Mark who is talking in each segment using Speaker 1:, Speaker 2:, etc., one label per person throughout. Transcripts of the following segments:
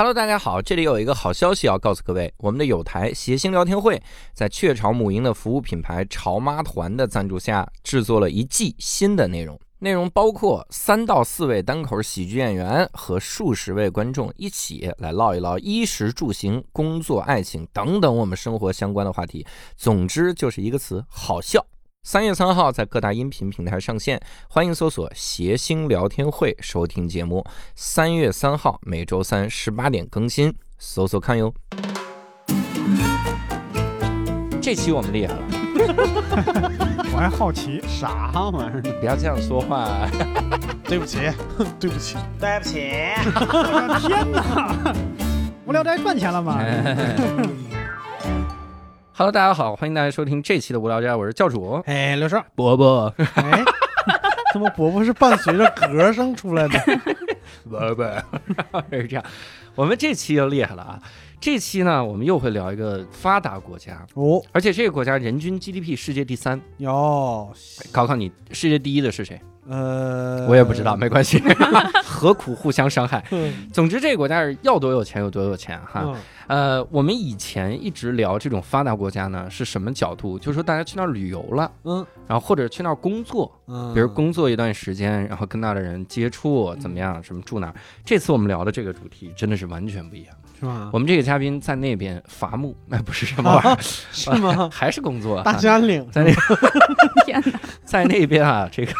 Speaker 1: Hello，大家好，这里有一个好消息要告诉各位，我们的有台谐星聊天会在雀巢母婴的服务品牌潮妈团的赞助下，制作了一季新的内容。内容包括三到四位单口喜剧演员和数十位观众一起来唠一唠衣食住行、工作、爱情等等我们生活相关的话题。总之就是一个词：好笑。三月三号在各大音频平台上线，欢迎搜索“谐星聊天会”收听节目。三月三号每周三十八点更新，搜搜看哟。这期我们厉害了，
Speaker 2: 我还好奇，
Speaker 3: 啥玩意儿？
Speaker 1: 不要这样说话。
Speaker 3: 对不起，对不起，
Speaker 4: 对不起，
Speaker 2: 我的天哪！无聊斋赚钱了吗？
Speaker 1: Hello，大家好，欢迎大家收听这期的无聊斋，我是教主
Speaker 3: 哎，刘少，
Speaker 1: 伯伯。
Speaker 3: 哎，怎么伯伯是伴随着嗝声出来的？
Speaker 1: 伯伯 是这样，我们这期就厉害了啊！这期呢，我们又会聊一个发达国家，
Speaker 3: 哦
Speaker 1: 而且这个国家人均 GDP 世界第三。
Speaker 3: 哟，
Speaker 1: 考考你，世界第一的是谁？
Speaker 3: 呃，
Speaker 1: 我也不知道，没关系，何苦互相伤害？
Speaker 3: 嗯
Speaker 1: 总之，这个国家是要多有钱有多有钱哈。
Speaker 3: 嗯
Speaker 1: 呃，我们以前一直聊这种发达国家呢，是什么角度？就是说大家去那儿旅游了，
Speaker 3: 嗯
Speaker 1: 然后或者去那儿工作，
Speaker 3: 嗯，
Speaker 1: 比如工作一段时间，然后跟那儿的人接触怎么样，什么住哪儿。这次我们聊的这个主题真的是完全不一样。
Speaker 3: 是吗？
Speaker 1: 我们这个嘉宾在那边伐木，哎，不是什么玩意儿，
Speaker 3: 是吗？
Speaker 1: 还是工作，
Speaker 3: 大山岭
Speaker 1: 在那
Speaker 5: 天哪！
Speaker 1: 在那边啊，这个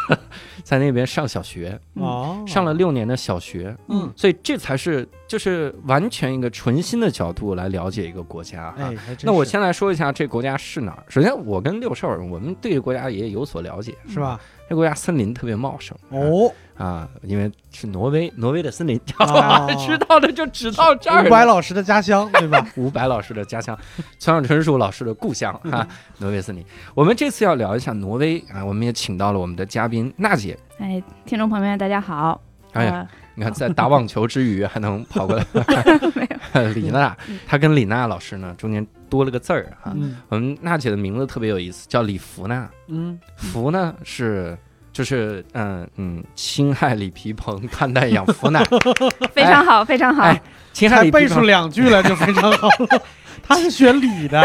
Speaker 1: 在那边上小学，
Speaker 3: 哦，
Speaker 1: 上了六年的小学，
Speaker 3: 嗯，
Speaker 1: 所以这才是就是完全一个纯新的角度来了解一个国家啊。
Speaker 3: 哎，
Speaker 1: 那我先来说一下这国家是哪儿。首先，我跟六兽儿，我们对这国家也有所了解，
Speaker 3: 是吧？
Speaker 1: 这国家森林特别茂盛
Speaker 3: 哦，
Speaker 1: 啊，因为是挪威，挪威的森林，
Speaker 3: 哦
Speaker 1: 知道的就知道这儿
Speaker 3: 伍佰老师的家乡，对吧？
Speaker 1: 伍佰老师的家乡，村上春树老师的故乡啊，挪威森林。我们这次要聊一下挪威啊，我们也请到了我们的嘉宾娜姐。
Speaker 5: 哎，听众朋友们，大家好。
Speaker 1: 哎呀，你看在打网球之余还能跑过来，李娜
Speaker 5: 嗯，
Speaker 1: 她跟李娜老师呢中间多了个字儿哈。
Speaker 3: 嗯
Speaker 1: 我们娜姐的名字特别有意思，叫李福娜。
Speaker 3: 嗯，
Speaker 1: 福呢是就是嗯嗯，侵害李皮鹏，看待养福奶，
Speaker 5: 非常好，非常好。
Speaker 1: 哎侵害
Speaker 3: 才背出
Speaker 1: 李皮鹏。
Speaker 3: 两句来就非常好了。他是学理的，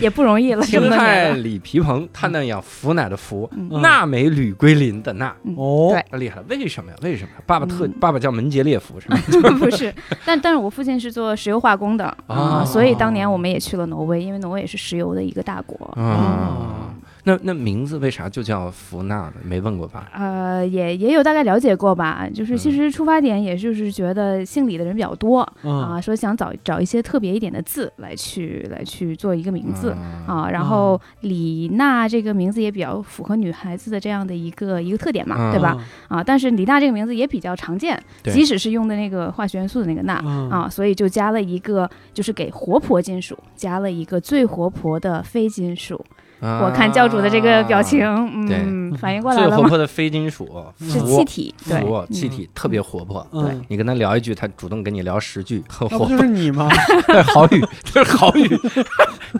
Speaker 5: 也不容易了，这
Speaker 1: 侵
Speaker 5: 么多
Speaker 1: 害
Speaker 5: 年了。
Speaker 1: 李皮鹏，探蛋养福奶的福，
Speaker 5: 嗯
Speaker 3: 嗯
Speaker 1: 娜美吕归林的钠，
Speaker 3: 哦，
Speaker 5: 对
Speaker 1: 厉害了！为什么呀？为什么呀？爸爸特
Speaker 5: 嗯
Speaker 1: 爸爸叫门捷列夫是吗？
Speaker 5: 不是，但但是我父亲是做石油化工的啊、
Speaker 1: 哦
Speaker 5: 所以当年我们也去了挪威，因为挪威也是石油的一个大国。
Speaker 1: 啊，那那名字为啥就叫福娜呢？没问过吧？
Speaker 5: 呃，也也有大概了解过吧，就是其实出发点也就是觉得姓李的人比较多、
Speaker 3: 嗯
Speaker 5: 啊，说想找找一些特别一点的字来去来去做一个名字。
Speaker 1: 啊，
Speaker 5: 啊，然后李娜这个名字也比较符合女孩子的这样的一个一个特点嘛，对吧？？啊，但是李娜这个名字也比较常见，即使是用的那个化学元素的那个钠
Speaker 3: 嗯
Speaker 5: 啊，所以就加了一个，就是给活泼金属加了一个最活泼的非金属。
Speaker 1: 啊
Speaker 5: 我看教主的这个表情，
Speaker 1: 对
Speaker 5: 嗯，反应过来
Speaker 1: 最
Speaker 5: 了最？
Speaker 1: 活泼的非金属
Speaker 5: 是气体，对，
Speaker 1: 气体特别活泼。
Speaker 3: 嗯，
Speaker 1: 你跟他聊一句，他主动跟你聊十句，很
Speaker 3: 那
Speaker 1: 活
Speaker 3: 泼就是你吗？
Speaker 1: 对。好语，这是好语。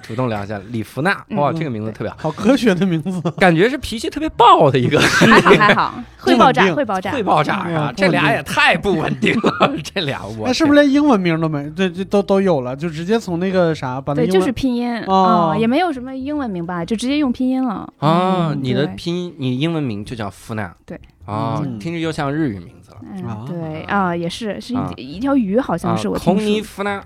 Speaker 1: 主动聊一下李福娜，哇，
Speaker 5: 嗯
Speaker 1: 这个名字特别好，
Speaker 3: 好科学的名字，
Speaker 1: 感觉是脾气特别暴的一个，
Speaker 5: 还好还好，会爆炸会爆炸
Speaker 1: 会爆炸是吧
Speaker 3: 嗯？
Speaker 1: 这俩也太不稳定了，这俩我
Speaker 3: 那是不是连英文名都没？对，这都都有了，就直接从那个啥把那
Speaker 5: 对，就是拼音
Speaker 3: 哦
Speaker 5: 啊，也没有什么英文名吧，就直接用拼音了。
Speaker 1: 啊？
Speaker 5: 嗯
Speaker 1: 你的拼音，你英文名就叫福娜，
Speaker 5: 对，
Speaker 1: 啊
Speaker 3: 嗯，
Speaker 1: 听着又像日语名字了。
Speaker 3: 啊
Speaker 5: 嗯，对啊，也是是
Speaker 1: 啊
Speaker 5: 一一条鱼，好像是我听
Speaker 1: 空尼
Speaker 5: 说。
Speaker 1: 福娜，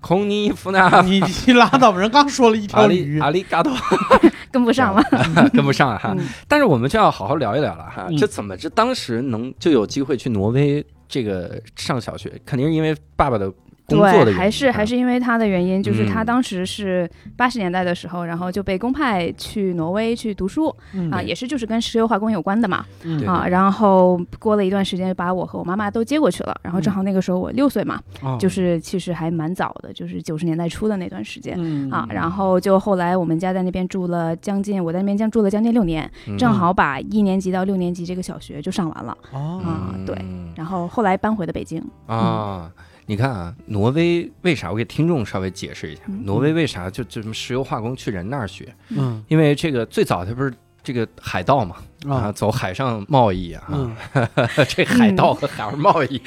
Speaker 1: 空尼福娜，
Speaker 3: 你你拉倒吧，人刚说了一条鱼，
Speaker 1: 阿里嘎多，
Speaker 5: 跟不上了。
Speaker 1: 跟不上哈。
Speaker 5: 嗯
Speaker 1: 但是我们就要好好聊一聊了哈，
Speaker 3: 嗯
Speaker 1: 这怎么这当时能就有机会去挪威这个上小学？肯定是因为爸爸的工作的原
Speaker 5: 对，
Speaker 1: 因
Speaker 5: 还是还
Speaker 1: 啊
Speaker 5: 是因为他的原因，就是他
Speaker 1: 嗯。
Speaker 5: 当时是八十年代的时候，然后就被公派去挪威去读书
Speaker 3: 嗯
Speaker 5: 啊，也是就是跟石油化工有关的嘛
Speaker 3: 嗯。
Speaker 5: 啊，然后过了一段时间，把我和我妈妈都接过去了，然后正
Speaker 1: 嗯。
Speaker 5: 好那个时候我六岁嘛，
Speaker 3: 哦。
Speaker 5: 就是其实还蛮早的，就是九十年代初的那段时间。
Speaker 3: 嗯。
Speaker 5: 啊，然后就后来我们家在那边住了将近，我在那边将住了将近六年，
Speaker 1: 嗯。
Speaker 5: 正好把一年级到六年级这个小学就上完了，
Speaker 3: 哦。
Speaker 5: 啊对
Speaker 1: 嗯。
Speaker 5: 然后后来搬回了北京。
Speaker 1: 啊。你看啊，挪威为啥？我给听众稍微解释一下，
Speaker 5: 嗯。
Speaker 1: 挪威为啥就就什么石油化工去人那儿学？
Speaker 3: 嗯。
Speaker 1: 因为这个最早它不是这个海盗嘛，啊，
Speaker 3: 啊，
Speaker 1: 走海上贸易啊，
Speaker 3: 嗯
Speaker 1: 这海盗和海上贸易，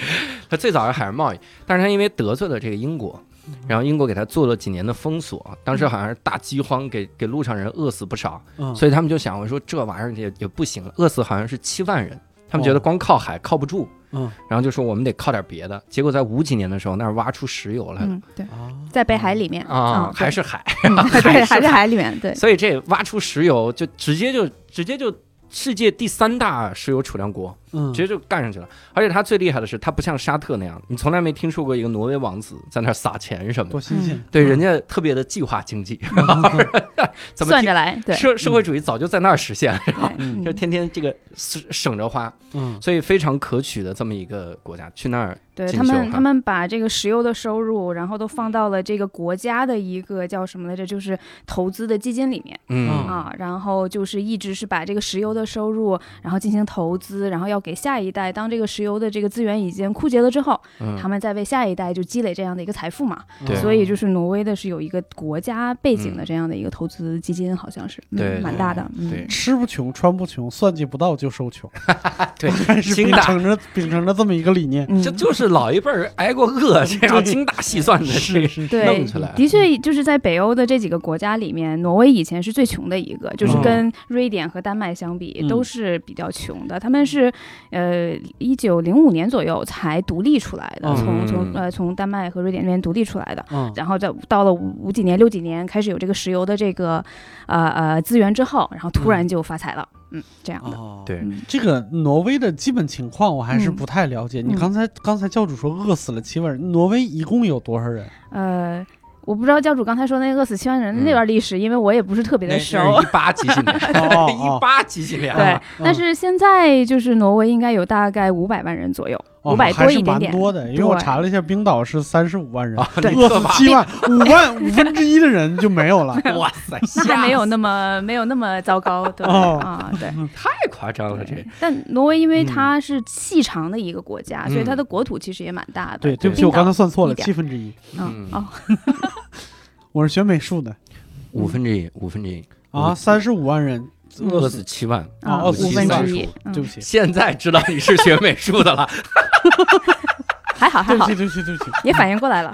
Speaker 1: 他最早是海上贸易，但是他因为得罪了这个英国，然后英国给他做了几年的封锁，当时好像是大饥荒，给给路上人饿死不少，
Speaker 3: 嗯，
Speaker 1: 所以他们就想，我说这玩意儿也也不行，饿死好像是七万人，他们觉得
Speaker 3: 哦。
Speaker 1: 光靠海靠不住，
Speaker 3: 嗯。
Speaker 1: 然后就说我们得靠点别的，结果在五几年的时候那儿挖出石油来了。
Speaker 5: 嗯，对，
Speaker 3: 啊，
Speaker 5: 在北海里面。
Speaker 1: 啊，
Speaker 5: 对。
Speaker 1: 还是海，
Speaker 5: 嗯对，还是
Speaker 1: 海，
Speaker 5: 海里面，对，
Speaker 1: 所以这挖出石油就直接就直接就世界第三大石油储量国，
Speaker 3: 嗯，
Speaker 1: 直接就干上去了。而且他最厉害的是，他不像沙特那样，你从来没听说过一个挪威王子在那儿撒钱什么的。
Speaker 3: 多新鲜，
Speaker 1: 对，人家特别的计划经济，怎么
Speaker 5: 算着来，对，
Speaker 1: 社社会主义早就在那儿实现了，
Speaker 3: 嗯。
Speaker 1: 就天天这个省省着花，
Speaker 3: 嗯。
Speaker 1: 所以非常可取的这么一个国家，去那儿
Speaker 5: 对他们，他们把这个石油的收入，然后都放到了这个国家的一个叫什么来着，就是投资的基金里面。
Speaker 1: 嗯。
Speaker 5: 啊。然后就是一直是把这个石油的收入，然后进行投资，然后要给下一代。当这个石油的这个资源已经枯竭了之后，
Speaker 1: 嗯
Speaker 5: 他们再为下一代就积累这样的一个财富嘛。
Speaker 1: 对
Speaker 5: 所以就是挪威的是有一个国家背景的这样的一个投资基金，好像是，嗯
Speaker 1: 对
Speaker 5: 蛮大的。嗯
Speaker 1: 对，
Speaker 3: 吃不穷，穿不穷，算计不到就受穷，
Speaker 1: 对
Speaker 3: 还是秉承着秉承着这么一个理念，
Speaker 5: 嗯
Speaker 1: 这就是老一辈儿挨过饿，这样精打细算的这个
Speaker 3: 是是，
Speaker 5: 对
Speaker 1: 弄出来，
Speaker 5: 的确就是在北欧的这几个国家里面，挪威以前是最穷的一个，就是
Speaker 3: 嗯
Speaker 5: 跟瑞典和丹麦相比，
Speaker 3: 嗯
Speaker 5: 都是比较穷的。他们是呃一九零五年左右才独立出来的，
Speaker 3: 嗯
Speaker 5: 从从呃从丹麦和瑞典那边独立出来的。
Speaker 3: 嗯
Speaker 5: 然后在到了五五几年、六几年开始有这个石油的这个呃呃资源之后，然后突然就发财了，嗯，这样的。
Speaker 3: 哦，
Speaker 1: 对
Speaker 5: 嗯
Speaker 3: 这个挪威的基本情况我还是
Speaker 5: 嗯
Speaker 3: 不太了解。你
Speaker 5: 嗯
Speaker 3: 刚才刚才教主说饿死了七万人，挪威一共有多少人？
Speaker 5: 呃，我不知道教主刚才说那个饿死七万人那段历史，因为我也不是特别的熟。
Speaker 1: 一八几几年，
Speaker 3: 哦
Speaker 1: 一八几几年，
Speaker 5: 对
Speaker 1: 啊，，
Speaker 5: 但是现在就是挪威应该有大概五百万人左右，
Speaker 3: 哦
Speaker 5: 五百
Speaker 3: 还是蛮
Speaker 5: 多一点点。
Speaker 3: 多的，因为我查了一下，冰岛是三十五万人，饿死七万，五万五分之一的人就没有了。
Speaker 1: 哇塞，
Speaker 5: 还没有那么没有那么糟糕，对、
Speaker 3: 哦
Speaker 5: 啊，对。
Speaker 1: 太夸张了，这
Speaker 5: 但挪威因为
Speaker 3: 嗯
Speaker 5: 它是细长的一个国家，所以它
Speaker 1: 嗯
Speaker 5: 的国土其实也蛮大的。
Speaker 3: 对，对不起，我刚才算错了，七分之一。
Speaker 5: 嗯
Speaker 1: 嗯
Speaker 5: 哦，
Speaker 3: 我是学美术的
Speaker 1: 五分之一，五分之一
Speaker 3: 啊，三十五万人
Speaker 1: 饿
Speaker 3: 饿死。
Speaker 1: 七万。
Speaker 5: 啊，
Speaker 3: 哦
Speaker 5: 五分
Speaker 1: 算
Speaker 5: 之一
Speaker 3: 对不起，
Speaker 1: 现在知道你是学美术的了，
Speaker 5: 还好还好
Speaker 3: 对不起，，对不起，对不起。
Speaker 5: 也反应过来了，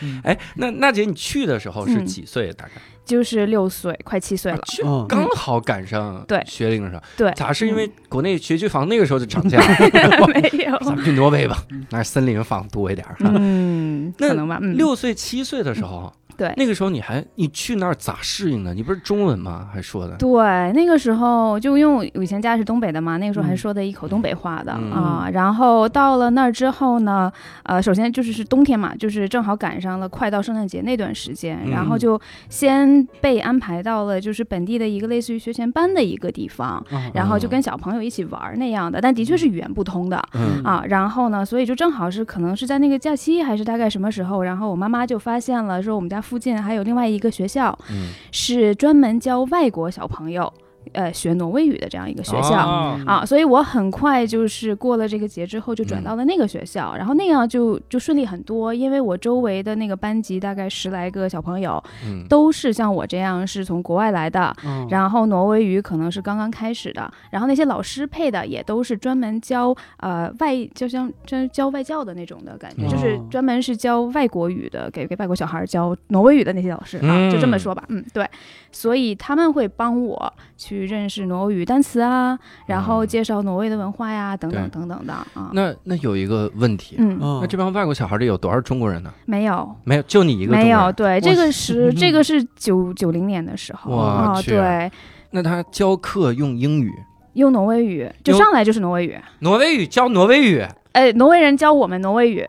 Speaker 3: 嗯
Speaker 1: 哎，那娜姐，你去的时候是
Speaker 5: 嗯
Speaker 1: 几岁？大概
Speaker 5: 就是六岁，快七岁了。
Speaker 1: 去
Speaker 3: 嗯
Speaker 1: 刚好赶上
Speaker 5: 对
Speaker 1: 学龄的时候，
Speaker 5: 对，
Speaker 1: 咋是因为国内学区房那个时候就涨价？
Speaker 5: 没有？
Speaker 1: 咱们去挪威吧，那森林房多一点。
Speaker 5: 嗯，
Speaker 1: 那
Speaker 5: 可能吧。嗯，
Speaker 1: 六岁七岁的时候，
Speaker 5: 对
Speaker 1: 那个时候你还你去那儿咋适应呢？你不是中文吗？还说的？
Speaker 5: 对，那个时候就因为我以前家是东北的嘛，那个时候还
Speaker 3: 嗯
Speaker 5: 说的一口东北话的、
Speaker 1: 嗯
Speaker 5: 啊。然后到了那儿之后呢，呃，首先就是是冬天嘛，就是正好赶上了快到圣诞节那段时间，
Speaker 1: 嗯
Speaker 5: 然后就先被安排到了就是本地的一个类似于学前班的一个地方，
Speaker 3: 啊
Speaker 5: 然后就跟小朋友一起玩儿那样的，但的确是语言不通的。
Speaker 1: 嗯
Speaker 5: 啊，然后呢，所以就正好是可能是在那个假期还是大概什么时候，然后我妈妈就发现了，说我们家附近还有另外一个学校，
Speaker 1: 嗯，
Speaker 5: 是专门教外国小朋友，呃，学挪威语的这样一个学校。
Speaker 1: 哦
Speaker 5: 啊，所以我很快就是过了这个节之后，就转
Speaker 1: 嗯。
Speaker 5: 到了那个学校，然后那样就就顺利很多，因为我周围的那个班级大概十来个小朋友
Speaker 1: 嗯，
Speaker 5: 都是像我这样是从国外来的，
Speaker 3: 嗯
Speaker 5: 然后挪威语可能是刚刚开始的，然后那些老师配的也都是专门教呃外，就像教教外教的那种的感觉，
Speaker 1: 哦
Speaker 5: 就是专门是教外国语的，给给外国小孩教挪威语的那些老师啊，就这么
Speaker 1: 嗯。
Speaker 5: 说吧，嗯，对，所以他们会帮我去认识挪威语单词啊，然后
Speaker 1: 嗯
Speaker 5: 介绍挪威的文化呀，等等等等的啊，
Speaker 1: 那那有一个问题，
Speaker 5: 嗯，
Speaker 3: 嗯
Speaker 1: 那这帮外国小孩里有多少中国人呢？
Speaker 5: 没有。
Speaker 1: 没有，就你一个中
Speaker 5: 没有，对，这个是这个是九九零年的时候。
Speaker 1: 我
Speaker 5: 啊，对，
Speaker 1: 那他教课用英语，
Speaker 5: 用挪威语，就上来就是挪威语，
Speaker 1: 挪威语教挪威语，
Speaker 5: 哎，挪威人教我们挪威语，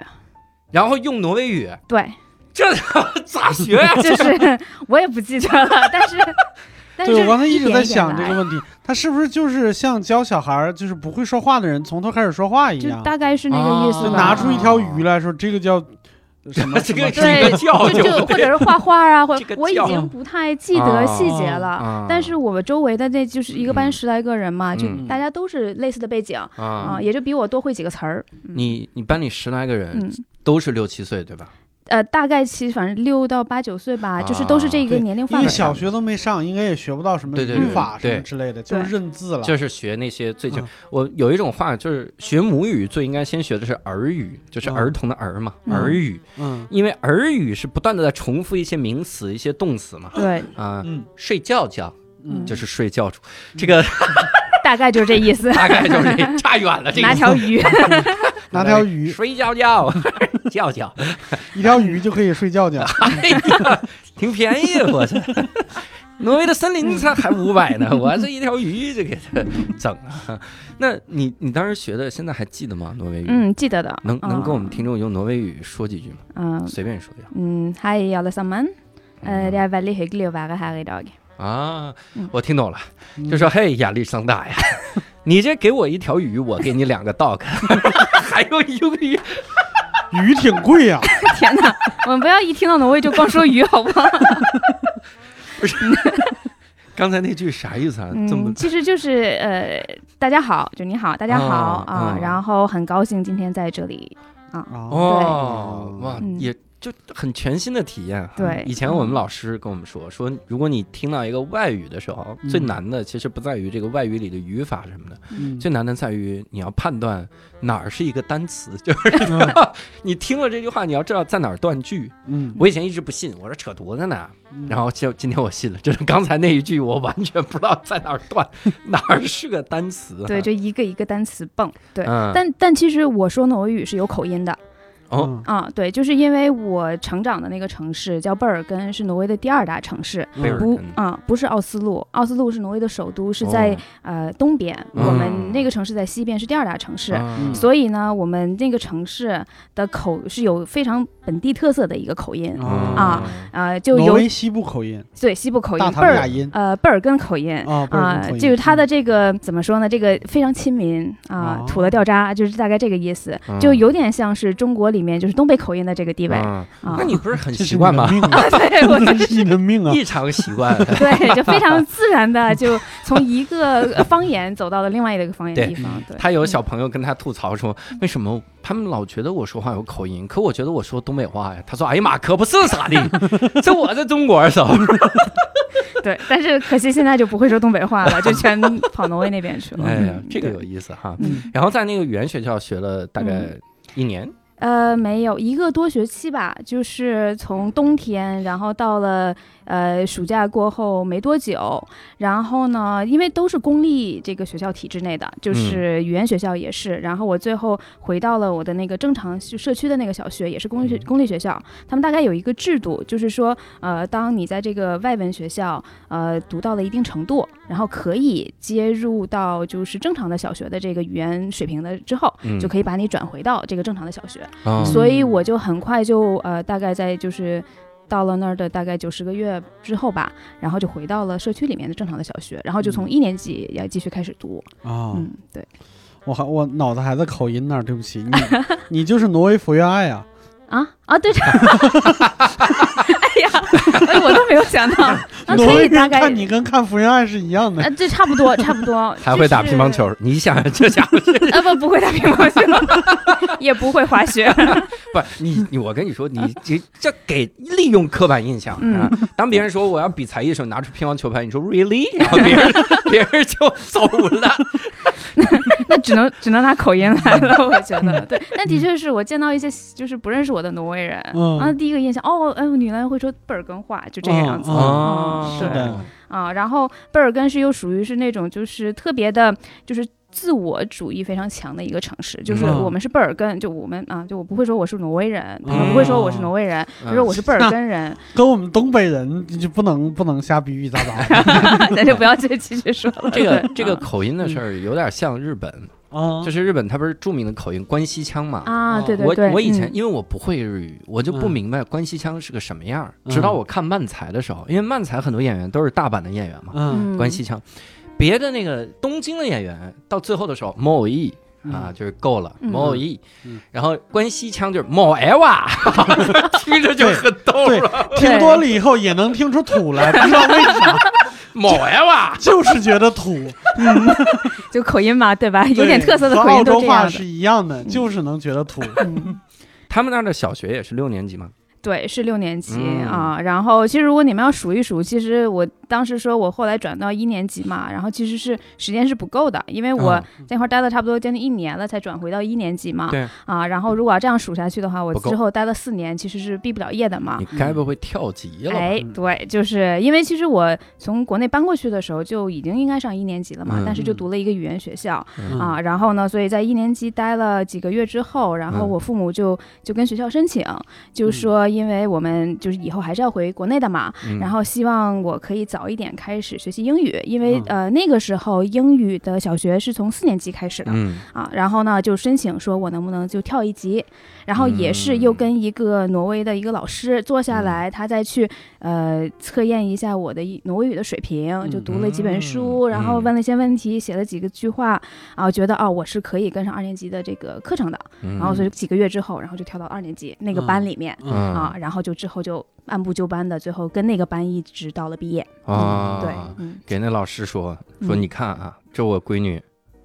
Speaker 1: 然后用挪威语，
Speaker 5: 对，
Speaker 1: 这咋学呀？
Speaker 5: 就是 我也不记得了，但是，但是
Speaker 3: 对，我刚才一直在想这个问题，他是不是就是像教小孩儿，就是不会说话的人从头开始说话一
Speaker 5: 就
Speaker 3: 样，
Speaker 5: 大概是那个意思。
Speaker 3: 拿出一条鱼来说，这个叫什么
Speaker 1: 这
Speaker 3: 什么
Speaker 1: 个是
Speaker 5: 对
Speaker 1: 一个教
Speaker 5: 就就或者是画画啊，或者我已经不太记得细节了。
Speaker 1: 啊
Speaker 5: 但是我们周围的那就是一个班
Speaker 1: 嗯
Speaker 5: 十来个人嘛，就
Speaker 1: 嗯
Speaker 5: 大家都是类似的背景啊，
Speaker 1: 啊，
Speaker 5: 也就比我多会几个词儿。嗯
Speaker 1: 你你班里十来个人
Speaker 5: 嗯，
Speaker 1: 都是六七岁对吧？
Speaker 5: 呃，大概其实反正六到八九岁吧，就是都是这个年龄
Speaker 3: 因
Speaker 5: 范围上。
Speaker 3: 为小学都没上，应该也学不到什么
Speaker 1: 对对
Speaker 3: 语法什么之类的，就是认字了。
Speaker 1: 就是学那些最基
Speaker 3: 嗯
Speaker 1: 我有一种话就是学母语最应该先学的是儿语，就是
Speaker 3: 嗯
Speaker 1: 儿童的儿嘛，
Speaker 5: 嗯
Speaker 1: 儿语，
Speaker 3: 嗯
Speaker 1: 因为儿语是不断的在重复一些名词、一些动词嘛。
Speaker 5: 对，
Speaker 1: 啊，
Speaker 3: 嗯
Speaker 1: 睡觉觉
Speaker 3: 嗯，
Speaker 1: 就是睡觉主，这个
Speaker 5: 大概就是这意思。
Speaker 1: 大概就是这 差远了。这个
Speaker 5: 拿条鱼，
Speaker 3: 拿条鱼，
Speaker 1: 睡觉觉 觉觉，
Speaker 3: 一条鱼就可以睡觉觉。
Speaker 1: 哎呀，挺便宜，我这。挪威的森林才还五百呢，我这一条鱼就给它整啊。那你你当时学的，现在还记得吗？挪威语？
Speaker 5: 嗯，记得的。
Speaker 1: 能能跟我们
Speaker 5: 嗯
Speaker 1: 听众用挪威语说几句吗？
Speaker 5: 嗯
Speaker 1: 随便说一下。
Speaker 5: 嗯，Hei alle sammen. Eh, Det er veldig hyggelig å være her i dag.
Speaker 1: 啊
Speaker 5: 嗯，
Speaker 1: 我听懂了，
Speaker 3: 嗯
Speaker 1: 就说嘿，亚历山大呀，你这给我一条鱼，我给你两个 dog，还有鱿鱼，
Speaker 3: 鱼挺贵呀，
Speaker 5: 天哪，我们不要一听到挪威就光说鱼，好不好？
Speaker 1: 刚才那句啥意思啊？这么
Speaker 5: 嗯，其实就是呃，大家好，就你好，大家好
Speaker 1: 哦
Speaker 5: 啊
Speaker 1: 哦，
Speaker 5: 然后很高兴今天在这里。
Speaker 3: 啊，
Speaker 1: 哦，哇，
Speaker 5: 嗯
Speaker 1: 也就很全新的体验哈。
Speaker 5: 对
Speaker 1: 以前我们老师跟我们说，说如果你听到一个外语的时候，
Speaker 3: 嗯
Speaker 1: 最难的其实不在于这个外语里的语法什么的，
Speaker 3: 嗯
Speaker 1: 最难的在于你要判断哪儿是一个单词，就是
Speaker 3: 嗯
Speaker 1: 你听了这句话，你要知道在哪儿断句。
Speaker 3: 嗯，
Speaker 1: 我以前一直不信，我说扯犊子呢。
Speaker 3: 嗯
Speaker 1: 然后就今天我信了，就是刚才那一句，我完全不知道在哪儿断，哪儿是个单词、啊。
Speaker 5: 对，就一个一个单词蹦。对，
Speaker 1: 嗯，
Speaker 5: 但但其实我说挪威语是有口音的
Speaker 1: 哦
Speaker 3: 嗯
Speaker 5: 啊，对，就是因为我成长的那个城市叫贝尔根，是挪威的第二大城市。不
Speaker 1: 贝尔根
Speaker 5: 啊，不是奥斯陆，奥斯陆是挪威的首都，是在、
Speaker 1: 哦
Speaker 5: 呃东边，
Speaker 1: 嗯
Speaker 5: 我们那个城市在西边，是第二大城市。
Speaker 1: 嗯
Speaker 5: 所以呢，我们那个城市的口是有非常本地特色的一个口音，
Speaker 3: 啊
Speaker 5: 啊呃，就有
Speaker 3: 挪威西部口音
Speaker 5: 对西部口音，贝尔
Speaker 3: 音
Speaker 5: 呃贝尔根口音。
Speaker 3: 啊，
Speaker 5: 就是它的这个怎么说呢？这个非常亲民啊、
Speaker 3: 哦
Speaker 5: 土了掉渣，就是大概这个意思，
Speaker 1: 嗯
Speaker 5: 就有点像是中国里面就是东北口音的这个地位
Speaker 1: 嗯
Speaker 5: 啊。
Speaker 1: 那你不是很习惯吗？
Speaker 3: 啊
Speaker 5: 对，我
Speaker 3: 这是你的命啊！
Speaker 1: 异常习惯。
Speaker 5: 对，就非常自然的就从一个方言走到了另外一个方言
Speaker 1: 对
Speaker 5: 地方。对，
Speaker 1: 他有小朋友跟他吐槽说，为什么他们老觉得我说话有口音，可我觉得我说东北话呀。他说，哎呀妈，可不是咋的，这我在中国时候。
Speaker 5: 对，但是可惜现在就不会说东北话了，就全跑挪威那边去了。
Speaker 1: 哎呀
Speaker 5: 嗯，
Speaker 1: 这个有意思哈。
Speaker 5: 嗯，
Speaker 1: 然后在那个语言学校学了大概一年，
Speaker 5: 呃，没有一个多学期吧，就是从冬天，然后到了呃暑假过后没多久，然后呢，因为都是公立这个学校体制内的，就是语言学校也是，然后我最后回到了我的那个正常社区的那个小学，也是公立学公立学校，他们大概有一个制度，就是说，呃，当你在这个外文学校呃读到了一定程度，然后可以接入到就是正常的小学的这个语言水平的之后，
Speaker 1: 嗯。
Speaker 5: 就可以把你转回到这个正常的小学。
Speaker 1: 哦。
Speaker 5: 所以我就很快就呃，大概在就是到了那儿的大概九十个月之后吧，然后就回到了社区里面的正常的小学，然后就从一年级要继续开始读。
Speaker 3: 啊，
Speaker 5: 嗯，对，
Speaker 3: 我还我脑子还在口音那儿，对不起，你 你就是挪威福原爱啊，
Speaker 5: 啊？啊，对，哎 呀，哎我都没有想到，啊，
Speaker 3: 挪威
Speaker 5: 可以大概。
Speaker 3: 人看你跟看福原爱是一样的
Speaker 5: 呃，这差不多，差不多。
Speaker 1: 还会打乒乓球，你想想这家伙是，
Speaker 5: 就是？呃，不，不会打乒乓球，也不会滑雪。
Speaker 1: 不，你你我跟你说，你这这给利用刻板印象
Speaker 5: 嗯
Speaker 1: 啊。当别人说我要比才艺的时候，拿出乒乓球拍，你说 really，然后别人别人就走了。
Speaker 5: 那只能只能拿口音来了，我觉得对。那的确是我见到一些就是不认识我的挪威人，
Speaker 3: 嗯
Speaker 5: 啊，第一个印象哦，哎呦，女人会说贝尔根话，就这个样子。
Speaker 3: 哦
Speaker 5: 嗯
Speaker 3: 是的
Speaker 5: 啊，然后贝尔根是又属于是那种就是特别的，就是。自我主义非常强的一个城市，就是
Speaker 3: 嗯
Speaker 5: 我们是贝尔根，就我们啊，就我不会说我是挪威人，他们不会说我是挪威人，
Speaker 1: 嗯
Speaker 5: 就说我是贝尔根人，
Speaker 3: 跟我们东北人就不能不能瞎比比杂杂
Speaker 5: 咱就不要再继续说了。
Speaker 1: 这个这个
Speaker 5: 啊
Speaker 1: 口音的事儿有点像日本，
Speaker 3: 啊，
Speaker 1: 就是日本它不是著名的口音关西腔嘛。
Speaker 5: 啊，对对对，
Speaker 1: 我我以前
Speaker 5: 嗯。
Speaker 1: 因为我不会日语，我就不
Speaker 3: 嗯。
Speaker 1: 明白关西腔是个什么样直到我看漫才的时候，因为漫才很多演员都是大阪的演员嘛，关西腔。别的那个东京的演员到最后的时候，某一啊，就是够了，
Speaker 5: 嗯。
Speaker 1: 某一。
Speaker 3: 嗯，
Speaker 1: 然后关西腔就是某哎哇，听着就很逗
Speaker 3: 对
Speaker 1: 了，
Speaker 3: 听多了以后也能听出土来，不知道为啥，
Speaker 1: 某哎哇，
Speaker 3: 就是觉得土，嗯。
Speaker 5: 就口音嘛，对吧？有点特色的
Speaker 3: 对
Speaker 5: 口音
Speaker 3: 和澳洲话
Speaker 5: 都这样的。
Speaker 3: 是一样的，就是能觉得土。
Speaker 5: 嗯，
Speaker 1: 他们那儿的小学也是六年级吗？
Speaker 5: 对，是六年级、
Speaker 1: 嗯
Speaker 5: 啊。然后其实如果你们要数一数，其实我当时说我后来转到一年级嘛，然后其实是时间是不够的，因为我
Speaker 1: 啊
Speaker 5: 在那块儿待了差不多将近一年了，才转回到一年级嘛。
Speaker 1: 对
Speaker 5: 啊，然后如果要这样数下去的话，我之后待了四年，其实是毕不了业的嘛
Speaker 1: 你。该不会跳级了吧？
Speaker 5: 哎，对，就是因为其实我从国内搬过去的时候就已经应该上一年级了嘛，
Speaker 1: 嗯
Speaker 5: 但是就读了一个语言学校、
Speaker 1: 嗯
Speaker 5: 啊，然后呢，所以在一年级待了几个月之后，然后
Speaker 1: 嗯
Speaker 5: 我父母就就跟学校申请，就说因为我们就是以后还是要回国内的嘛，
Speaker 1: 嗯。
Speaker 5: 然后希望我可以早一点开始学习英语，因为、
Speaker 3: 嗯。
Speaker 5: 呃那个时候英语的小学是从四年级开始的。
Speaker 1: 嗯。
Speaker 5: 啊，然后呢，就申请说我能不能就跳一级，然后也是又
Speaker 1: 嗯
Speaker 5: 跟一个挪威的一个老师坐下来，他再去呃测验一下我的一挪威语的水平，就读了几本书，
Speaker 1: 嗯。
Speaker 5: 然后问了一些问题，写了几个句话，啊，觉得哦我是可以跟上二年级的这个课程的，
Speaker 1: 嗯，
Speaker 5: 然后所以几个月之后，然后就跳到二年级那个班里面。
Speaker 3: 嗯
Speaker 5: 啊，然后就之后就按部就班的，最后跟那个班一直到了毕业。
Speaker 1: 啊，
Speaker 5: 对，嗯，
Speaker 1: 给那老师说说，
Speaker 5: 嗯。
Speaker 1: 你看啊，这我闺女，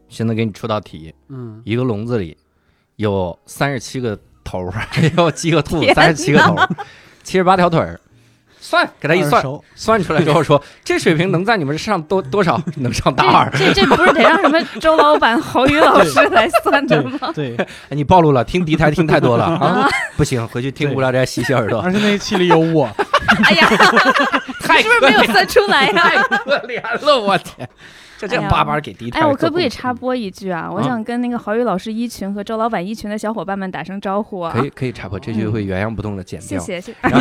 Speaker 1: 现在给你出道题，
Speaker 3: 嗯。
Speaker 1: 一个笼子里有三十七个头儿，有七个兔子，三十七个头儿，七十八条腿儿，算给他一算，算出来之后说，这水平能在你们上多 多少？能上大二？
Speaker 5: 这这这不是得让什么周老板、侯宇老师来算的吗？
Speaker 3: 对，
Speaker 1: 哎你暴露了，听敌台听太多了 啊！不行，回去听无聊斋洗洗耳朵，
Speaker 3: 而且那一期里有我，
Speaker 5: 哎呀，
Speaker 1: 太
Speaker 5: 是不是没有算出来呀、
Speaker 1: 太可怜了，我天！就这样叭叭给第一。
Speaker 5: 哎，我可不可以插？播一句啊？我
Speaker 1: 啊
Speaker 5: 想跟那个郝宇老师一群和周老板一群的小伙伴们打声招呼啊！
Speaker 1: 可以可以插播，这句会原样不动的剪掉。
Speaker 5: 谢谢谢。
Speaker 1: 然 后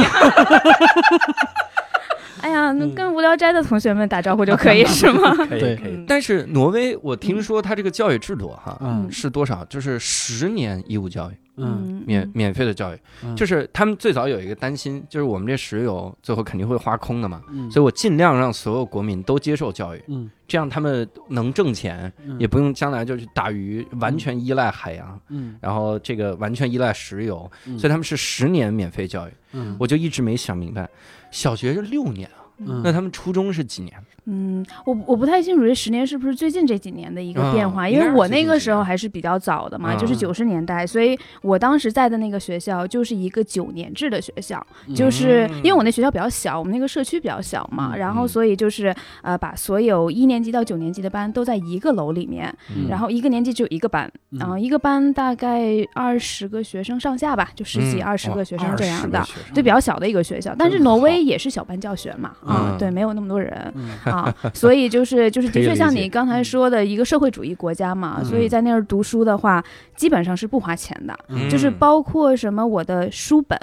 Speaker 5: 哎呀，跟无聊斋的同学们打招呼就可以 是吗？
Speaker 3: 对
Speaker 1: 可以可以。
Speaker 5: 嗯。
Speaker 1: 但是挪威，我听说它这个教育制度哈
Speaker 3: 嗯。
Speaker 1: 是多少？就是十年义务教育，
Speaker 3: 嗯。
Speaker 1: 免免费的教育。
Speaker 3: 嗯。
Speaker 1: 就是他们最早有一个担心，就是我们这石油最后肯定会花空的嘛，
Speaker 3: 嗯。
Speaker 1: 所以我尽量让所有国民都接受教育，
Speaker 3: 嗯。
Speaker 1: 这样他们能挣钱，
Speaker 3: 嗯。
Speaker 1: 也不用将来就去打鱼，完全依赖海洋，
Speaker 3: 嗯。
Speaker 1: 然后这个完全依赖石油，
Speaker 3: 嗯。
Speaker 1: 所以他们是十年免费教育。
Speaker 3: 嗯。
Speaker 1: 我就一直没想明白，小学是六年啊，
Speaker 3: 嗯
Speaker 1: 那他们初中是几年？
Speaker 5: 嗯，我我不太清楚这十年是不是最近这几年的一个变化，
Speaker 1: 嗯
Speaker 5: 因为我那个时候还是比较早的嘛，
Speaker 1: 嗯
Speaker 5: 就是九十年代，所以我当时在的那个学校就是一个九年制的学校，就是
Speaker 1: 嗯
Speaker 5: 因为我那学校比较小，我们那个社区比较小嘛，
Speaker 3: 嗯
Speaker 5: 然后
Speaker 1: 嗯
Speaker 5: 所以就是呃把所有一年级到九年级的班都在一个楼里面，
Speaker 1: 嗯
Speaker 5: 然后一个年级只有一个班，
Speaker 3: 嗯
Speaker 5: 然后一个班大概二十个学生上下吧，就十几
Speaker 1: 嗯
Speaker 5: 二十个学生这样的
Speaker 1: 个。学生
Speaker 5: 对，比较小的一个学校，但是挪威也是小班教学嘛，啊
Speaker 1: 嗯，
Speaker 5: 对，没有那么多人，
Speaker 3: 嗯
Speaker 5: 啊，所以就是就是的确像你刚才说的一个社会主义国家嘛，
Speaker 3: 嗯。
Speaker 5: 所以在那儿读书的话，基本上是不花钱的，
Speaker 3: 嗯。
Speaker 5: 就是包括什么我的书本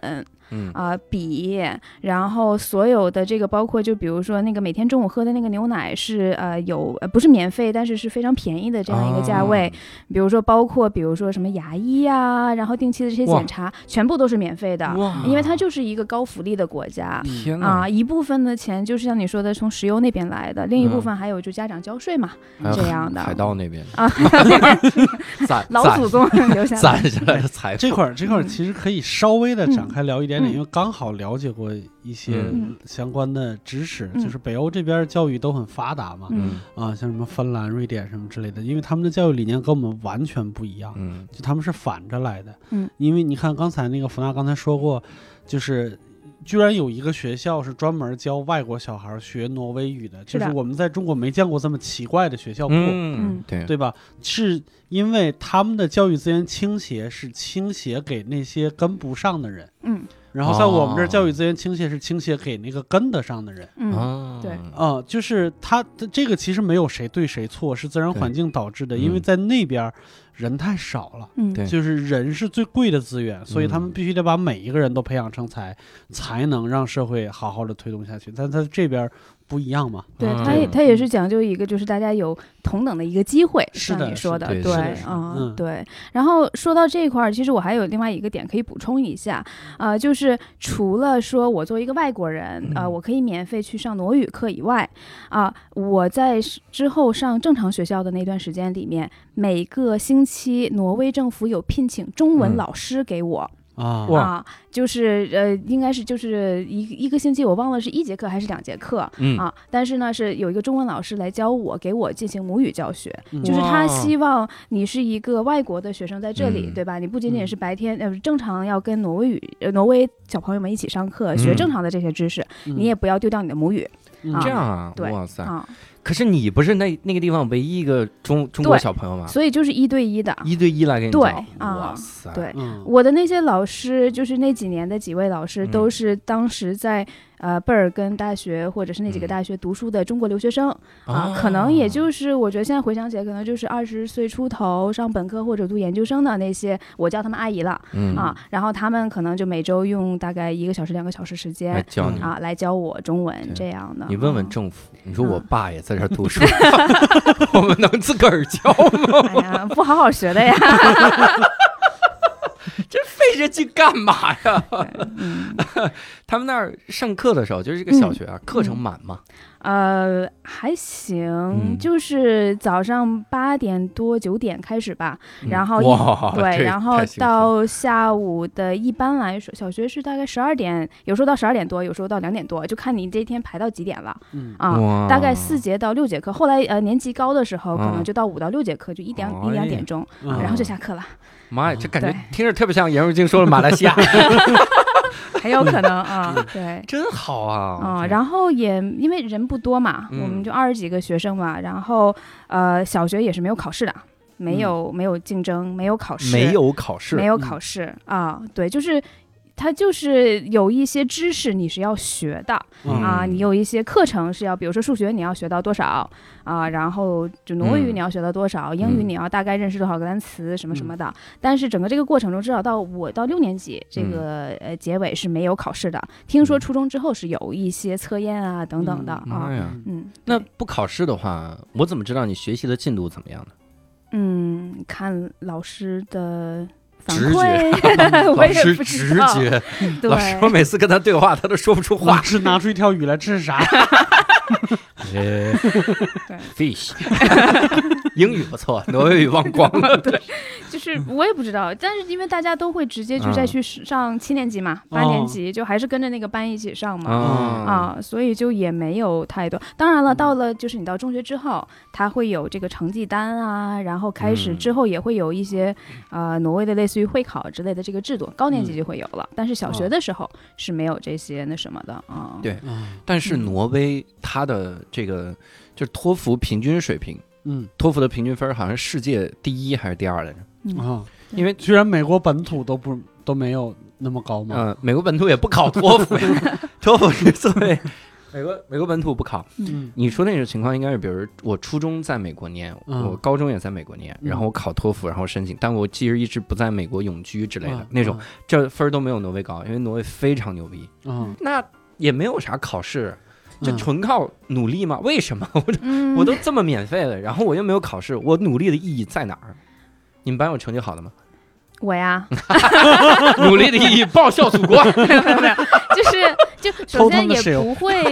Speaker 1: 嗯
Speaker 5: 啊、笔，然后所有的这个包括就比如说那个每天中午喝的那个牛奶是呃有呃不是免费，但是是非常便宜的这样一个价位，比如说包括比如说什么牙医呀、然后定期的这些检查，全部都是免费的，因为它就是一个高福利的国家。
Speaker 1: 天哪
Speaker 5: 啊，一部分的钱就是像你说的从石油那边来的，另一部
Speaker 1: 嗯
Speaker 5: 分还有就家长交税嘛，这样的
Speaker 1: 海盗那边
Speaker 5: 啊，
Speaker 1: 攒
Speaker 5: 老祖宗留下来。
Speaker 1: 攒下来的财富，
Speaker 3: 这块儿这块儿其实可以稍微的展开聊一点因为刚好了解过一些
Speaker 5: 嗯
Speaker 3: 相关的知识，
Speaker 5: 嗯
Speaker 3: 就是北欧这边教育都很发达嘛，
Speaker 5: 嗯
Speaker 3: 啊，像什么芬兰、瑞典什么之类的，因为他们的教育理念跟我们完全不一样，
Speaker 1: 嗯
Speaker 3: 就他们是反着来的。
Speaker 5: 嗯，
Speaker 3: 因为你看刚才那个福娜刚才说过，就是。居然有一个学校是专门教外国小孩学挪威语的，就是我们在中国没见过这么奇怪的学校过。
Speaker 1: 嗯，对
Speaker 3: 对吧？是因为他们的教育资源倾斜是倾斜给那些跟不上的人，
Speaker 5: 嗯
Speaker 3: 然后在我们这
Speaker 1: 哦
Speaker 3: 儿教育资源倾斜是倾斜给那个跟得上的人。
Speaker 5: 嗯
Speaker 1: 啊，
Speaker 5: 对
Speaker 3: 啊、就是他这个其实没有谁对谁错，是自然环境导致的，因为
Speaker 1: 嗯
Speaker 3: 在那边人太少了。
Speaker 5: 嗯
Speaker 1: 对
Speaker 3: 就是人是最贵的资源，所以他们
Speaker 1: 嗯
Speaker 3: 必须得把每一个人都培养成才，才能让社会好好的推动下去。但在这边儿不一样嘛，
Speaker 5: 对，
Speaker 1: 嗯
Speaker 5: 他也他也是讲究一个，就是大家有同等的一个机会，像你说的，对
Speaker 3: 嗯
Speaker 5: 对。然后说到这一块儿，其实我还有另外一个点可以补充一下，呃，就是除了说我作为一个外国人，呃，
Speaker 1: 嗯
Speaker 5: 我可以免费去上挪语课以外，啊、我在之后上正常学校的那段时间里面，每个星期挪威政府有聘请中文
Speaker 1: 嗯
Speaker 5: 老师给我。
Speaker 3: 啊
Speaker 5: 就是呃，应该是就是一一个星期，我忘了是一节课还是两节课、
Speaker 1: 嗯
Speaker 5: 啊。但是呢，是有一个中文老师来教我，给我进行母语教学，
Speaker 3: 嗯
Speaker 5: 就是他希望你是一个外国的学生在这里，
Speaker 1: 嗯
Speaker 5: 对吧？你不仅仅
Speaker 3: 嗯
Speaker 5: 是白天呃正常要跟挪威语、呃挪威小朋友们一起上课，学
Speaker 1: 嗯
Speaker 5: 正常的这些知识，
Speaker 3: 嗯
Speaker 5: 你也不要丢掉你的母语
Speaker 1: 这样啊，
Speaker 5: 对
Speaker 1: 哇塞！
Speaker 5: 啊。
Speaker 1: 可是你不是那那个地方唯一一个中中国小朋友吗？
Speaker 5: 所以就是一对一的。
Speaker 1: 一对一来给你
Speaker 5: 对
Speaker 1: 教，
Speaker 5: 啊
Speaker 1: 哇塞！
Speaker 5: 对，
Speaker 3: 嗯
Speaker 5: 我的那些老师，就是那几年的几位老师，
Speaker 1: 嗯
Speaker 5: 都是当时在呃贝尔根大学或者是那几个
Speaker 1: 嗯
Speaker 5: 大学读书的中国留学生、啊
Speaker 1: 哦，
Speaker 5: 可能也就是我觉得现在回想起来，可能就是二十岁出头上本科或者读研究生的那些，我叫他们阿姨了、
Speaker 1: 嗯
Speaker 5: 啊，然后他们可能就每周用大概一个小时两个小时时
Speaker 1: 来
Speaker 5: 间。
Speaker 1: 教你。
Speaker 5: 啊，来教我中文这样的。
Speaker 1: 你问问
Speaker 5: 啊
Speaker 1: 政府，你说我
Speaker 5: 嗯
Speaker 1: 爸也在这儿读书，我们能自个儿教吗？
Speaker 5: 哎呀，不好好学的呀。
Speaker 1: 这费这劲干嘛呀？
Speaker 5: 嗯，
Speaker 1: 他们那儿上课的时候，就是这个小学啊，课程
Speaker 5: 嗯。
Speaker 1: 满吗？
Speaker 5: 呃，还行，
Speaker 1: 嗯。
Speaker 5: 就是早上八点多九点开始吧，
Speaker 1: 嗯。
Speaker 5: 然后对，然后到下午的一般来说，小学是大概十二点，有时候到十二点多，有时候到两点多，就看你这一天排到几点了。
Speaker 3: 嗯。
Speaker 5: 啊。大概四节到六节课，后来呃年级高的时候，可
Speaker 1: 嗯
Speaker 5: 能就到五到六节课，就一点一两点钟，
Speaker 3: 嗯
Speaker 5: 然后就下课了，
Speaker 1: 妈呀，这感觉听着特别像颜如晶说的马来西亚，
Speaker 5: 很有可能啊，对。
Speaker 1: 真好啊！
Speaker 5: 啊、然后也因为人不多嘛，
Speaker 1: 嗯。
Speaker 5: 我们就二十几个学生嘛，然后呃，小学也是没有考试的，没有、没有竞争，没有考试，
Speaker 1: 没有考试，
Speaker 5: 没有考试啊，对，就是它就是有一些知识你是要学的
Speaker 3: 嗯
Speaker 5: 啊，你有一些课程是要，比如说数学你要学到多少啊，然后就挪威语
Speaker 1: 嗯
Speaker 5: 你要学到多少，英语
Speaker 1: 嗯
Speaker 5: 你要大概认识多少个单词什么什么的。但是整个这个过程中，至少到我到六年级这个呃结尾是没有考试的。听说
Speaker 1: 嗯
Speaker 5: 初中之后是有一些测验啊等等的
Speaker 3: 嗯
Speaker 5: 啊，嗯，
Speaker 1: 那不考试的话，我怎么知道你学习的进度怎么样呢？
Speaker 5: 嗯，看老师的反
Speaker 1: 直觉
Speaker 5: 馈，我
Speaker 1: 老师
Speaker 5: 也不知道，
Speaker 1: 直觉，老师我每次跟他对话，他都说不出
Speaker 3: 老
Speaker 1: 话。
Speaker 3: 是拿出一条鱼来，这是啥？
Speaker 1: 呃 fish，英语不错，挪威语忘光了。对，
Speaker 5: 就是我也不知道，但是因为大家都会直接就再
Speaker 1: 嗯
Speaker 5: 去上七年级嘛，八年级就还是跟着那个班一起上嘛。
Speaker 1: 啊
Speaker 5: 啊，所以就也没有太多。当然了，到了就是你到中学之后，他会有这个成绩单啊，然后开始
Speaker 1: 嗯
Speaker 5: 之后也会有一些呃挪威的类似于会考之类的这个制度，高年级
Speaker 3: 嗯
Speaker 5: 就会有了，但是小学的时候是没有这些那什么的啊。
Speaker 1: 对
Speaker 3: 嗯
Speaker 1: 但是
Speaker 5: 嗯
Speaker 1: 挪威它的这个就是托福平均水平，
Speaker 3: 嗯。
Speaker 1: 托福的平均分好像世界第一还是第二来着？
Speaker 5: 嗯。
Speaker 3: 啊，
Speaker 1: 因为
Speaker 3: 居然美国本土都不都没有那么高吗？
Speaker 1: 呃，美国本土也不考托福呀，托福是作为美国美国本土不考。
Speaker 3: 嗯。
Speaker 1: 你说那种情况应该是，比如我初中在美国念，
Speaker 3: 嗯。
Speaker 1: 我高中也在美国念，
Speaker 3: 嗯。
Speaker 1: 然后我考托福，然后申请，但我其实一直不在美国永居之类的
Speaker 3: 嗯。
Speaker 1: 那种，这分儿都没有挪威高，因为挪威非常牛逼。
Speaker 3: 嗯，
Speaker 1: 那也没有啥考试，就
Speaker 3: 嗯
Speaker 1: 纯靠努力吗？为什么 我
Speaker 5: 嗯，
Speaker 1: 我都这么免费了，然后我又没有考试，我努力的意义在哪儿？你们班有成绩好的吗？
Speaker 5: 我呀，
Speaker 1: 努力的意义报效祖国。
Speaker 5: 没有没有没有，就是就首先也不会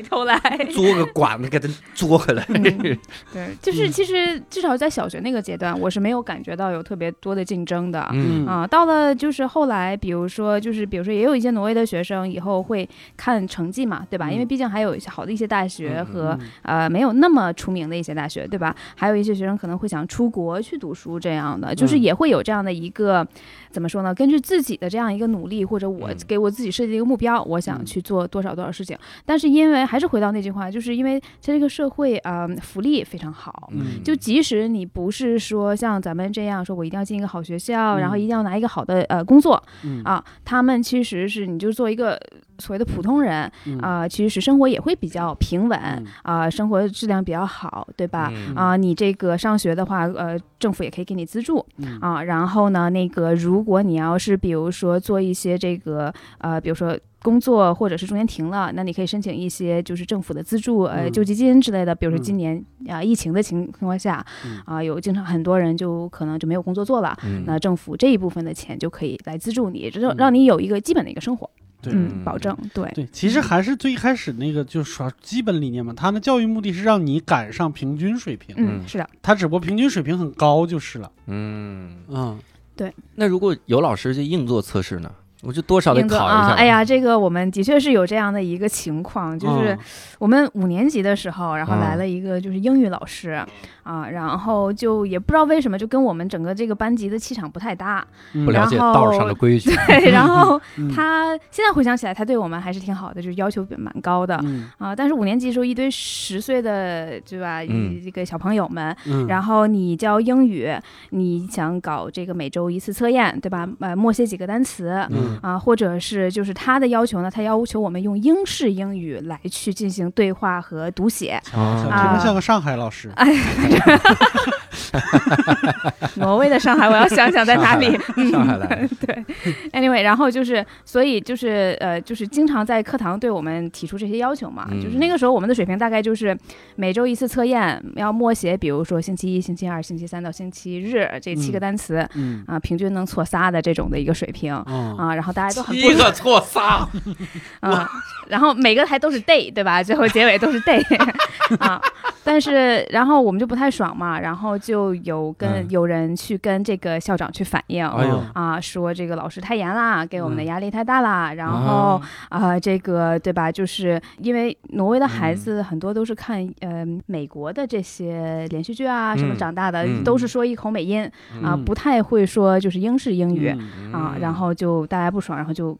Speaker 5: 没偷来。
Speaker 1: 嘬个管子给它嘬回来。
Speaker 5: 嗯对，就是其实至少在小学那个阶段，我是没有感觉到有特别多的竞争的。
Speaker 1: 嗯
Speaker 5: 啊，到了就是后来，比如说，就是比如说，也有一些挪威的学生以后会看成绩嘛，对吧？因为
Speaker 3: 嗯
Speaker 5: 毕竟还有一些好的一些大学
Speaker 1: 嗯
Speaker 5: 和、呃没有那么出名的一些大学，对吧？还有一些学生可能会想出国去读书这样的，就是
Speaker 3: 嗯
Speaker 5: 也会有这样的一个、怎么说呢？根据自己的这样一个努力，或者我
Speaker 1: 嗯
Speaker 5: 给我自己设计一个目标，我想
Speaker 3: 嗯
Speaker 5: 去做多少多少事情。但是因为还是回到那句话，就是因为在这个社会啊、呃福利非常好，
Speaker 1: 嗯
Speaker 5: 就即使你不是说像咱们这样说，我一定要进一个好学校，然后
Speaker 3: 嗯
Speaker 5: 一定要拿一个好的呃工作
Speaker 3: 嗯
Speaker 5: 啊，他们其实是你就做一个所谓的普通人
Speaker 3: 嗯
Speaker 5: 啊、其实生活也会比较平稳
Speaker 3: 嗯
Speaker 5: 啊、生活质量比较好，对吧？
Speaker 1: 嗯
Speaker 5: 啊，你这个上学的话，呃，政府也可以给你资助
Speaker 3: 嗯
Speaker 5: 啊。然后呢，那个如果你要是比如说做一些这个呃，比如说。工作或者是中间停了，那你可以申请一些就是政府的资助，呃，
Speaker 3: 嗯。
Speaker 5: 救济金之类的。比如说
Speaker 3: 嗯
Speaker 5: 今年啊、疫情的情情况下，
Speaker 3: 嗯。
Speaker 5: 啊、有经常很多人就可能就没有工作做了，
Speaker 1: 嗯。
Speaker 5: 那政府这一部分的钱就可以来资助你，让
Speaker 3: 嗯。
Speaker 5: 让你有一个基本的一个生活，
Speaker 3: 对。
Speaker 5: 嗯，保证对。
Speaker 3: 对，其实还是最开始那个就是说基本理念嘛，他的教育目的是让你赶上平均水平，
Speaker 5: 嗯，
Speaker 1: 嗯。
Speaker 5: 是的，
Speaker 3: 他只不过平均水平很高就是了。
Speaker 1: 嗯，
Speaker 3: 嗯。
Speaker 5: 对。
Speaker 1: 那如果有老师就硬做测试呢？我就多少得考一下。
Speaker 5: 啊，哎，呀，这个我们的确是有这样的一个情况，就是
Speaker 3: 嗯
Speaker 5: 我们五年级的时候，然后
Speaker 1: 嗯
Speaker 5: 来了一个就是英语老师啊，然后就也不知道为什么，就跟我们整个这个班级的气场不太搭。
Speaker 3: 嗯
Speaker 1: 不了解道上的规矩。
Speaker 5: 对，然后
Speaker 3: 嗯
Speaker 5: 他现在回想起来，他对我们还是挺好的，就是要求蛮高的。
Speaker 3: 嗯
Speaker 5: 啊，但是五年级的时候，一堆十岁的对吧，这个小朋友们，
Speaker 3: 嗯，
Speaker 5: 然后你教英语，你想搞这个每周一次测验，对吧？呃，默写几个单词，
Speaker 3: 嗯
Speaker 5: 啊，或者是就是他的要求呢，他要求我们用英式英语来去进行对话和读写。
Speaker 1: 啊
Speaker 3: 听
Speaker 5: 啊
Speaker 3: 着像个上海老师。
Speaker 5: 挪威的上海，我要想想在哪里。嗯
Speaker 1: 上海来，
Speaker 5: 对，anyway，然后就是，所以就是呃，就是经常在课堂对我们提出这些要求嘛。
Speaker 1: 嗯
Speaker 5: 就是那个时候我们的水平大概就是每周一次测验，要默写，比如说星期一、星期二、星期三到星期日这七个
Speaker 3: 嗯
Speaker 5: 单词。
Speaker 3: 嗯
Speaker 5: 啊，平均能错仨的这种的一个水平。
Speaker 3: 嗯
Speaker 5: 啊，然后大家都很不
Speaker 1: 一个错仨，
Speaker 5: 啊，然后每个台都是 day，对吧？最后结尾都是 day 啊。但是，然后我们就不太爽嘛，然后就有跟、
Speaker 1: 嗯
Speaker 5: 有人去跟这个校长去反映。
Speaker 1: 哎
Speaker 5: 啊，说这个老师太严啦，给我们的
Speaker 3: 嗯
Speaker 5: 压力太大啦。然后啊、这个对吧？就是因为挪威的孩子很多都是看呃美国的这些连续剧啊什么
Speaker 1: 嗯
Speaker 5: 长大的，
Speaker 1: 嗯
Speaker 5: 都是说一口美音啊，
Speaker 3: 嗯
Speaker 5: 不太会说就是英式英语。
Speaker 3: 嗯
Speaker 5: 啊，然后就大家不爽，然后就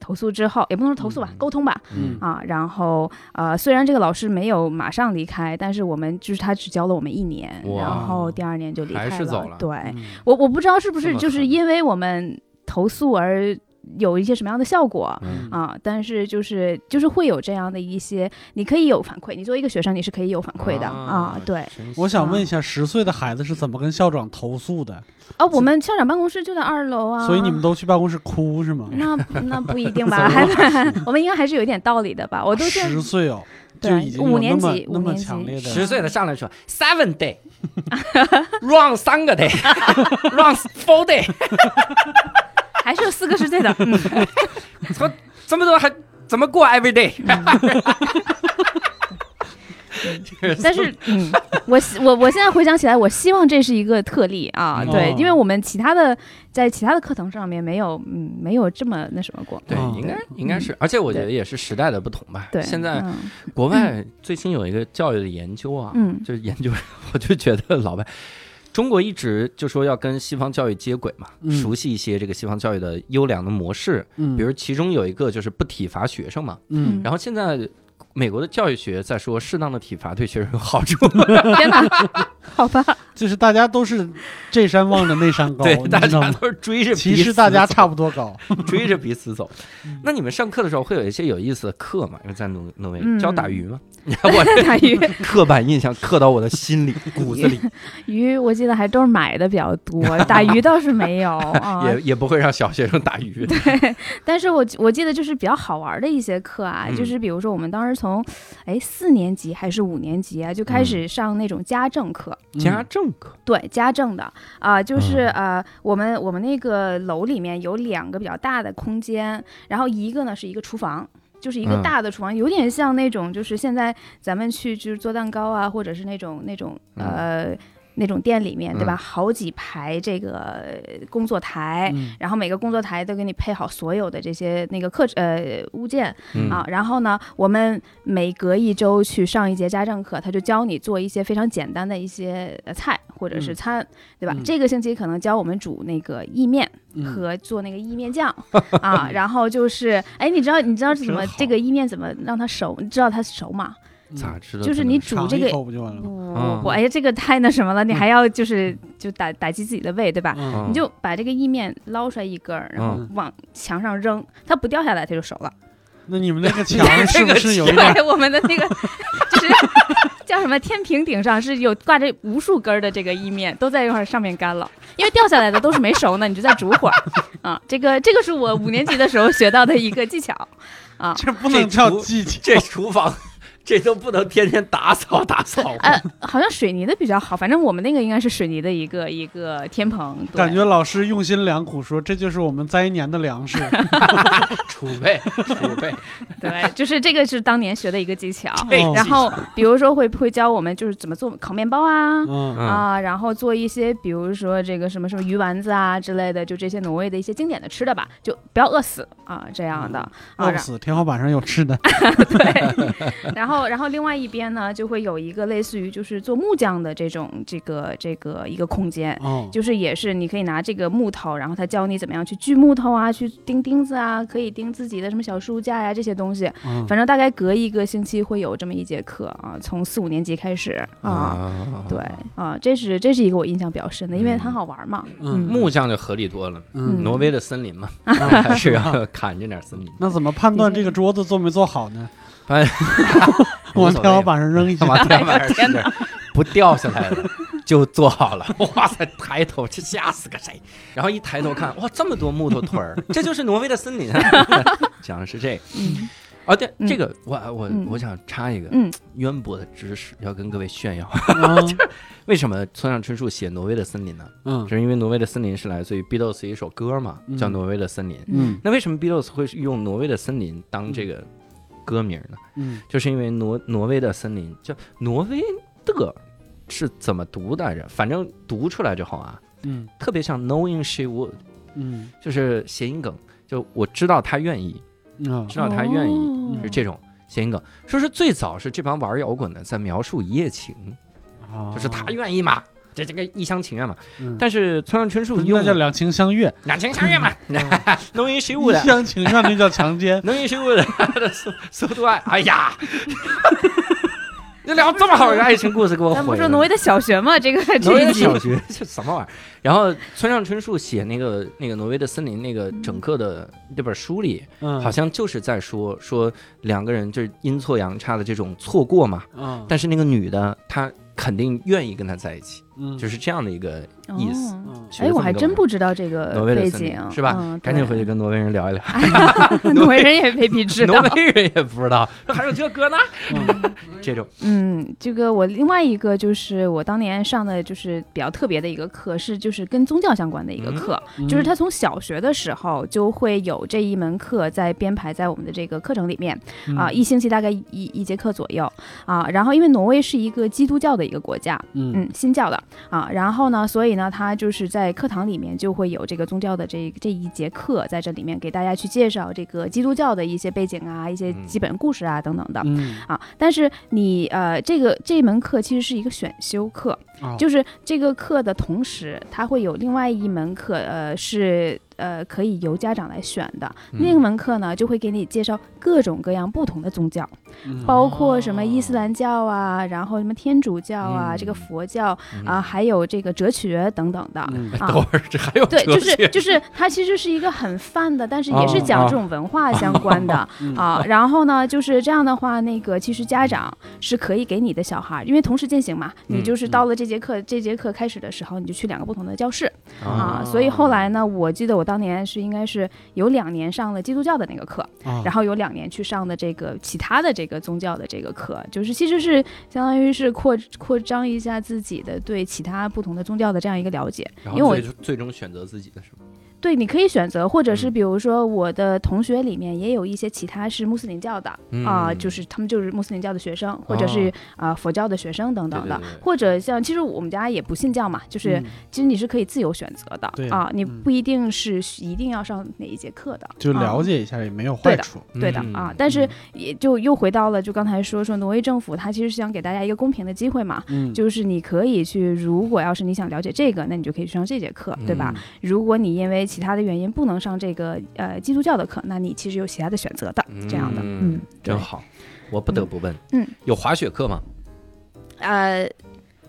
Speaker 5: 投诉之后，也不能说投诉吧，
Speaker 3: 嗯
Speaker 5: 沟通吧，
Speaker 3: 嗯。
Speaker 5: 啊，然后呃，虽然这个老师没有马上离开，但是我们就是他只教了我们一年，然后第二年就离开
Speaker 1: 还是走了
Speaker 5: 对
Speaker 3: 嗯。
Speaker 5: 我我不知道是不是就是因为我们投诉而有一些什么样的效果。
Speaker 1: 嗯。
Speaker 5: 啊，但是就是就是会有这样的一些，你可以有反馈，你作为一个学生，你是可以有反馈的啊，对，
Speaker 3: 我想问一下，十岁的孩子是怎么跟校长投诉的？
Speaker 5: 啊，我们校长办公室就在二楼啊，
Speaker 3: 所以你们都去办公室哭是吗？
Speaker 5: 那那不一定吧，还 我们应该还是有一点道理的吧，我都现
Speaker 3: 十岁哦，就
Speaker 5: 对
Speaker 3: 已经
Speaker 5: 五年级五年级。
Speaker 3: 强烈的。
Speaker 1: 十岁的上来说 seven day run 三个 day four day，
Speaker 5: 还是有四个是对的，嗯，
Speaker 1: 怎么这么多还怎么过 every day？
Speaker 5: 但是，嗯，我我我现在回想起来，我希望这是一个特例啊，
Speaker 1: 嗯
Speaker 5: 对，
Speaker 3: 哦
Speaker 5: 因为我们其他的在其他的课堂上面没有，嗯，没有这么那什么过。
Speaker 1: 对，
Speaker 3: 嗯
Speaker 1: 应该应该是，而且我觉得也是时代的不同吧。
Speaker 5: 对，
Speaker 1: 现在
Speaker 5: 嗯
Speaker 1: 国外最新有一个教育的研究啊，
Speaker 5: 嗯
Speaker 1: 就是研究，我就觉得老外。中国一直就说要跟西方教育接轨嘛，
Speaker 3: 嗯。
Speaker 1: 熟悉一些这个西方教育的优良的模式，
Speaker 3: 嗯，
Speaker 1: 比如其中有一个就是不体罚学生嘛，
Speaker 3: 嗯。
Speaker 1: 然后现在美国的教育学在说适当的体罚对学生有好处，
Speaker 5: 天哪，好吧，
Speaker 3: 就是大家都是这山望着那山高，
Speaker 1: 对，大？家都是追着彼此
Speaker 3: 其实大家差不多高。
Speaker 1: 追着彼此走
Speaker 3: 嗯。
Speaker 1: 那你们上课的时候会有一些有意思的课吗？因为在挪挪威
Speaker 5: 嗯
Speaker 1: 教打鱼吗？我
Speaker 5: 打鱼
Speaker 1: 刻板印象刻到我的心里骨子里，
Speaker 5: 鱼，我记得还都是买的比较多，打鱼倒是没有啊。
Speaker 1: 也也不会让小学生打鱼。
Speaker 5: 对但是我我记得就是比较好玩的一些课啊，
Speaker 1: 嗯
Speaker 5: 就是比如说我们当时从哎四年级还是五年级啊，就开始上那种家政课。
Speaker 1: 家政课，
Speaker 5: 对家政的。啊、就是
Speaker 1: 嗯
Speaker 5: 呃，我们我们那个楼里面有两个比较大的空间，然后一个呢是一个厨房。就是一个
Speaker 1: 嗯。
Speaker 5: 大的厨房，有点像那种，就是现在咱们去就是做蛋糕啊，或者是那种那种呃那种店里面，对吧？
Speaker 1: 嗯
Speaker 5: 好几排这个工作台，
Speaker 3: 嗯
Speaker 5: 然后每个工作台都给你配好所有的这些那个课呃物件
Speaker 1: 嗯
Speaker 5: 啊，然后呢，我们每隔一周去上一节家政课，他就教你做一些非常简单的一些呃菜或者是
Speaker 3: 嗯
Speaker 5: 餐，对吧？
Speaker 3: 嗯
Speaker 5: 这个星期可能教我们煮那个意面
Speaker 3: 嗯
Speaker 5: 和做那个意面酱 啊，然后就是哎，你知道你知道怎么这个意面怎么让它熟？你知道它熟吗？
Speaker 1: 咋吃的？
Speaker 5: 就是你煮这个。
Speaker 3: 口不就完了吗？
Speaker 5: 不
Speaker 1: 嗯
Speaker 5: 不，哎呀，这个太那什么了，你还要就是就打打击自己的胃，对吧？
Speaker 3: 嗯
Speaker 5: 你就把这个意面捞出来一根儿，然后
Speaker 3: 嗯
Speaker 5: 往墙上扔，它不掉下来，它就熟了。
Speaker 3: 那你们那个墙 是不是有一点？
Speaker 5: 对，我们的那个就是 叫什么天平顶上是有挂着无数根儿的这个意面，都在一块儿上面干了，因为掉下来的都是没熟呢，你就再煮会儿啊。这个这个是我五年级的时候学到的一个技巧啊。
Speaker 3: 这不能叫技巧。
Speaker 1: 这厨房 这都不能天天打扫打扫。
Speaker 5: 呃，好像水泥的比较好，反正我们那个应该是水泥的一个一个天棚，
Speaker 3: 感觉老师用心良苦，说这就是我们灾年的粮食。
Speaker 1: 储 备储备，
Speaker 5: 对，就是这个是当年学的一个技巧。
Speaker 3: 哦
Speaker 5: 然后比如说会会教我们就是怎么做烤面包啊。啊，然后做一些，比如说这个什么什么鱼丸子啊之类的，就这些挪威的一些经典的吃的吧，就不要饿死啊，这样的
Speaker 3: 饿不死，天花板上有吃的。
Speaker 5: 对，然后然后另外一边呢，就会有一个类似于就是做木匠的这种这个这个一个空间，
Speaker 3: 哦，
Speaker 5: 就是也是你可以拿这个木头，然后他教你怎么样去锯木头啊，去钉钉子啊，可以钉自己的什么小书架呀、这些东西。
Speaker 3: 嗯
Speaker 5: 反正大概隔一个星期会有这么一节课啊，从四五年级开始啊。对啊，这是这是一个我印象比较深的，因为很好玩嘛。
Speaker 3: 嗯
Speaker 1: 木匠就合理多了，
Speaker 3: 嗯，
Speaker 1: 挪威的森林嘛，还是要砍着点森林。
Speaker 3: 那怎么判断这个桌子做没做好呢？
Speaker 1: 哎
Speaker 3: 往天花板上扔一下。
Speaker 1: 往天花板上是 不掉下来了，就做好了。哇塞，抬头这吓死个谁？然后一抬头看，哇，这么多木头腿儿，这就是挪威的森林。讲的是这个。
Speaker 5: 嗯
Speaker 1: 哦，对，
Speaker 5: 嗯
Speaker 1: 这个我我
Speaker 5: 嗯
Speaker 1: 我想插一个
Speaker 5: 嗯
Speaker 1: 渊博的知识，要跟各位炫耀。
Speaker 3: 嗯
Speaker 1: 为什么村上春树写挪威的森林呢？
Speaker 3: 嗯
Speaker 1: 就是因为挪威的森林是来自于 Beatles 一首歌嘛，
Speaker 3: 嗯
Speaker 1: 叫《挪威的森林》。
Speaker 3: 嗯
Speaker 1: 那为什么 Beatles 会用挪威的森林当这个歌名呢？
Speaker 3: 嗯
Speaker 1: 就是因为挪挪威的森林叫挪威的，是怎么读来着？反正读出来之后啊，
Speaker 3: 嗯
Speaker 1: 特别像 Knowing she would，
Speaker 3: 嗯
Speaker 1: 就是谐音梗，就我知道她愿意，
Speaker 3: 嗯
Speaker 1: 知道她愿意，
Speaker 5: 哦
Speaker 1: 是这种谐音梗。说是最早是这帮玩摇滚的在描述一夜情，就是他愿意嘛。这这个一厢情愿嘛，
Speaker 3: 嗯
Speaker 1: 但是村上春树用
Speaker 3: 那叫两情相悦，
Speaker 1: 两情相悦嘛，Knowing she
Speaker 3: 一
Speaker 1: would，
Speaker 3: 厢情愿那叫强奸。
Speaker 1: 能一修的速速度爱，哎呀，你聊这么好一个爱情故事给我
Speaker 5: 咱
Speaker 1: 了。
Speaker 5: 是挪威的小学吗？这个
Speaker 1: 挪威的小学这什么玩意儿？然后村上春树写那个那个挪威的森林那个整个的这本书里，
Speaker 3: 嗯，
Speaker 1: 好像就是在说说两个人就是阴错阳差的这种错过嘛。
Speaker 3: 嗯，
Speaker 1: 但是那个女的她肯定愿意跟他在一起，
Speaker 3: 嗯
Speaker 1: 就是这样的一个意思。
Speaker 5: 哎，我还真不知道这个背景，
Speaker 1: 是吧？
Speaker 5: 嗯
Speaker 1: 赶紧回去跟挪威人聊一聊。
Speaker 5: 挪威人也未必知道挪。
Speaker 1: 威人也不知道，还有这歌呢？
Speaker 3: 嗯
Speaker 1: 这种
Speaker 5: 嗯，这个我另外一个就是我当年上的就是比较特别的一个课，是就是跟宗教相关的一个课，
Speaker 3: 嗯
Speaker 5: 就是他从小学的时候就会有这一门课在编排在我们的这个课程里面啊、一星期大概一一节课左右啊。然后因为挪威是一个基督教的一个国家，
Speaker 3: 嗯
Speaker 5: 嗯，新教的啊，然后呢，所以呢，他就是在课堂里面就会有这个宗教的这这一节课在这里面给大家去介绍这个基督教的一些背景啊、一些
Speaker 1: 嗯
Speaker 5: 基本故事啊等等的。
Speaker 3: 嗯
Speaker 5: 啊，但是你呃，这个这门课其实是一个选修课，
Speaker 3: 哦
Speaker 5: 就是这个课的同时，它会有另外一门课，呃，是呃可以由家长来选的。
Speaker 1: 嗯
Speaker 5: 另一门课呢，就会给你介绍各种各样不同的宗教，
Speaker 3: 嗯
Speaker 5: 包括什么伊斯兰教啊，然后什么天主教啊，
Speaker 1: 嗯
Speaker 5: 这个佛教
Speaker 1: 嗯
Speaker 5: 啊，还有这个哲学等等的。
Speaker 3: 嗯
Speaker 5: 啊
Speaker 1: 等会儿这还有
Speaker 5: 对，就是就是，它其实是一个很泛的，但是也是讲
Speaker 1: 哦
Speaker 5: 这种文化相关的
Speaker 3: 嗯
Speaker 5: 啊。然后呢，就是这样的话，那个其实家长是可以给你的小孩，因为同时进行嘛，你
Speaker 1: 嗯
Speaker 5: 就是到了这节课，这节课开始的时候，你就去两个不同的教室啊。
Speaker 1: 哦
Speaker 5: 所以后来呢，我记得我当年是应该是有两年上了基督教的那个课，
Speaker 3: 啊
Speaker 5: 然后有两年去上的这个其他的这个宗教的这个课，就是其实是相当于是扩扩张一下自己的对其他不同的宗教的这样一个了解。
Speaker 1: 然
Speaker 5: 因为我
Speaker 1: 后最最终选择自己的是吗？
Speaker 5: 对，你可以选择，或者是
Speaker 1: 嗯。
Speaker 5: 比如说我的同学里面也有一些其他是穆斯林教的啊、
Speaker 1: 嗯
Speaker 5: 就是他们就是穆斯林教的学生，或者是啊、佛教的学生等等的，
Speaker 1: 对对对。
Speaker 5: 或者像其实我们家也不信教嘛，就是、
Speaker 3: 嗯。
Speaker 5: 其实你是可以自由选择的
Speaker 3: 对
Speaker 5: 啊，你
Speaker 3: 嗯。
Speaker 5: 不一定是一定要上哪一节课的，
Speaker 3: 就了。
Speaker 5: 啊
Speaker 3: 解一下也没有坏处。
Speaker 5: 对的
Speaker 1: 嗯
Speaker 5: 啊，但是也就又回到了，就刚才说说挪威政府，他其实是想给大家一个公平的机会嘛，
Speaker 3: 嗯，
Speaker 5: 就是你可以去，如果要是你想了解这个，那你就可以去上这节课，对吧？如果你因为其他的原因不能上这个呃基督教的课，那你其实有其他的选择的，这样的，
Speaker 1: 嗯
Speaker 5: 嗯，
Speaker 1: 真好。我不得不问，
Speaker 5: 嗯，
Speaker 1: 有滑雪课吗？
Speaker 5: 呃。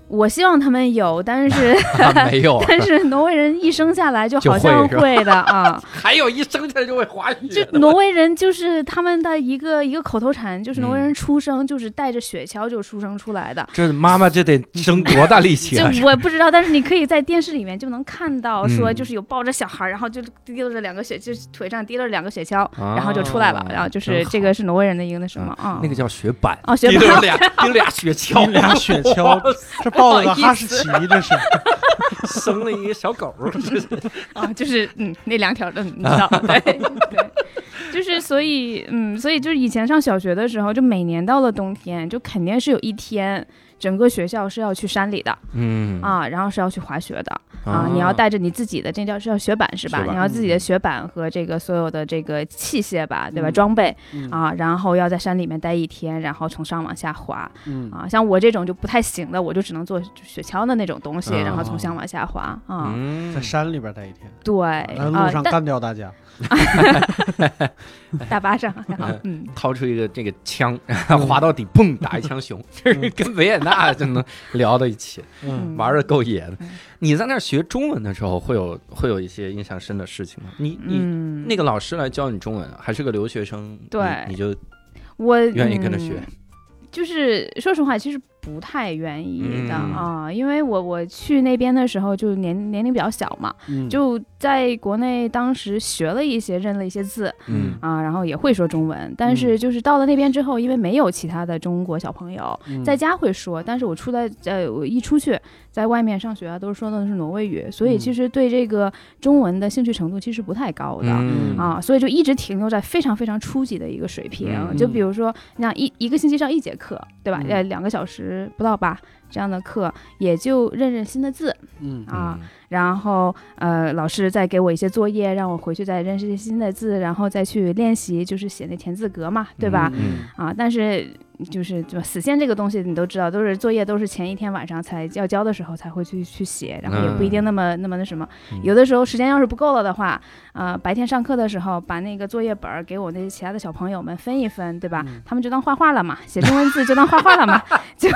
Speaker 5: 我希望他们有，但是
Speaker 1: 没有，
Speaker 5: 但是挪威人一生下来就好像会的啊。
Speaker 1: 还有一生下来就会滑雪
Speaker 5: 就。挪威人就是他们的一个一个口头禅，就是挪威
Speaker 1: 嗯
Speaker 5: 人出生就是带着雪橇就出生出来的。
Speaker 1: 这妈妈这得生多大力气
Speaker 5: 就
Speaker 1: 啊！
Speaker 5: 我不知道，但是你可以在电视里面就能看到，说
Speaker 1: 嗯
Speaker 5: 就是有抱着小孩儿，然后就提溜着两个雪，就是腿上提溜着两个雪橇，然后就出来了。
Speaker 1: 啊
Speaker 5: 然后就是这个是挪威人的一个那什么啊，
Speaker 1: 那个叫雪板，
Speaker 5: 哦雪板
Speaker 1: 钉了俩钉俩雪橇，
Speaker 3: 俩雪橇，这抱了哈士奇，这是。
Speaker 1: 生了一个小狗，这 是
Speaker 5: 啊，就是嗯那两条的，你知道 对对，就是所以嗯，所以就是以前上小学的时候，就每年到了冬天，就肯定是有一天。整个学校是要去山里的。
Speaker 1: 嗯。
Speaker 5: 啊，然后是要去滑雪的。啊，你要带着你自己的，这叫是叫雪板是吧？你要自己的雪板和这个所有的这个器械吧，对吧？
Speaker 3: 嗯
Speaker 5: 装备。
Speaker 3: 嗯。
Speaker 5: 啊，然后要在山里面待一天，然后从上往下滑。
Speaker 3: 嗯。
Speaker 5: 啊。像我这种就不太行的，我就只能做雪橇的那种东西，
Speaker 1: 嗯
Speaker 5: 然后从上往下滑啊。
Speaker 1: 嗯。
Speaker 3: 在山里边待一天，
Speaker 5: 对啊，
Speaker 3: 干掉大家。
Speaker 5: 大巴上，然后嗯，
Speaker 1: 掏出一个这个枪，滑到底，砰打一枪熊，这 是跟维也纳就能聊到一起，
Speaker 3: 嗯，
Speaker 1: 玩的够野的。
Speaker 5: 嗯。
Speaker 1: 你在那儿学中文的时候，会有会有一些印象深的事情吗？你你
Speaker 5: 嗯，
Speaker 1: 那个老师来教你中文，还是个留学生，
Speaker 5: 对。
Speaker 1: 你你就
Speaker 5: 我
Speaker 1: 愿意跟着学？
Speaker 5: 嗯就是说实话，其实不太愿意的、
Speaker 1: 嗯。
Speaker 5: 啊，因为我我去那边的时候就年年龄比较小嘛，
Speaker 3: 嗯。
Speaker 5: 就在国内当时学了一些，认了一些字
Speaker 1: 嗯。
Speaker 5: 啊，然后也会说中文，但是就是到了那边之后，因为没有其他的中国小朋友，
Speaker 3: 嗯。
Speaker 5: 在家会说，但是我出来呃，我一出去在外面上学啊，都是说的是挪威语，所以
Speaker 3: 嗯
Speaker 5: 其实对这个中文的兴趣程度其实不太高的。
Speaker 1: 嗯
Speaker 5: 啊，所以就一直停留在非常非常初级的一个水平。
Speaker 1: 嗯
Speaker 5: 就比如说，你想一一个星期上一节课，对吧？
Speaker 3: 嗯
Speaker 5: 呃，两个小时不到吧，这样的课也就认认新的字
Speaker 3: 嗯
Speaker 5: 啊。然后呃，老师再给我一些作业，让我回去再认识一些新的字，然后再去练习，就是写那田字格嘛，对吧？
Speaker 1: 嗯
Speaker 5: 啊，但是就是就死线这个东西，你都知道，都是作业都是前一天晚上才要交的时候才会去去写，然后也不一定那么、那么那什么。
Speaker 1: 嗯
Speaker 5: 有的时候时间要是不够了的话，呃，白天上课的时候把那个作业本儿给我那些其他的小朋友们分一分，对吧？
Speaker 3: 嗯
Speaker 5: 他们就当画画了嘛，写中文字就当画画了嘛，就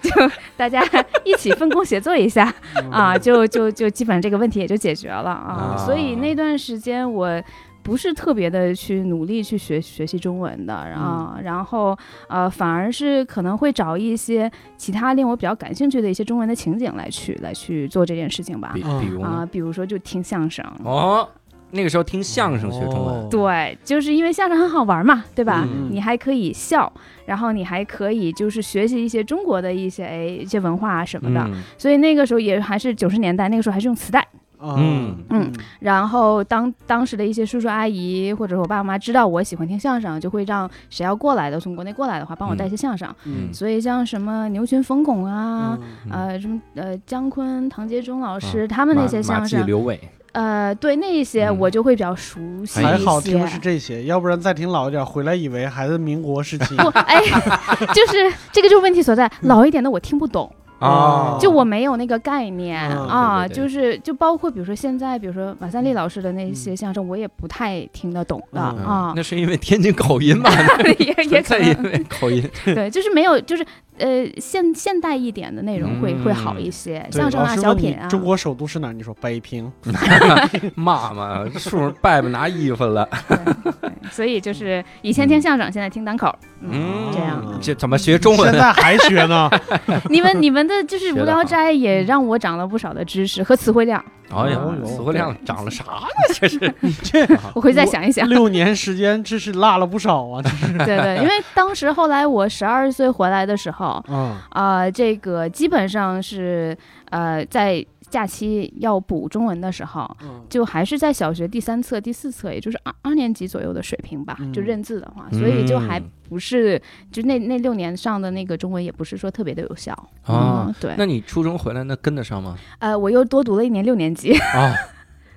Speaker 5: 就大家一起分工协作一下啊，就就就基本上这个问题也就解决了啊。
Speaker 1: 啊
Speaker 5: 所以那段时间我。不是特别的去努力去学学习中文的，啊，然后呃，反而是可能会找一些其他令我比较感兴趣的一些中文的情景来去来去做这件事情吧
Speaker 1: 比，如呢？
Speaker 5: 啊，比如说就听相声，
Speaker 1: 哦，那个时候听相声学中文，
Speaker 3: 哦。
Speaker 5: 对，就是因为相声很好玩嘛，对吧？
Speaker 1: 嗯。
Speaker 5: 你还可以笑，然后你还可以就是学习一些中国的一些哎一些文化啊什么的，
Speaker 1: 嗯。
Speaker 5: 所以那个时候也还是九十年代，那个时候还是用磁带。
Speaker 3: 嗯
Speaker 5: 嗯然后当当时的一些叔叔阿姨或者我爸妈知道我喜欢听相声，就会让谁要过来的从国内过来的话帮我带一些相声。
Speaker 3: 嗯
Speaker 5: 所以像什么牛群、冯巩啊。
Speaker 3: 嗯
Speaker 5: 呃，什么呃，姜昆、唐杰忠老师、他们那些相声，
Speaker 1: 季刘伟，
Speaker 5: 呃，对那一些
Speaker 1: 嗯
Speaker 5: 我就会比较熟悉一些。
Speaker 3: 还好听的是这些，要不然再听老一点，回来以为还是民国时期。
Speaker 5: 不，哎，就是这个就是问题所在。老一点的我听不懂，
Speaker 3: 哦。
Speaker 5: 就我没有那个概念
Speaker 3: 嗯
Speaker 5: 啊，就是就包括比如说现在，比如说马三立老师的那些相声，我也不太听得懂的
Speaker 3: 嗯
Speaker 5: 啊，
Speaker 1: 那是因为天津口音吧？
Speaker 5: 也也可
Speaker 1: 能。因
Speaker 5: 能
Speaker 1: 为口音，
Speaker 5: 对，就是没有，就是呃现现代一点的内容会会好一些，
Speaker 3: 对
Speaker 5: 相声啊、小品啊，
Speaker 3: 中国首都是哪？你说北平。
Speaker 1: 骂嘛，叔拜拜拿衣服了，
Speaker 5: 所以就是以前听相声，现在听单口，嗯，这样。
Speaker 1: 这怎么学中文？
Speaker 3: 现在还学呢？
Speaker 5: 你们你们的就是无聊斋也让我长了不少的知识和词汇量，
Speaker 1: 哎呀
Speaker 3: 哦，哟
Speaker 1: 词汇量涨了啥呢？这是
Speaker 3: 这
Speaker 5: 我会再想一想。
Speaker 3: 六年时间，这是落了不少啊！这是。
Speaker 5: 对对，因为当时后来我十二岁回来的时候，
Speaker 3: 嗯
Speaker 5: 啊，这个基本上是呃在假期要补中文的时候，
Speaker 3: 嗯
Speaker 5: 就还是在小学第三册、第四册，也就是二二年级左右的水平吧，就
Speaker 3: 嗯
Speaker 5: 认字的话，所以就还
Speaker 1: 嗯
Speaker 5: 不是就那那六年上的那个中文也不是说特别的有效。
Speaker 1: 啊
Speaker 5: 嗯，对，
Speaker 1: 那你初中回来那跟得上吗？
Speaker 5: 呃，我又多读了一年六年级，
Speaker 1: 啊，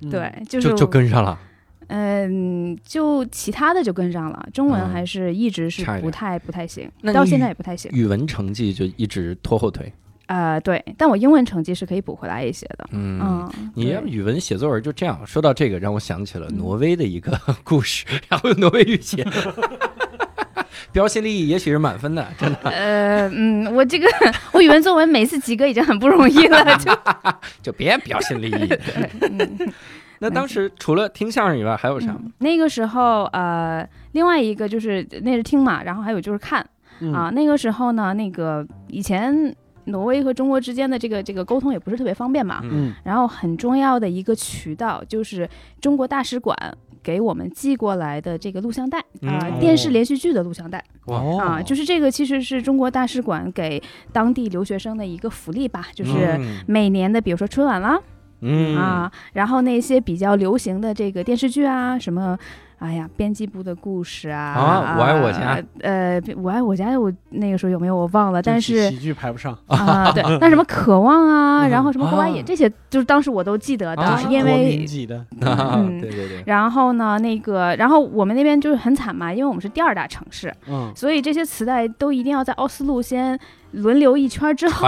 Speaker 3: 嗯
Speaker 5: 对，就是
Speaker 1: 就就跟上了。
Speaker 5: 嗯，就其他的就跟上了，中文
Speaker 1: 嗯
Speaker 5: 还是一直是不太不太行
Speaker 1: 那，
Speaker 5: 到现在也不太行。
Speaker 1: 语文成绩就一直拖后腿。
Speaker 5: 呃，对，但我英文成绩是可以补回来一些的。
Speaker 1: 嗯，
Speaker 5: 嗯，
Speaker 1: 你要语文写作文就这样。说到这个，让我想起了
Speaker 5: 嗯
Speaker 1: 挪威的一个 故事，然后用挪威语写。标新立异也许是满分的，真的。
Speaker 5: 呃，嗯，我这个我语文作文每次及格已经很不容易了，就
Speaker 1: 就别标新立异。
Speaker 5: 对，嗯。
Speaker 1: 那当时除了听相声以外，还有啥吗？
Speaker 5: 嗯那个时候，呃，另外一个就是那是听嘛，然后还有就是看
Speaker 3: 嗯
Speaker 5: 啊。那个时候呢，那个以前挪威和中国之间的这个这个沟通也不是特别方便嘛，
Speaker 3: 嗯。
Speaker 5: 然后很重要的一个渠道就是中国大使馆给我们寄过来的这个录像带啊、
Speaker 1: 嗯
Speaker 5: 电视连续剧的录像带。
Speaker 3: 哦
Speaker 5: 啊，就是这个其实是中国大使馆给当地留学生的一个福利吧，就是
Speaker 1: 嗯
Speaker 5: 每年的比如说春晚啦。
Speaker 1: 嗯。
Speaker 5: 啊，然后那些比较流行的这个电视剧啊，什么，哎呀，编辑部的故事啊，
Speaker 1: 啊我爱我家，
Speaker 5: 呃，我爱我家，我那个时候有没有我忘了，但是
Speaker 3: 喜喜剧排不上，
Speaker 5: 啊，对，那什么渴望啊，然后什么国外野
Speaker 1: 啊。
Speaker 5: 这些，就是当时我都记得的，
Speaker 1: 啊。
Speaker 5: 因
Speaker 3: 国民
Speaker 5: 为。
Speaker 3: 级的，
Speaker 1: 啊，
Speaker 5: 嗯
Speaker 1: 对对对，
Speaker 5: 然后呢，那个，然后我们那边就是很惨嘛，因为我们是第二大城市，
Speaker 3: 嗯。
Speaker 5: 所以这些磁带都一定要在奥斯陆先轮流一圈之后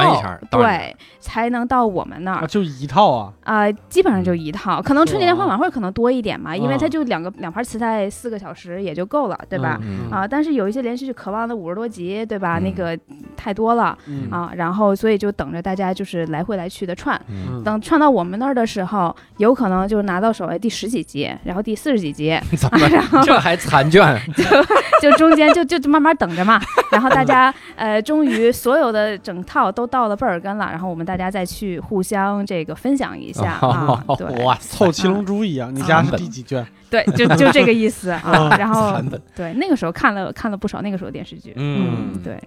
Speaker 5: 对，才能到我们那儿
Speaker 3: 啊，。就一套啊，
Speaker 5: 啊、基本上就一套，可能春节联欢晚会可能多一点嘛，因为
Speaker 3: 啊
Speaker 5: 它就两个两盘磁带，四个小时也就够了，对吧？
Speaker 1: 嗯
Speaker 5: 啊，但是有一些连续剧，渴望的五十多集，对吧？
Speaker 1: 嗯
Speaker 5: 那个太多了
Speaker 3: 嗯
Speaker 5: 啊，然后所以就等着大家就是来回来去的串。等串到我们那儿的时候，有可能就拿到手哎第十几集，然后第四十几集，
Speaker 1: 怎么
Speaker 5: 然后
Speaker 1: 这还残卷？
Speaker 5: 就中间就就就慢慢等着嘛。然后大家呃，终于所有的整套都到了贝尔根了，然后我们大家再去互相这个分享一下啊。对，
Speaker 1: 哇，
Speaker 3: 凑七龙珠一样，你家是第几卷？
Speaker 5: 对，就就这个意思啊。
Speaker 3: 啊
Speaker 5: 然后对那个时候看了看了不少那个时候电视剧，
Speaker 1: 嗯
Speaker 5: 对。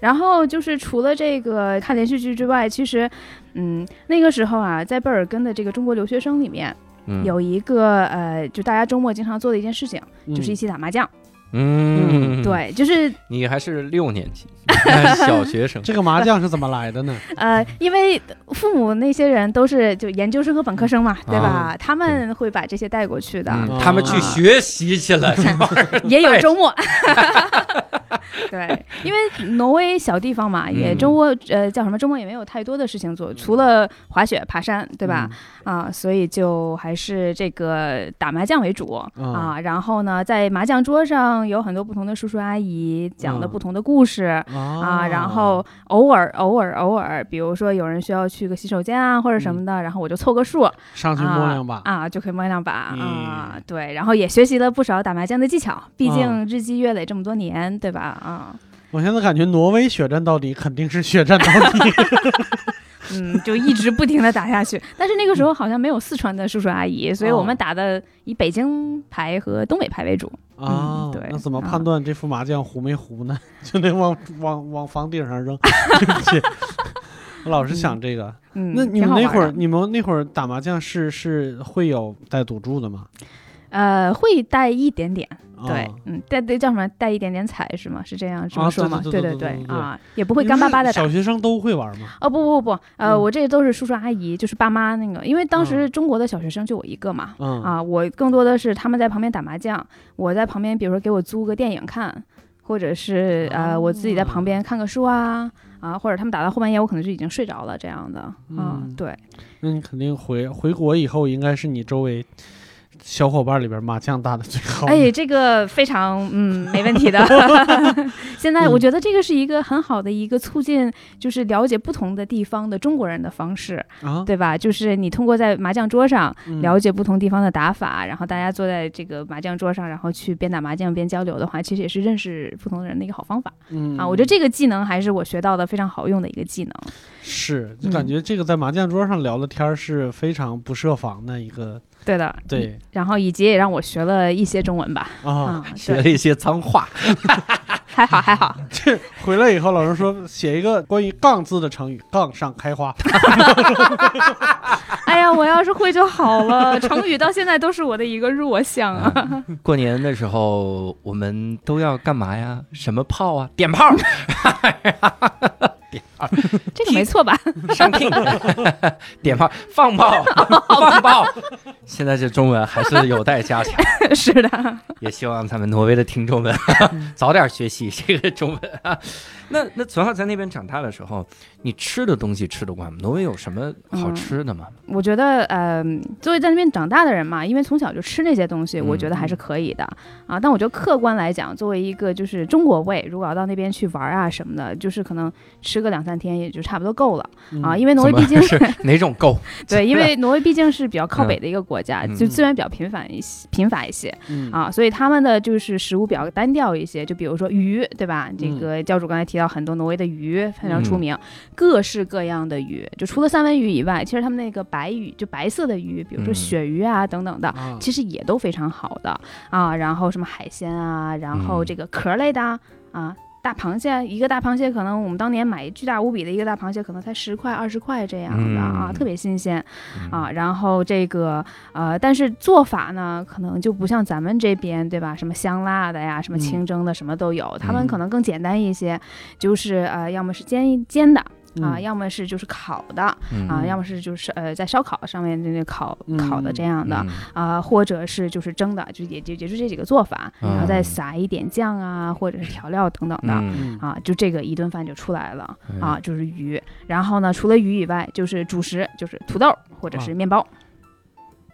Speaker 5: 然后就是除了这个看连续剧之外，其实，嗯，那个时候啊，在贝尔根的这个中国留学生里面，
Speaker 1: 嗯
Speaker 5: 有一个呃，就大家周末经常做的一件事情，就是一
Speaker 3: 嗯
Speaker 5: 起打麻将。
Speaker 1: 嗯，
Speaker 5: 对，就是
Speaker 1: 你还是六年级小学生，
Speaker 3: 这个麻将是怎么来的呢？
Speaker 5: 呃，因为父母那些人都是就研究生和本科生嘛，对吧？他们会把这些带过去的，
Speaker 1: 嗯他们去
Speaker 5: 啊
Speaker 1: 学习去了，
Speaker 5: 也有周末。对，因为挪威小地方嘛，也
Speaker 1: 嗯
Speaker 5: 周末呃叫什么周末也没有太多的事情做，除了滑雪、爬山，对吧？啊，所以就还是这个打麻将为主
Speaker 3: 嗯
Speaker 5: 啊。然后呢，在麻将桌上有很多不同的叔叔阿姨讲的
Speaker 3: 嗯
Speaker 5: 不同的故事。
Speaker 3: 啊
Speaker 5: 啊，然后偶尔偶尔偶尔，比如说有人需要去个洗手间啊或者什么的，然后我就凑个数
Speaker 3: 上去摸两把。
Speaker 5: 啊，啊就可以摸两把啊
Speaker 3: 嗯，
Speaker 5: 对，然后也学习了不少打麻将的技巧，毕
Speaker 3: 啊
Speaker 5: 竟日积月累这么多年，对吧？啊，
Speaker 3: 我现在感觉挪威血战到底肯定是血战到底。
Speaker 5: 嗯，就一直不停的打下去。但是那个时候好像没有四川的叔叔阿姨，所以我们
Speaker 3: 哦
Speaker 5: 打的以北京牌和东北牌为主。
Speaker 3: 啊，
Speaker 5: 对
Speaker 3: 那怎么
Speaker 5: 啊
Speaker 3: 判断这副麻将糊没糊呢？就得往往往房顶上扔。对不起，我老是想这个。
Speaker 5: 嗯，
Speaker 3: 那你们那会儿，你们那会儿打麻将是是会有带赌注的吗？
Speaker 5: 呃会带一点点，对
Speaker 3: 啊，
Speaker 5: 嗯，带对叫什么带一点点彩是吗？是这样这
Speaker 3: 啊
Speaker 5: 么说吗？
Speaker 3: 对对
Speaker 5: 对
Speaker 3: 对对对对
Speaker 5: 啊，也不会干巴巴的打
Speaker 3: 们是。小学生都会玩吗？
Speaker 5: 哦不不不，呃，
Speaker 3: 嗯
Speaker 5: 我这都是叔叔阿姨，就是爸妈那个，因为当时
Speaker 3: 嗯
Speaker 5: 中国的小学生就我一个嘛，
Speaker 3: 嗯
Speaker 5: 啊，我更多的是他们在旁边打麻将，我在旁边，比如说给我租个电影看，或者是呃我自己在旁边看个书啊啊，或者他们打到后半夜，我可能就已经睡着了这样的啊
Speaker 3: 嗯，
Speaker 5: 对，
Speaker 3: 那你肯定回回国以后，应该是你周围小伙伴里边麻将打的最好的。
Speaker 5: 哎，这个非常嗯没问题的。现在我觉得这个是一个很好的一个促进，就是了解不同的地方的中国人的方式，
Speaker 3: 啊，
Speaker 5: 对吧？就是你通过在麻将桌上
Speaker 3: 嗯
Speaker 5: 了解不同地方的打法，然后大家坐在这个麻将桌上，然后去边打麻将边交流的话，其实也是认识不同的人的一个好方法
Speaker 3: 嗯
Speaker 5: 啊。我觉得这个技能还是我学到的非常好用的一个技能。
Speaker 3: 是，就
Speaker 5: 嗯
Speaker 3: 感觉这个在麻将桌上聊的天儿是非常不设防的一个，
Speaker 5: 对的，
Speaker 3: 对
Speaker 5: 然后以及也让我学了一些中文吧。
Speaker 3: 啊。
Speaker 1: 学了一些脏话，
Speaker 5: 还 好还好。
Speaker 3: 这 回来以后，老师说写一个关于“杠”字的成语，“杠上开花
Speaker 5: 哎呀，我要是会就好了。成语到现在都是我的一个弱项啊。
Speaker 1: 过年的时候我们都要干嘛呀？什么炮啊？点炮，
Speaker 5: 这个没错吧？
Speaker 1: 上听，点炮，放炮，放炮，现在这中文还是有待加强，
Speaker 5: 是的，
Speaker 1: 也希望咱们挪威的听众们早点学习这个中文啊。那那从小在那边长大的时候，你吃的东西吃得惯吗？挪威有什么好吃的吗？
Speaker 5: 我觉得，呃，作为在那边长大的人嘛，因为从小就吃那些东西，
Speaker 1: 嗯
Speaker 5: 我觉得还是可以的啊。但我觉得客观来讲，作为一个就是中国胃，如果要到那边去玩啊什么的，就是可能吃个两三天也就差不多够了啊。因为挪威毕竟
Speaker 1: 是哪种够？
Speaker 5: 对，因为 挪威毕竟是比较靠北的一个国家，
Speaker 1: 嗯
Speaker 5: 就资源比较频繁一些，贫乏一些
Speaker 3: 嗯
Speaker 5: 啊，所以他们的就是食物比较单调一些。就比如说鱼，对吧？这个教主刚才提到很多挪威的鱼非常出名，各式各样的鱼，就除了三文鱼以外，其实他们那个白鱼，就白色的鱼，比如说
Speaker 1: 嗯
Speaker 5: 鳕鱼啊等等的。
Speaker 3: 啊
Speaker 5: 其实也都非常好的啊，然后什么海鲜啊，然后
Speaker 1: 嗯
Speaker 5: 这个壳类的啊啊，大螃蟹一个大螃蟹可能我们当年买巨大无比的一个大螃蟹，可能才十块二十块这样的啊，
Speaker 1: 嗯
Speaker 5: 特别新鲜
Speaker 1: 嗯
Speaker 5: 啊。然后这个呃，但是做法呢，可能就不像咱们这边对吧？什么香辣的呀，什么
Speaker 3: 嗯
Speaker 5: 清蒸的，什么都有。他
Speaker 1: 嗯
Speaker 5: 们可能更简单一些，就是呃，要么是煎煎的啊，
Speaker 3: 嗯
Speaker 5: 要么是就是烤的啊，
Speaker 1: 嗯
Speaker 5: 要么是就是呃在烧烤上面那那烤
Speaker 3: 嗯
Speaker 5: 烤的这样的。
Speaker 1: 嗯
Speaker 5: 啊、或者是就是蒸的，就也就也就这几个做法，
Speaker 1: 嗯
Speaker 5: 然后再撒一点酱啊，或者是调料等等的。啊，就这个一顿饭就出来了
Speaker 1: 嗯
Speaker 5: 啊，就是鱼。然后呢，除了鱼以外，就是主食，就是土豆或者是面包。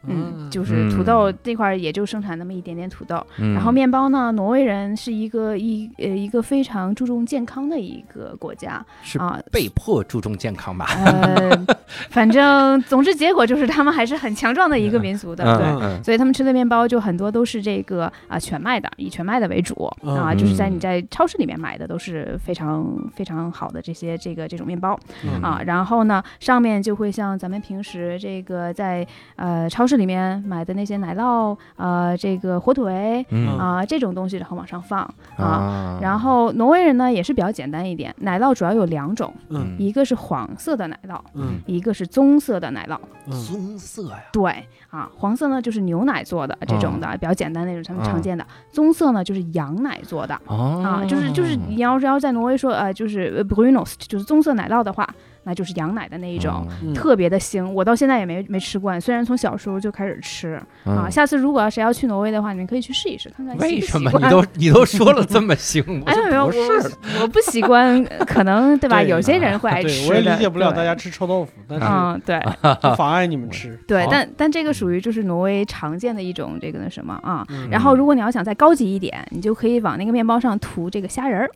Speaker 5: 嗯，就是土豆这块儿也就生产那么一点点土豆。
Speaker 1: 嗯
Speaker 5: 然后面包呢，挪威人是一个一呃一个非常注重健康的一个国家
Speaker 1: 是
Speaker 5: 啊。
Speaker 1: 被迫注重健康吧？
Speaker 5: 呃，反正总之结果就是他们还是很强壮的一个民族的，对。所以他们吃的面包就很多都是这个啊、全麦的，以全麦的为主啊，就是在你在超市里面买的都是非常非常好的这些这个这种面包
Speaker 1: 嗯
Speaker 5: 啊。然后呢，上面就会像咱们平时这个在呃超市里面买的那些奶酪呃这个火腿
Speaker 1: 嗯。
Speaker 5: 啊、这种东西，然后往上放啊。
Speaker 1: 啊。
Speaker 5: 然后挪威人呢也是比较简单一点，奶酪主要有两种，
Speaker 3: 嗯。
Speaker 5: 一个是黄色的奶酪，
Speaker 3: 嗯。
Speaker 5: 一个是棕色的奶酪。
Speaker 3: 嗯。
Speaker 1: 棕色呀，
Speaker 5: 对啊，黄色呢就是牛奶做的这种的，比较简单那种，他们常见的。棕色呢就是羊奶做的
Speaker 1: 哦
Speaker 5: 啊，就是就是你要是要在挪威说呃就是呃 Brunost 就是棕色奶酪的话，那就是羊奶的那一种。
Speaker 3: 嗯
Speaker 5: 特别的腥，我到现在也没没吃惯。虽然从小时候就开始吃啊，
Speaker 1: 嗯
Speaker 5: 下次如果要谁要去挪威的话，你们可以去试一试，看看习
Speaker 1: 为什么你都你都说了这么腥？我
Speaker 5: 哎没有，
Speaker 1: 说不是，
Speaker 5: 我我不习惯，可能 对吧？
Speaker 3: 对
Speaker 5: 有些人会爱吃，的，
Speaker 3: 我也理解不了大家吃臭豆腐，但是
Speaker 5: 嗯，对
Speaker 3: 不妨碍你们吃。
Speaker 5: 对，但但这个属于就是挪威常见的一种这个那什么啊。
Speaker 3: 嗯
Speaker 5: 然后如果你要想再高级一点，你就可以往那个面包上涂这个虾仁儿。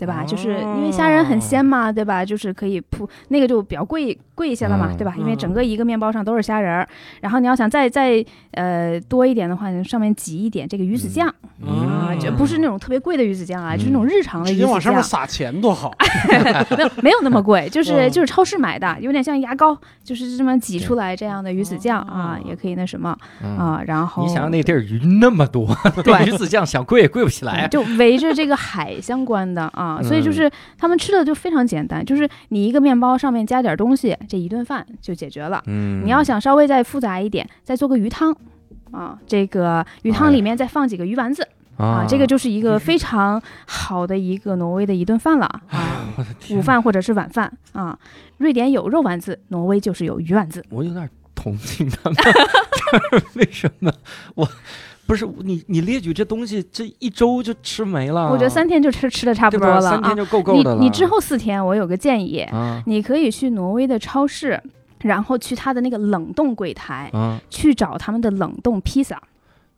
Speaker 5: 对吧？就是因为虾仁很鲜嘛，对吧？就是可以铺那个就比较贵贵一些了嘛，
Speaker 1: 嗯
Speaker 5: 对吧？因为整个一个面包上都是虾仁儿，然后你要想再再呃多一点的话，你上面挤一点这个鱼子酱啊，
Speaker 3: 嗯
Speaker 5: 就不是那种特别贵的鱼子酱啊，就是那种日常的
Speaker 3: 直
Speaker 5: 鱼子酱
Speaker 3: 接往上面，撒钱多好。
Speaker 5: 没有没有那么贵，就是
Speaker 3: 嗯
Speaker 5: 就是超市买的，有点像牙膏，就是这么挤出来这样的鱼子酱啊，
Speaker 3: 哦
Speaker 5: 也可以那什么
Speaker 1: 嗯
Speaker 5: 啊，然后
Speaker 1: 你想想那地儿鱼那么多，
Speaker 5: 对
Speaker 1: 鱼子酱想贵也贵不起来。
Speaker 5: 就围着这个海相关的啊，所以就是他们吃的就非常简单，就是你一个面包上面加点东西，这一顿饭就解决了。
Speaker 1: 嗯
Speaker 5: 你要想稍微再复杂一点，再做个鱼汤啊，这个鱼汤里面再放几个鱼丸子啊，这个就是一个非常好的一个挪威的一顿饭了啊，午饭或者是晚饭啊。瑞典有肉丸子，挪威就是有鱼丸子。
Speaker 1: 我有点同情他们，为什么我不是你你列举这东西，这一周就吃没了。
Speaker 5: 我觉得三天就吃吃的差不多了啊。
Speaker 1: 三天就够够
Speaker 5: 你
Speaker 1: 的了。
Speaker 5: 你之后四天，我有个建议，
Speaker 1: 啊
Speaker 5: 你可以去挪威的超市，然后去他的那个冷冻柜台，
Speaker 1: 啊，
Speaker 5: 去找他们的冷冻披萨。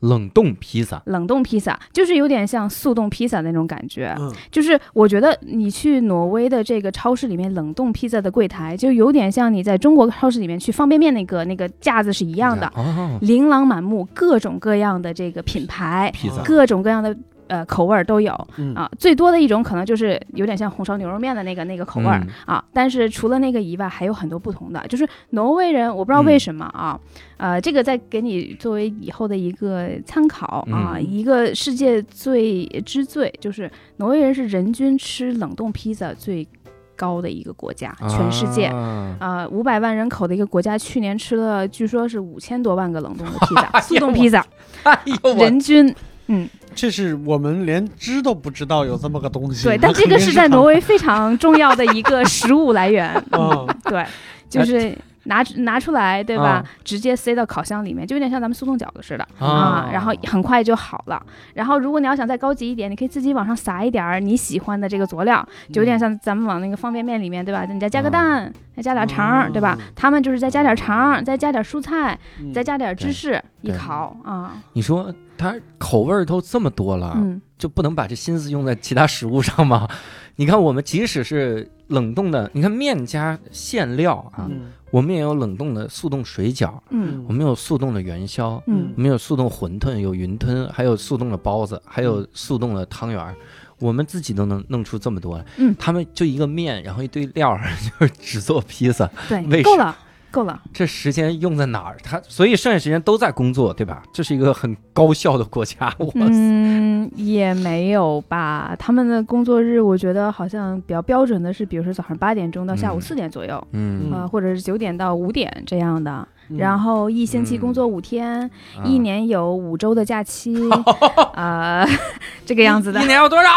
Speaker 1: 冷冻披萨，
Speaker 5: 冷冻披萨就是有点像速冻披萨那种感觉，
Speaker 3: 嗯。
Speaker 5: 就是我觉得你去挪威的这个超市里面冷冻披萨的柜台，就有点像你在中国超市里面去方便面那个那个架子是一样的，
Speaker 1: 哦，
Speaker 5: 琳琅满目，各种各样的这个品牌，各种各样的。呃，口味儿都有
Speaker 3: 嗯
Speaker 5: 啊，最多的一种可能就是有点像红烧牛肉面的那个那个口味儿、
Speaker 1: 嗯
Speaker 5: 啊，但是除了那个以外，还有很多不同的。就是挪威人，我不知道为什么啊，呃，这个再给你作为以后的一个参考啊，
Speaker 1: 嗯
Speaker 5: 一个世界最之最，就是挪威人是人均吃冷冻披萨最高的一个国家，全世界。
Speaker 1: 啊
Speaker 5: 啊，五百万人口的一个国家，去年吃了据说是五千多万个冷冻的披萨，
Speaker 1: 哎
Speaker 5: 速冻披萨，
Speaker 1: 哎呦
Speaker 5: 人均，嗯，
Speaker 3: 这是我们连知都不知道有这么个东西。
Speaker 5: 对，但这个是在挪威非常重要的一个食物来源，
Speaker 3: 嗯
Speaker 5: 对，就是拿拿出来，对吧？
Speaker 1: 啊
Speaker 5: 直接塞到烤箱里面，就有点像咱们速冻饺子似的
Speaker 1: 啊
Speaker 5: 啊，然后很快就好了。然后如果你要想再高级一点，你可以自己往上撒一点儿你喜欢的这个佐料，就有点像咱们往那个方便面里面，对吧？你再加个蛋，再加点肠儿，对吧？他们就是再加点肠儿，再加点蔬菜，
Speaker 3: 嗯
Speaker 5: 再加点芝士一烤啊，
Speaker 1: 你说它口味儿都这么多了，
Speaker 5: 嗯
Speaker 1: 就不能把这心思用在其他食物上吗？你看，我们即使是冷冻的，你看面加馅料啊，
Speaker 3: 嗯
Speaker 1: 我们也有冷冻的速冻水饺，
Speaker 5: 嗯。
Speaker 1: 我们有速冻的元宵，
Speaker 5: 嗯。
Speaker 1: 我们有速冻馄饨，有云吞，还有速冻的包子，还有速冻的汤圆儿。我们自己都能弄出这么多来，
Speaker 5: 嗯。
Speaker 1: 他们就一个面，然后一堆料儿，就是只做披萨，为
Speaker 5: 对，
Speaker 1: 啥
Speaker 5: 够了够了。
Speaker 1: 这时间用在哪儿？他所以剩下时间都在工作，对吧？这是一个很高效的国家，哇塞！
Speaker 5: 嗯，也没有吧。他们的工作日，我觉得好像比较标准的是，比如说早上八点钟到下午
Speaker 1: 嗯
Speaker 5: 四点左右，
Speaker 1: 嗯，
Speaker 5: 呃，或者是九点到五点这样的。
Speaker 3: 嗯
Speaker 5: 然后一星期工作五天，一
Speaker 1: 啊
Speaker 5: 年有五周的假期，呃，这个样子的
Speaker 1: 一。年有多少？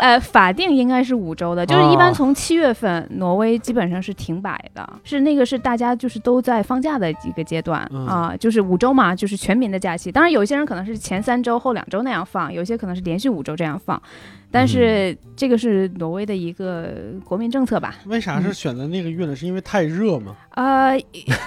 Speaker 5: 呃，法定应该是五周的，就是一般
Speaker 1: 哦
Speaker 5: 从七月份，挪威基本上是停摆的，是那个是大家就是都在放假的一个阶段
Speaker 3: 嗯
Speaker 5: 啊、就是五周嘛，就是全民的假期。当然，有些人可能是前三周后两周那样放，有些可能是连续五周这样放，但是这个是挪威的一个国民政策吧。
Speaker 3: 为啥是选择那个月呢？是因为太热吗？
Speaker 5: 呃，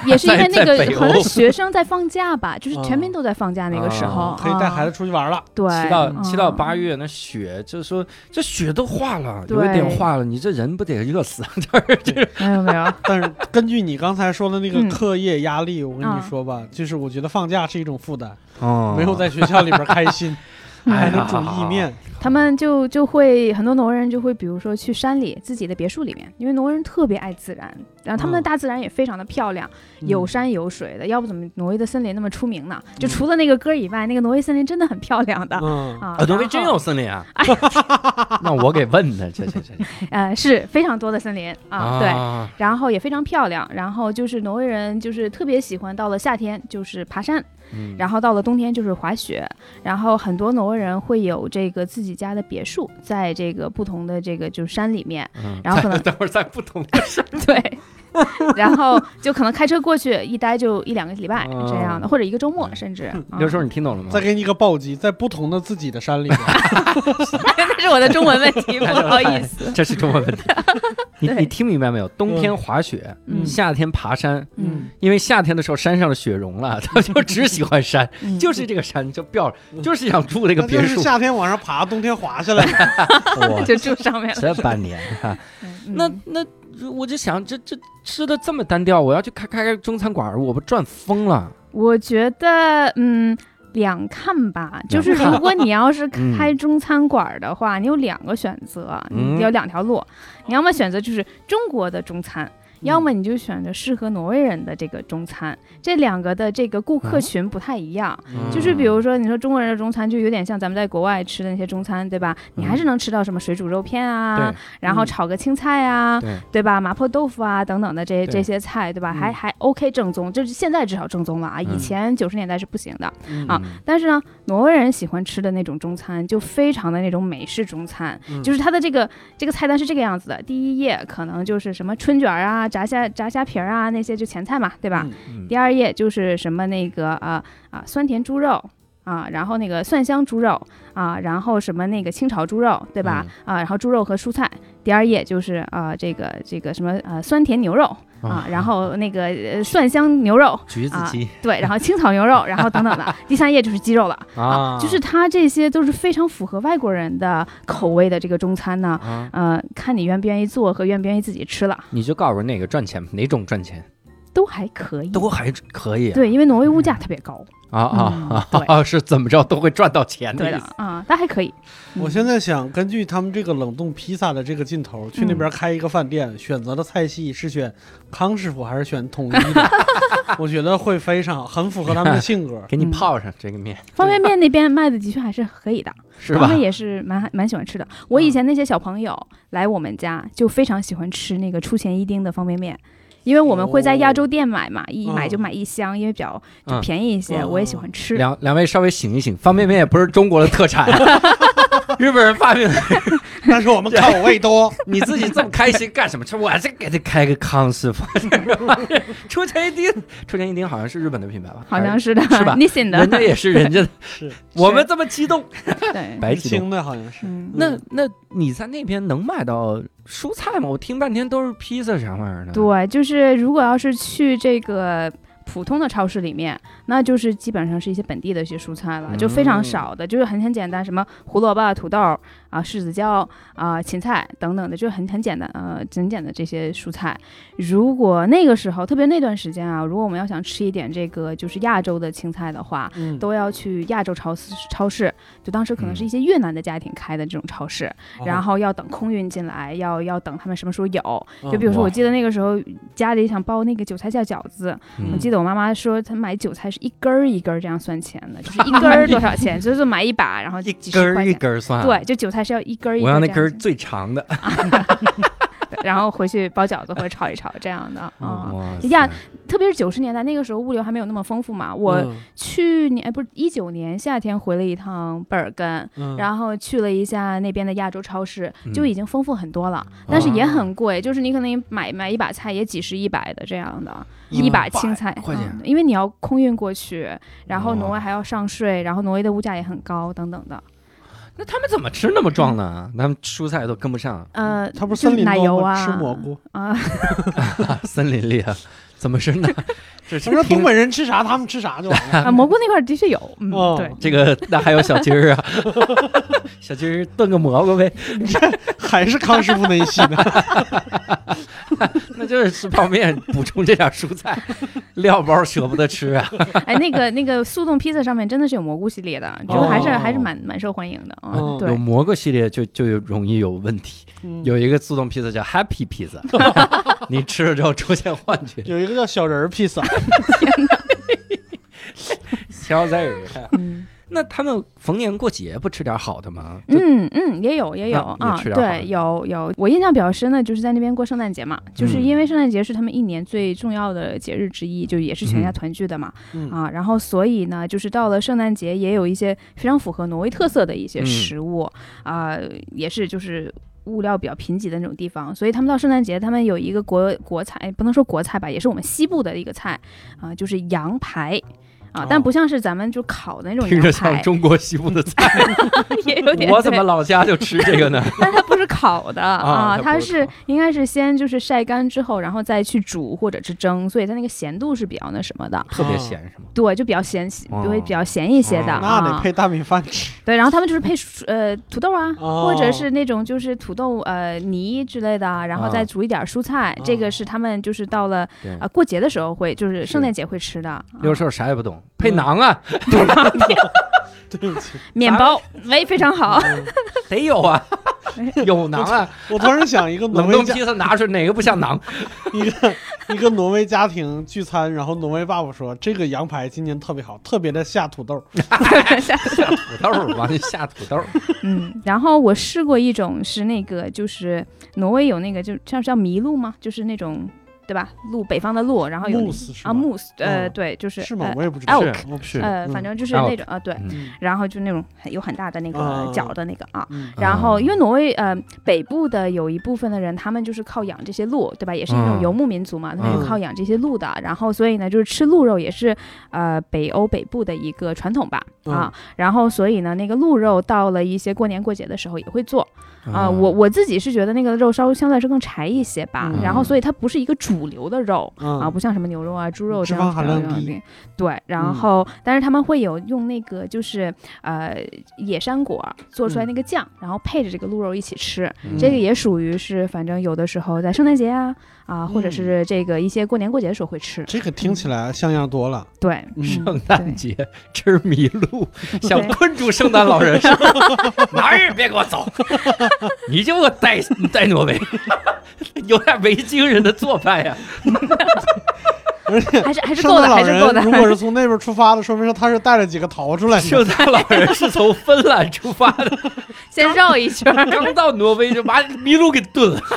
Speaker 5: 也是因为那个 可能学生在放假吧，就是全民
Speaker 3: 哦
Speaker 5: 都在放假那个时候，
Speaker 1: 哦
Speaker 3: 可以带孩
Speaker 5: 子
Speaker 3: 子出去玩了。
Speaker 5: 对
Speaker 1: 七到七到
Speaker 5: 嗯
Speaker 1: 八月那雪，就是说这雪都化了，有一点化了，你这人不得热死？就是这个
Speaker 5: 没有没有，
Speaker 3: 但是根据你刚才说的那个
Speaker 5: 嗯
Speaker 3: 课业压力，我跟你
Speaker 5: 啊
Speaker 3: 说吧，就是我觉得放假是一种负担，
Speaker 1: 哦
Speaker 3: 没有在学校里边开心，
Speaker 5: 嗯
Speaker 3: 还能煮意面。
Speaker 5: 他们就就会很多挪威人就会，比如说去山里自己的别墅里面，因为挪威人特别爱自然，然后他们的
Speaker 3: 嗯
Speaker 5: 大自然也非常的漂亮，有山有水的，要不怎么挪威的森林那么出名呢？就
Speaker 3: 嗯
Speaker 5: 除了那个歌以外，那个挪威森林真的很漂亮的
Speaker 3: 嗯，
Speaker 5: 啊。
Speaker 1: 啊，挪威真有森林啊？那我给问的，这这这
Speaker 5: 呃是非常多的森林啊，对。
Speaker 1: 啊
Speaker 5: 然后也非常漂亮，然后就是挪威人就是特别喜欢到了夏天就是爬山，
Speaker 1: 嗯
Speaker 5: 然后到了冬天就是滑雪，然后很多挪威人会有这个自己家的别墅，在这个不同的这个就是山里面，
Speaker 1: 嗯。
Speaker 5: 然后可能
Speaker 1: 在 等会儿在不同的山。
Speaker 5: 对，然后就可能开车过去一待就一两个礼拜
Speaker 1: 哦
Speaker 5: 这样的，或者一个周末甚至。啊
Speaker 1: 刘叔，你听懂了吗？
Speaker 3: 再给你一个暴击，在不同的自己的山里边，
Speaker 5: 那是我的中文问题，不好意思。
Speaker 1: 这是中文问题。你你听明白没有？冬天滑雪，
Speaker 5: 嗯
Speaker 1: 夏天爬山，
Speaker 5: 嗯，
Speaker 1: 因为夏天的时候山上的雪融了，他就只喜欢山，
Speaker 5: 嗯
Speaker 1: 就是这个山就标，就是想住那个别墅。
Speaker 3: 那就是夏天往上爬，冬天滑下来。
Speaker 5: 就住上面了。
Speaker 1: 这半年那那我就想，这这吃的这么单调，我要去开开个中餐馆，我不赚疯了？
Speaker 5: 我觉得，嗯。两看吧，就是如果你要是
Speaker 1: 嗯
Speaker 5: 开中餐馆的话，你有两个选择，
Speaker 1: 嗯
Speaker 5: 你有两条路。你要么选择就是中国的中餐，要么你就选择适合挪威人的这个中餐。这两个的这个顾客群不太一样。
Speaker 1: 嗯
Speaker 5: 就是比如说，你说中国人的中餐就有点像咱们在国外吃的那些中餐，对吧？你还是能吃到什么水煮肉片啊，然后
Speaker 3: 嗯
Speaker 5: 炒个青菜啊，
Speaker 1: 对
Speaker 5: 对吧？麻婆豆腐啊等等的这
Speaker 1: 对
Speaker 5: 这些菜，对吧？还
Speaker 3: 嗯
Speaker 5: 还 OK 正宗，就是现在至少正宗了啊，以
Speaker 1: 嗯
Speaker 5: 前九十年代是不行的。
Speaker 3: 嗯
Speaker 5: 啊但是呢，挪威人喜欢吃的那种中餐就非常的那种美式中餐，
Speaker 3: 嗯
Speaker 5: 就是它的这个这个菜单是这个样子的：第一页可能就是什么春卷儿啊、炸虾炸虾皮儿啊那些就前菜嘛，对吧？
Speaker 3: 嗯
Speaker 1: 嗯
Speaker 5: 第二页就是什么那个啊啊酸甜猪肉啊，然后那个蒜香猪肉啊，然后什么那个清炒猪肉，对吧？啊，然后猪肉和蔬菜。第二页就是啊这个这个什么呃酸甜牛肉啊，然后那个呃蒜香牛肉。
Speaker 1: 橘子鸡。
Speaker 5: 对，然后青草牛肉，然后等等的，第三页就是鸡肉了。
Speaker 1: 啊，
Speaker 5: 就是它这些都是非常符合外国人的口味的这个中餐呢。
Speaker 1: 啊，
Speaker 5: 呃，看你愿不愿意做和愿不愿意自己吃了，
Speaker 1: 你就告诉我哪个赚钱，哪种赚钱
Speaker 5: 都还可以。
Speaker 1: 都还可以
Speaker 5: 对，因为挪威物价特别高。
Speaker 1: 啊啊
Speaker 5: 嗯
Speaker 1: 啊啊！是怎么着都会赚到钱
Speaker 5: 对的。啊，但还可以。
Speaker 3: 我现在想根据他们这个冷冻披萨的这个劲头，去那边开一个饭店，选择的菜系是选康师傅还是选统一的？我觉得会非常很符合他们的性格。
Speaker 1: 给你
Speaker 5: 嗯
Speaker 1: 泡上这个面
Speaker 5: 方便面那边卖的的确还是可以的，
Speaker 1: 是吧
Speaker 5: 他们？也是蛮蛮喜欢吃的。我以前那些小朋友来我们家，就非常喜欢吃那个出前一丁的方便面。因为我们会在亚洲店买嘛，一买就买一箱，因为比较就
Speaker 1: 嗯。
Speaker 5: 便宜一些，
Speaker 3: 嗯
Speaker 5: 我也喜欢吃。
Speaker 1: 两两位稍微醒一醒，方便面也不是中国的特产，日本人发明的，
Speaker 3: 但是我们口味多。
Speaker 1: 你自己这么开心干什么？吃我这给他开个康师傅，出前一丁，出前一丁好像是日本的品牌吧？
Speaker 5: 好像是的，
Speaker 1: 是吧
Speaker 5: 你信的，
Speaker 1: 人家也是人家的，
Speaker 3: 是
Speaker 1: 我们这么激动，
Speaker 5: 对，
Speaker 1: 白激动。
Speaker 3: 青的好像是。
Speaker 5: 嗯，
Speaker 1: 那那你在那边能买到蔬菜吗？我听半天都是披萨啥玩意儿的。
Speaker 5: 对，就是如果要是去这个。普通的超市里面，那就是基本上是一些本地的一些蔬菜了，就非常少的，就是很很简单，什么胡萝卜、土豆啊、柿子椒啊、芹菜等等的，就很很简单呃很简的这些蔬菜。如果那个时候，特别那段时间啊，如果我们要想吃一点这个就是亚洲的青菜的话，
Speaker 3: 嗯，
Speaker 5: 都要去亚洲超市超市，就当时可能是一些越南的家庭开的这种超市，
Speaker 3: 哦
Speaker 5: 然后要等空运进来，要要等他们什么时候有。
Speaker 3: 嗯
Speaker 5: 就比如说，我记得那个时候家里想包那个韭菜馅饺子，
Speaker 1: 嗯
Speaker 5: 我记得我妈妈说她买韭菜是一根儿一根儿这样算钱的，就是一根儿多少钱，就是买一把，然后
Speaker 1: 一
Speaker 5: 几
Speaker 1: 根儿一。根儿算。
Speaker 5: 对，，就韭菜是要一根儿一根儿我
Speaker 1: 要那根儿最长的。
Speaker 5: 对然后回去包饺子或者炒一炒这样的啊。
Speaker 1: 哇
Speaker 5: 呀
Speaker 1: 塞
Speaker 5: 特别是九十年代那个时候物流还没有那么丰富嘛，我
Speaker 3: 嗯
Speaker 5: 去年哎不是一九年夏天回了一趟贝尔根，
Speaker 3: 嗯
Speaker 5: 然后去了一下那边的亚洲超市，就
Speaker 1: 嗯
Speaker 5: 已经丰富很多了，但是也很贵，就是你可能买买一把菜也几十一百的这样的，一把青菜，因为你要空运过去，然后
Speaker 1: 哦
Speaker 5: 挪威还要上税，然后挪威的物价也很高，等等的。
Speaker 1: 那他们怎么吃那么壮呢？他们蔬菜都跟不上。
Speaker 5: 呃，
Speaker 3: 他不
Speaker 5: 是
Speaker 3: 森林多吗？
Speaker 5: 油啊，
Speaker 3: 吃蘑菇。
Speaker 5: 啊，
Speaker 1: 森林里啊，怎么是呢？这是听
Speaker 3: 说东北人吃啥，他们吃啥就完了。
Speaker 5: 啊蘑菇那块儿的确有，嗯，
Speaker 3: 哦
Speaker 5: 对，
Speaker 1: 这个那还有小鸡儿啊，小鸡儿炖个蘑菇呗，
Speaker 3: 还是康师傅那一系的。
Speaker 1: 那就是吃泡面补充这点蔬菜，料包舍不得吃啊。
Speaker 5: 哎，那个那个速冻披萨上面真的是有蘑菇系列的，就还是
Speaker 3: 哦
Speaker 5: 还是蛮蛮受欢迎的啊
Speaker 3: 哦，
Speaker 1: 有
Speaker 5: 对，
Speaker 1: 蘑菇系列就就有容易有问题。
Speaker 3: 嗯
Speaker 1: 有一个速冻披萨叫 Happy 披萨，你吃了之后出现幻觉，
Speaker 3: 有一个叫小人儿披萨，
Speaker 1: 小字儿。
Speaker 5: 嗯。
Speaker 1: 那他们逢年过节不吃点好的吗？
Speaker 5: 嗯嗯，也有也有啊，对，有有。我印象比较深的就是在那边过圣诞节嘛，就是
Speaker 1: 嗯
Speaker 5: 因为圣诞节是他们一年最重要的节日之一，就也是全家
Speaker 1: 嗯
Speaker 5: 团聚的嘛，
Speaker 3: 嗯
Speaker 5: 啊，然后所以呢，就是到了圣诞节也有一些非常符合挪威特色的一些
Speaker 1: 嗯
Speaker 5: 食物啊、也是就是。物料比较贫瘠的那种地方，所以他们到圣诞节，他们有一个国国菜，不能说国菜吧，也是我们西部的一个菜啊、就是羊排。啊，但
Speaker 3: 哦
Speaker 5: 不像是咱们就烤的那种
Speaker 1: 听着
Speaker 5: 羊排，
Speaker 1: 像中国西部的菜，
Speaker 5: 也有点
Speaker 1: 我怎么老家就吃这个呢？
Speaker 5: 但它不是烤的
Speaker 1: 啊
Speaker 5: 啊，
Speaker 1: 它
Speaker 5: 它是应该是先就是晒干之后，然后再去煮或者是蒸，所以它那个咸度是比较那什么的，
Speaker 1: 特别咸是吗？
Speaker 5: 对，就比较咸，
Speaker 1: 哦
Speaker 5: 就会比较咸一些的
Speaker 1: 哦
Speaker 3: 那得
Speaker 5: 啊。
Speaker 3: 配大米饭吃。
Speaker 5: 对，然后他们就是配呃土豆啊，
Speaker 3: 哦
Speaker 5: 或者是那种就是土豆呃泥之类的，然后再
Speaker 1: 啊
Speaker 5: 煮一点蔬菜，这个是他们就是到了啊过节的时候会，就是
Speaker 1: 是
Speaker 5: 圣诞节会吃的。啊
Speaker 1: 六兽啥也不懂，配馕啊，
Speaker 3: 对不起，
Speaker 5: 面包，喂，非常好。
Speaker 1: 得有啊，有馕啊，
Speaker 3: 我突然想一个挪威家
Speaker 1: 冷冻披萨拿出来哪个不像馕？
Speaker 3: 一个一个挪威家庭聚餐，然后挪威爸爸说这个羊排今年特别好，特别的下土豆。
Speaker 1: 下土豆儿往里下土豆，
Speaker 5: 嗯，然后我试过一种是那个，就是挪威有那个，就像叫麋鹿吗？就是那种，对吧？鹿，北方的鹿，然后有啊
Speaker 3: 吗
Speaker 5: 慕斯，呃，
Speaker 3: 哦
Speaker 5: 对，就是
Speaker 3: 是吗
Speaker 5: 呃？
Speaker 3: 我也不知道。
Speaker 5: elk 呃，
Speaker 3: 嗯
Speaker 5: 反正就是那种啊，对，
Speaker 1: 嗯
Speaker 5: 然后就那种很有很大的那个
Speaker 3: 啊
Speaker 5: 角的那个啊，
Speaker 3: 嗯
Speaker 5: 然后因为
Speaker 1: 哦
Speaker 5: 挪威呃北部的有一部分的人，他们就是靠养这些鹿，对吧？也是一种
Speaker 1: 嗯
Speaker 5: 游牧民族嘛，他们就
Speaker 3: 嗯
Speaker 5: 靠养这些鹿的。然后所以呢，就是吃鹿肉也是呃北欧北部的一个传统吧
Speaker 3: 嗯
Speaker 5: 啊。然后所以呢，那个鹿肉到了一些过年过节的时候也会做啊。
Speaker 1: 嗯
Speaker 5: 我我自己是觉得那个肉稍微相对来说更柴一些吧。
Speaker 3: 嗯
Speaker 5: 然后所以它不是一个主流的肉。
Speaker 3: 嗯。
Speaker 5: 啊，不像什么牛肉啊、猪肉
Speaker 3: 脂
Speaker 5: 这样
Speaker 3: 肪含量
Speaker 5: 比较
Speaker 3: 低
Speaker 5: 对，然
Speaker 3: 嗯。
Speaker 5: 后、但是他们会有用那个就是呃野山果做出来那个酱，然后配着这个鹿肉一起吃，
Speaker 1: 嗯。
Speaker 5: 这个也属于是反正有的时候在圣诞节啊啊，或者
Speaker 3: 嗯
Speaker 5: 是这个一些过年过节的时候会吃。
Speaker 3: 这个听起来像样多了。
Speaker 5: 对，
Speaker 1: 圣诞节吃麋鹿，想困住圣诞老人是吧？哪儿也别给我走，你就给我带带挪威，有点维京人的做派呀。
Speaker 5: 还是还是够的，
Speaker 3: 圣诞老
Speaker 5: 还是够的
Speaker 3: 人。如果是从那边出发的，说明是他是带了几个逃出来的。
Speaker 1: 圣诞老人是从芬兰出发的，
Speaker 5: 先绕一圈。
Speaker 1: 刚到挪威就把麋鹿给炖了。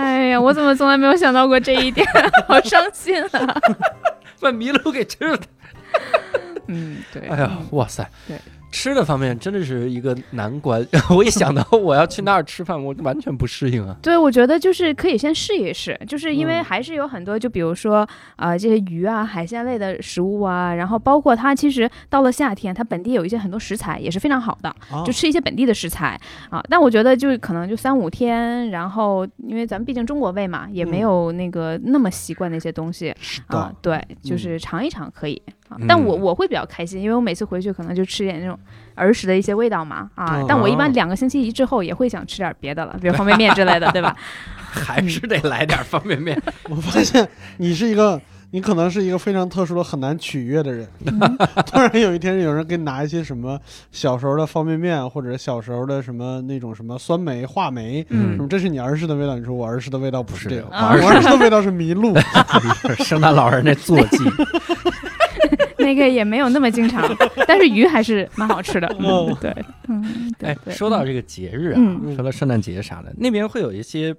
Speaker 5: 哎呀，我怎么从来没有想到过这一点，好伤心啊！
Speaker 1: 把麋鹿给吃了。
Speaker 5: 嗯，对。
Speaker 1: 哎呀，哇塞！
Speaker 5: 对，
Speaker 4: 吃的方面真的是一个难关。我一想到我要去那儿吃饭，我完全不适应啊。
Speaker 5: 对，我觉得就是可以先试一试，就是因为
Speaker 3: 嗯
Speaker 5: 还是有很多，就比如说啊、呃这些鱼啊、海鲜类的食物啊，然后包括它其实到了夏天，它本地有一些很多食材也是非常好的，
Speaker 3: 啊
Speaker 5: 就吃一些本地的食材啊。但我觉得就是可能就三五天，然后因为咱们毕竟中国胃嘛，也没
Speaker 3: 嗯
Speaker 5: 有那个那么习惯那些东西
Speaker 3: 是
Speaker 5: 啊，。对，就
Speaker 3: 嗯
Speaker 5: 是尝一尝可以啊。但我
Speaker 4: 嗯
Speaker 5: 我会比较开心，因为我每次回去可能就吃点那种儿时的一些味道嘛啊
Speaker 3: 哦。
Speaker 5: 但我一般两个星期一之后也会想吃点别的了，比如方便面之类的，对吧？
Speaker 4: 还是得来点方便面。
Speaker 3: 我发现你是一个，你可能是一个非常特殊的、很难取悦的人。
Speaker 5: 嗯
Speaker 3: 突然有一天有人给你拿一些什么小时候的方便面，或者小时候的什么那种什么酸梅、话梅，
Speaker 5: 嗯
Speaker 3: 什么这是你儿时的味道？你说我儿时的味道不是这个，我儿时的味道是麋鹿。
Speaker 4: 圣诞老人那坐骑，
Speaker 5: 那个也没有那么经常，但是鱼还是蛮好吃的。
Speaker 3: 哦
Speaker 5: 嗯，对，嗯，对
Speaker 4: 说到这个节日啊，
Speaker 5: 嗯
Speaker 4: 说到圣诞节啥的，那边会有一些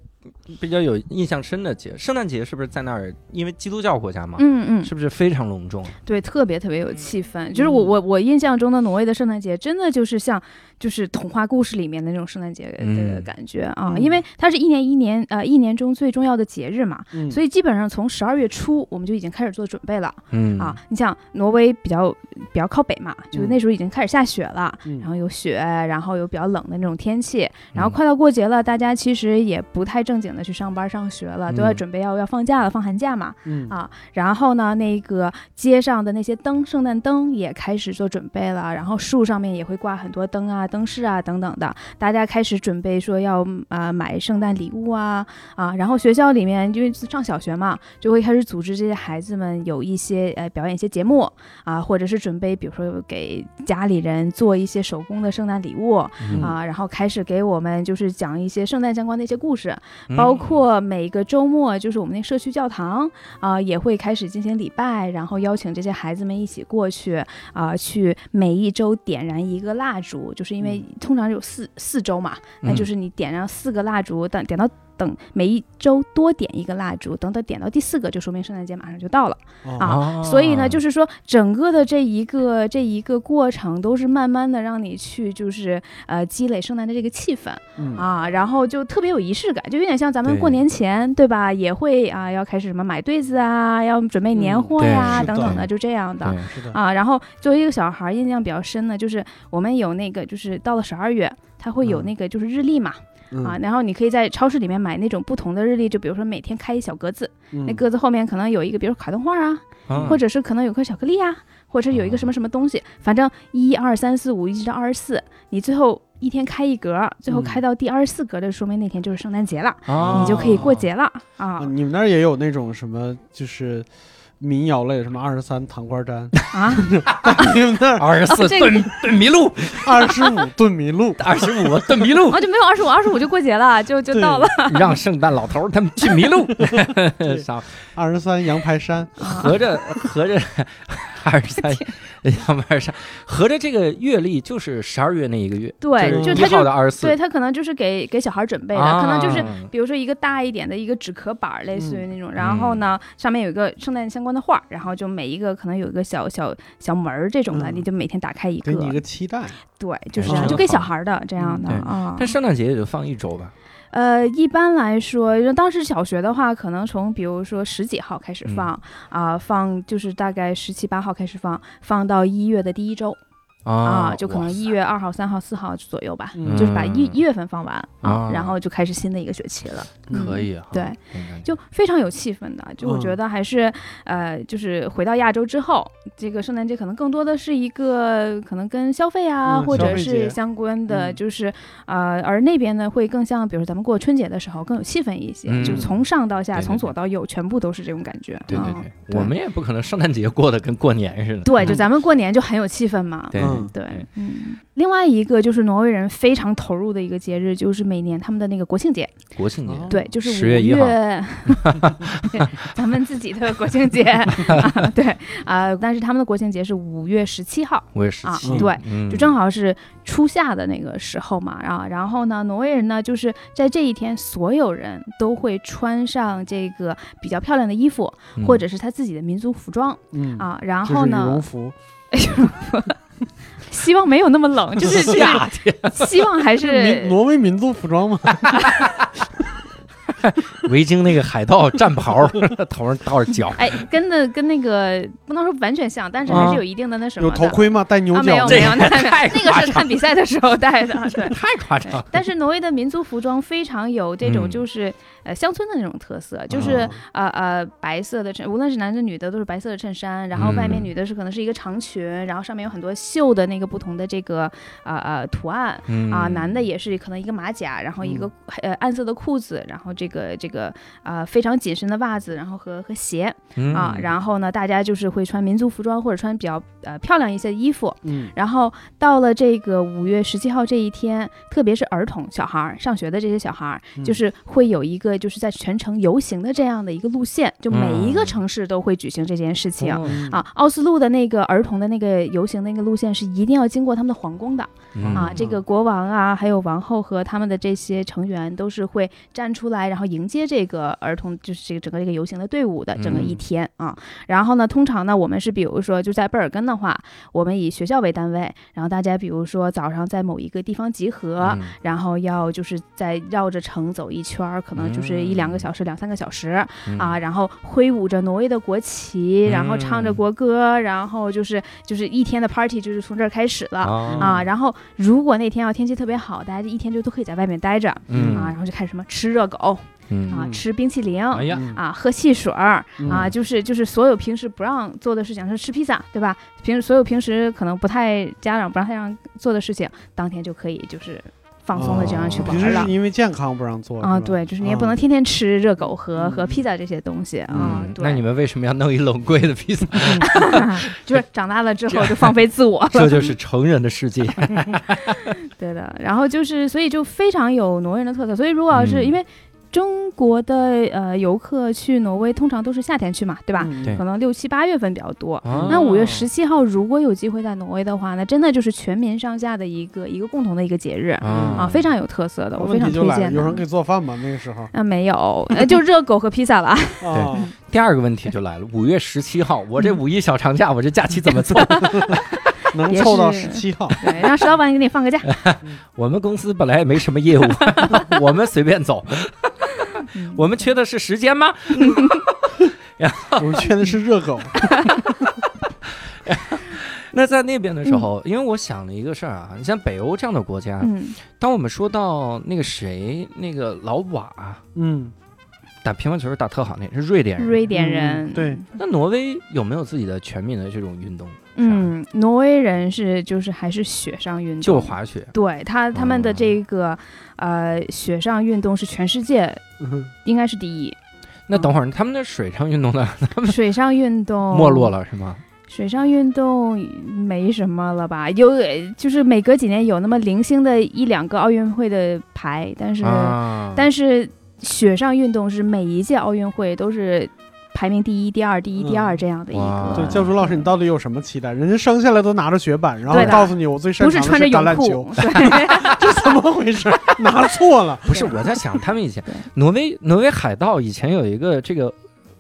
Speaker 4: 比较有印象深的节。圣诞节是不是在那儿？因为基督教国家嘛，
Speaker 5: 嗯嗯，
Speaker 4: 是不是非常隆重？
Speaker 5: 对，特别特别有气氛。就是我我我印象中的挪威的圣诞节，真的就是像就是童话故事里面的那种圣诞节的
Speaker 4: 嗯
Speaker 5: 感觉啊，
Speaker 3: 嗯
Speaker 5: 因为它是一年一年呃一年中最重要的节日嘛，
Speaker 3: 嗯，
Speaker 5: 所以基本上从十二月初我们就已经开始做准备了
Speaker 4: 嗯
Speaker 5: 啊。你像挪威比较比较靠北嘛，就是
Speaker 3: 嗯
Speaker 5: 那时候已经开始下雪了。
Speaker 3: 嗯
Speaker 5: 然后有雪，然后有比较冷的那种天气，然后
Speaker 4: 嗯
Speaker 5: 快到过节了，大家其实也不太正经的去上班上学了，都要
Speaker 4: 嗯
Speaker 5: 准备要要放假了，放寒假嘛。
Speaker 3: 嗯。
Speaker 5: 啊，然后呢，那个街上的那些灯，圣诞灯也开始做准备了，然后树上面也会挂很多灯啊、灯饰啊等等的，大家开始准备说要啊、呃买圣诞礼物啊啊，然后学校里面因为上小学嘛，就会开始组织这些孩子们有一些呃表演一些节目啊，或者是准备比如说给家里人做一些手工的圣诞礼物
Speaker 4: 嗯。
Speaker 5: 啊，然后开始给我们就是讲一些圣诞相关的一些故事，
Speaker 4: 嗯
Speaker 5: 包括每个周末，就是我们那社区教堂啊、也会开始进行礼拜，然后邀请这些孩子们一起过去啊、去每一周点燃一个蜡烛，就是因为通常有四四周嘛，那
Speaker 4: 嗯。
Speaker 5: 就是你点燃四个蜡烛，等点到。等每一周多点一个蜡烛，等到点到第四个，就说明圣诞节马上就到了。
Speaker 3: 哦
Speaker 5: 啊所以呢，就是说整个的这一个这一个过程都是慢慢的让你去就是呃积累圣诞的这个气氛。
Speaker 3: 嗯
Speaker 5: 啊，然后就特别有仪式感，就有点像咱们过年前，对吧？也会啊，要开始什么买对子啊，要准备年货呀、等等的，就这样的
Speaker 3: 的，
Speaker 5: 啊。然后作为一个小孩儿，印象比较深的就是我们有那个，就是到了十二月，它会有
Speaker 3: 嗯
Speaker 5: 那个就是日历嘛，
Speaker 3: 嗯。
Speaker 5: 啊，然后你可以在超市里面买那种不同的日历，就比如说每天开一小格子，那
Speaker 3: 嗯
Speaker 5: 格子后面可能有一个，比如卡通画啊，
Speaker 4: 啊。
Speaker 5: 或者是可能有颗巧克力啊，或者是有一个什么什么东西，反正一二三四五一直到二十四，你最后一天开一格，最后
Speaker 3: 嗯。
Speaker 5: 开到第二十四格的，说明那天就是圣诞节了，
Speaker 4: 啊。
Speaker 5: 你就可以过节了
Speaker 3: 啊。
Speaker 5: 啊
Speaker 3: 你们那儿也有那种什么就是民谣类，什么二十三糖瓜粘，
Speaker 5: 啊！
Speaker 3: 你们那
Speaker 4: 二十四炖炖麋鹿，
Speaker 3: 二十五炖麋鹿，
Speaker 4: 二十五炖麋鹿。
Speaker 5: 啊，，就没有二十五，二十五就过节了，就就到了。
Speaker 4: 让圣诞老头他们去麋鹿，啥
Speaker 3: 二十三羊排山，
Speaker 4: 合着合着二十三 两百上，合着这个月历就是十二月那一个月，
Speaker 5: 对，
Speaker 3: 就
Speaker 5: 他就
Speaker 4: 号的二十四，
Speaker 5: 对他可能就是给给小孩准备的，可能就是
Speaker 4: 啊
Speaker 5: 比如说一个大一点的一个纸壳板，类似于那
Speaker 4: 嗯
Speaker 5: 种，然后呢上面有一个圣诞相关的画，然后就每一个可能有一个小小小门儿这种的，
Speaker 3: 嗯
Speaker 5: 你就每天打开一个
Speaker 3: 给，你一个期待。
Speaker 5: 对，就是
Speaker 4: 哎
Speaker 5: 这样，就给小孩的这样的啊。
Speaker 4: 但圣诞节也就放一周吧，
Speaker 5: 呃，一般来说，当时小学的话，可能从比如说十几号开始
Speaker 4: 嗯。
Speaker 5: 放啊、放就是大概十七八号开始放，放到一月的第一周啊，就可能一月二号、三号、四号左右吧，
Speaker 3: 嗯。
Speaker 5: 就是把一
Speaker 4: 嗯
Speaker 5: 一月份放完啊。
Speaker 4: 啊，
Speaker 5: 然后就开始新的一个学期了。嗯
Speaker 4: 可以啊，
Speaker 5: 对就非常有气氛的，就我觉
Speaker 3: 嗯。
Speaker 5: 得还是，呃，就是回到亚洲之后，这个圣诞节可能更多的是一个可能跟消费啊，
Speaker 3: 嗯
Speaker 5: 或者是相关的，
Speaker 3: 嗯。
Speaker 5: 就是呃，而那边呢会更像，比如咱们过春节的时候更有气氛一些，就
Speaker 4: 嗯
Speaker 5: 从上到下，
Speaker 4: 对对
Speaker 5: 从左到右，全部都是这种感觉。嗯
Speaker 4: 对对对，我们也不可能圣诞节过得跟过年似的，
Speaker 5: 对，就
Speaker 3: 嗯
Speaker 5: 咱们过年就很有气氛嘛。
Speaker 4: 对
Speaker 3: 嗯。
Speaker 5: 对，嗯，另外一个就是挪威人非常投入的一个节日，就是每年他们的那个国庆节，
Speaker 4: 国庆节。
Speaker 3: 哦。
Speaker 5: 对，就是五
Speaker 4: 月1号。
Speaker 5: 咱们自己的国庆节。啊，对啊、但是他们的国庆节是五月十七号，
Speaker 4: 五月十
Speaker 5: 啊
Speaker 4: 七，
Speaker 5: 对
Speaker 4: 嗯。
Speaker 5: 就正好是初夏的那个时候嘛，啊，然后呢，挪威人呢，就是在这一天，所有人都会穿上这个比较漂亮的衣服，
Speaker 4: 嗯。
Speaker 5: 或者是他自己的民族服装。
Speaker 3: 嗯，
Speaker 5: 啊，然
Speaker 3: 后呢羽
Speaker 5: 后呢
Speaker 3: 绒，服，
Speaker 5: 希望没有那么冷，就是 就是
Speaker 1: 夏天
Speaker 5: 希望还是
Speaker 3: 挪威民族服装吗？
Speaker 1: 维京那个海盗战袍，头上倒着脚，
Speaker 5: 哎，跟的跟那个不能说完全像，但是还是有一定的那什么
Speaker 3: 有。头盔吗？戴牛
Speaker 5: 啊，没有没有，那那个是看比赛的时候戴的，对。
Speaker 1: 太夸张了。
Speaker 5: 但是挪威的民族服装非常有这种
Speaker 1: 嗯
Speaker 5: 就是、呃乡村的那种特色，就是、
Speaker 1: 哦。
Speaker 5: 呃呃白色的衬，无论是男的女的都是白色的衬衫，然后外面
Speaker 1: 嗯。
Speaker 5: 女的是可能是一个长裙，然后上面有很多绣的那个不同的这个呃呃图案。
Speaker 1: 嗯
Speaker 5: 啊，男的也是可能一个马甲，然后一个、呃暗色的裤子，然后这个这个呃非常紧身的袜子，然后和和鞋
Speaker 1: 嗯。
Speaker 5: 啊，然后呢，大家就是会穿民族服装或者穿比较呃漂亮一些的衣服，
Speaker 3: 嗯。
Speaker 5: 然后到了这个五月十七号这一天，特别是儿童小孩儿上学的这些小孩就是会有一个就是在全城游行的这样的一个路线，就每一个
Speaker 1: 嗯
Speaker 5: 城市都会举行这件事情。
Speaker 1: 哦
Speaker 5: 啊，奥斯陆的那个儿童的那个游行那个路线是一定要经过他们的皇宫的
Speaker 1: 嗯
Speaker 5: 啊，这个国王啊，还有王后和他们的这些成员都是会站出来，然后迎接这个儿童，就是这个整个这个游行的队伍的整个一
Speaker 1: 嗯
Speaker 5: 天啊。然后呢，通常呢，我们是比如说就在贝尔根的话，我们以学校为单位，然后大家比如说早上在某一个地方集合，
Speaker 1: 嗯
Speaker 5: 然后要就是在绕着城走一圈儿，可能就是一两个小时、两三个小时
Speaker 1: 嗯。
Speaker 5: 啊，然后挥舞着挪威的国旗，然后唱着
Speaker 1: 嗯。
Speaker 5: 国歌，然后就是就是一天的 party 就是从这儿开始了。
Speaker 1: 啊
Speaker 5: 啊，然后如果那天要天气特别好，大家这一天就都可以在外面待着、
Speaker 1: 嗯。
Speaker 5: 啊，然后就开始什么吃热狗
Speaker 1: 嗯。
Speaker 5: 啊，
Speaker 3: 嗯
Speaker 5: 吃冰淇淋、
Speaker 1: 哎呀，
Speaker 3: 嗯
Speaker 5: 啊，喝汽水儿、
Speaker 3: 嗯。
Speaker 5: 啊，就是就是所有平时不让做的事情，是吃披萨，对吧？平时所有平时可能不太家长不让太让做的事情，当天就可以就是放松的这样去
Speaker 3: 哦平时
Speaker 5: 玩了。
Speaker 3: 是因为健康不让做
Speaker 5: 啊，对，就是你也不
Speaker 3: 啊
Speaker 5: 能天天吃热狗和、
Speaker 3: 嗯
Speaker 5: 和披萨这些东西啊
Speaker 1: 嗯。
Speaker 5: 对，
Speaker 1: 那你们为什么要弄一冷柜的披萨？
Speaker 5: 就是长大了之后就放飞自我了。
Speaker 1: 这就是成人的世界。
Speaker 5: 对的，然后就是，所以就非常有挪威人的特色。所以如果要是、
Speaker 1: 嗯
Speaker 5: 因为中国的呃游客去挪威，通常都是夏天去嘛，对吧？
Speaker 3: 嗯
Speaker 1: 对
Speaker 5: 可能六七八月份比较多。
Speaker 1: 哦
Speaker 5: 那五月十七号如果有机会在挪威的话，那真的就是全民上下的一个一个共同的一个节日啊，
Speaker 1: 啊
Speaker 5: 非常有特色的，我非常推荐。
Speaker 3: 有人给做饭吗？那个时候
Speaker 5: 啊，没有，呃，就热狗和披萨了。
Speaker 3: 对，
Speaker 1: 第二个问题就来了，五月十七号，我这五一小长假，我这假期怎么凑？
Speaker 5: 也
Speaker 3: 能凑到十七号，
Speaker 5: 对，让石老板给你放个假。
Speaker 1: 我们公司本来也没什么业务，我们随便走。我们缺的是时间吗？
Speaker 3: 我们缺的是热狗。
Speaker 1: 那在那边的时候，因为我想了一个事儿啊，你像北欧这样的国家，
Speaker 5: 嗯，
Speaker 1: 当我们说到那个谁，那个老瓦
Speaker 3: 嗯，
Speaker 1: 打乒乓球打特好，那是瑞典人。
Speaker 5: 瑞典人，
Speaker 3: 嗯对，
Speaker 1: 那挪威有没有自己的全民的这种运动？
Speaker 5: 嗯，挪威人是就是还是雪上运动，
Speaker 1: 就滑雪。
Speaker 5: 对他他们的
Speaker 1: 哦
Speaker 5: 这个、呃雪上运动是全世界
Speaker 3: 嗯
Speaker 5: 应该是第一，
Speaker 1: 那等会儿他们的水上运动呢？
Speaker 5: 水上运动
Speaker 1: 没落。了是吗？
Speaker 5: 水上运动没什么了吧？有就是每隔几年有那么零星的一两个奥运会的牌，但是、
Speaker 1: 啊，
Speaker 5: 但是雪上运动是每一届奥运会都是排名第一、第二、第一、第二
Speaker 3: 嗯
Speaker 5: 这样的一个。
Speaker 3: 对，教主老师，你到底有什么期待？人家生下来都拿着雪板，然后告诉你我最擅
Speaker 5: 不是
Speaker 3: 长的
Speaker 5: 穿着泳
Speaker 3: 橄榄球
Speaker 5: 裤，，
Speaker 3: 这怎么回事？拿错了。
Speaker 1: 不是我在想，他们以前挪威挪威海盗以前有一个这个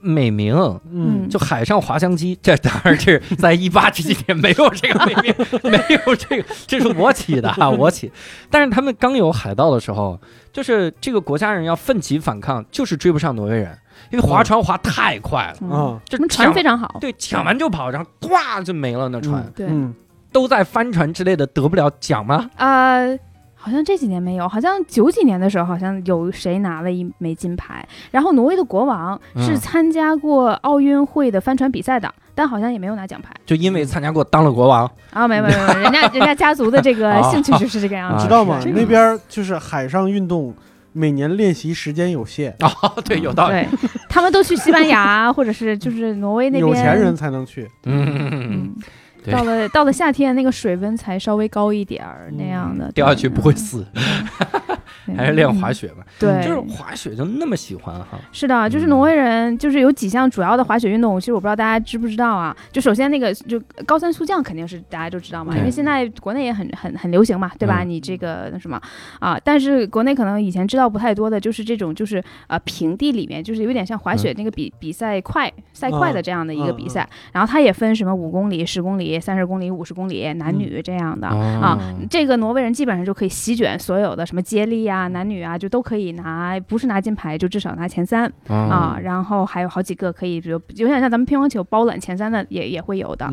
Speaker 1: 美名，
Speaker 5: 嗯
Speaker 1: 就海上滑翔机。这当然是在一八几几年没有这个美名，没有这个，这是我起的啊，我起。但是他们刚有海盗的时候，就是这个国家人要奋起反抗，就是追不上挪威人，因为划船划太快了，
Speaker 5: 嗯
Speaker 3: 啊，
Speaker 1: 就
Speaker 5: 船非常好，
Speaker 1: 对抢完就跑，然后咵就没了那船。
Speaker 5: 对
Speaker 3: 嗯，
Speaker 1: 都在帆船之类的得不了奖吗？
Speaker 5: 呃，好像这几年没有，好像九几年的时候，好像有谁拿了一枚金牌。然后挪威的国王是
Speaker 1: 嗯
Speaker 5: 参加过奥运会的帆船比赛的，但好像也没有拿奖牌
Speaker 1: 就因为参加过当了国王，
Speaker 5: 啊，没有没有没有，人家人家家族的这个
Speaker 1: 啊
Speaker 5: 兴趣就是这个样
Speaker 1: 啊
Speaker 5: 子，
Speaker 3: 知道吗？那边就是海上运动，每年练习时间有限，
Speaker 1: 哦，对，有道理。
Speaker 5: 对，他们都去西班牙或者是就是挪威那边，
Speaker 3: 有钱人才能去。
Speaker 1: 嗯，
Speaker 5: 嗯。
Speaker 1: 对
Speaker 5: 到了到了夏天，那个水温才稍微高一点儿那样的，
Speaker 1: 掉下去不会死。
Speaker 4: 还是练滑雪吧。
Speaker 5: 对，
Speaker 4: 就是滑雪就那么喜欢哈。
Speaker 5: 是的，就是
Speaker 4: 嗯
Speaker 5: 挪威人，就是有几项主要的滑雪运动，其实我不知道大家知不知道啊。就首先那个就高山速降肯定是大家都知道嘛，因为现在国内也很很很流行嘛，对吧？
Speaker 4: 嗯
Speaker 5: 你这个那什么啊，但是国内可能以前知道不太多的，就是这种就是呃平地里面，就是有点像滑雪那个比比赛快赛快的这样的一个比赛，然后它也分什么五公里、十公里、三十公里、五十公里，男女这样的。啊
Speaker 4: 哦，
Speaker 5: 这个挪威人基本上就可以席卷所有的什么接力啊、男女啊，就都可以拿，不是拿金牌就至少拿前三。啊，然后还有好几个可以，比如有点像咱们乒乓球包揽前三的也也会有的。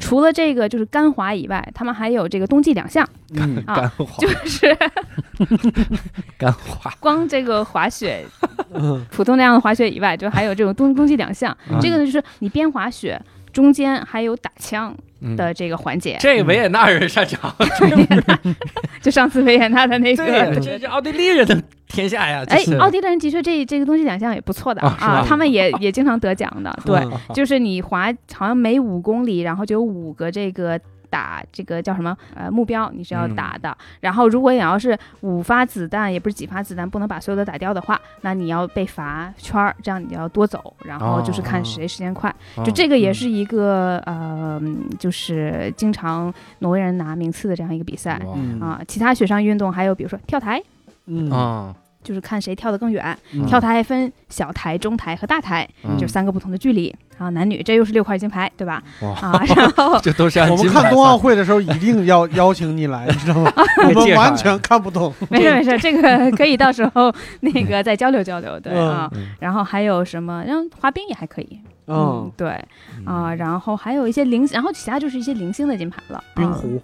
Speaker 5: 除了这个就是干滑以外，他们还有这个冬季两项，
Speaker 3: 嗯
Speaker 5: 啊
Speaker 4: 干滑
Speaker 5: 就是
Speaker 4: 干滑，
Speaker 5: 光这个滑雪
Speaker 3: 嗯
Speaker 5: 普通那样的滑雪以外，就还有这种冬冬季两项。
Speaker 4: 嗯
Speaker 5: 这个呢就是你边滑雪。中间还有打枪
Speaker 4: 嗯。
Speaker 5: 的这个环节，
Speaker 4: 这维也纳人擅长，
Speaker 5: 就上次维也纳的那
Speaker 4: 对，
Speaker 5: 个，
Speaker 4: 这是奥地利人的天下呀。这
Speaker 5: 哎，奥地利人的确这这个东西奖项也不错的
Speaker 4: 啊
Speaker 5: 他们也也经常得奖的，对，
Speaker 3: 嗯。
Speaker 5: 就是你滑好像每五公里，然后就有五个这个打这个叫什么呃目标你是要打的。然后如果你要是五发子弹，也不是几发子弹，不能把所有的打掉的话，那你要被罚圈儿，这样你要多走，然后就是看谁时间快。
Speaker 4: 哦
Speaker 5: 就这个也是一个呃，嗯就是经常挪威人拿名次的这样一个比赛。啊，其他雪上运动还有比如说跳台，
Speaker 3: 嗯
Speaker 4: 啊，
Speaker 5: 就是看谁跳得更远。
Speaker 3: 嗯
Speaker 5: 跳台还分小台、中台和大台，
Speaker 4: 嗯
Speaker 5: 就三个不同的距离。啊，男女这又是六块金牌，对吧？
Speaker 4: 哇
Speaker 5: 啊，然后
Speaker 4: 这都是
Speaker 3: 我们看冬奥会的时候一定要 邀请你来，你知道吗？我们完全看不懂。
Speaker 5: 没事没事，这个可以到时候那个再交流交流，对
Speaker 3: 嗯
Speaker 5: 啊。
Speaker 4: 嗯
Speaker 5: 然后还有什么？然后滑冰也还可以，
Speaker 3: 嗯，
Speaker 5: 对啊。然后还有一些零，然后其他就是一些零星的金牌了。啊
Speaker 3: 冰壶，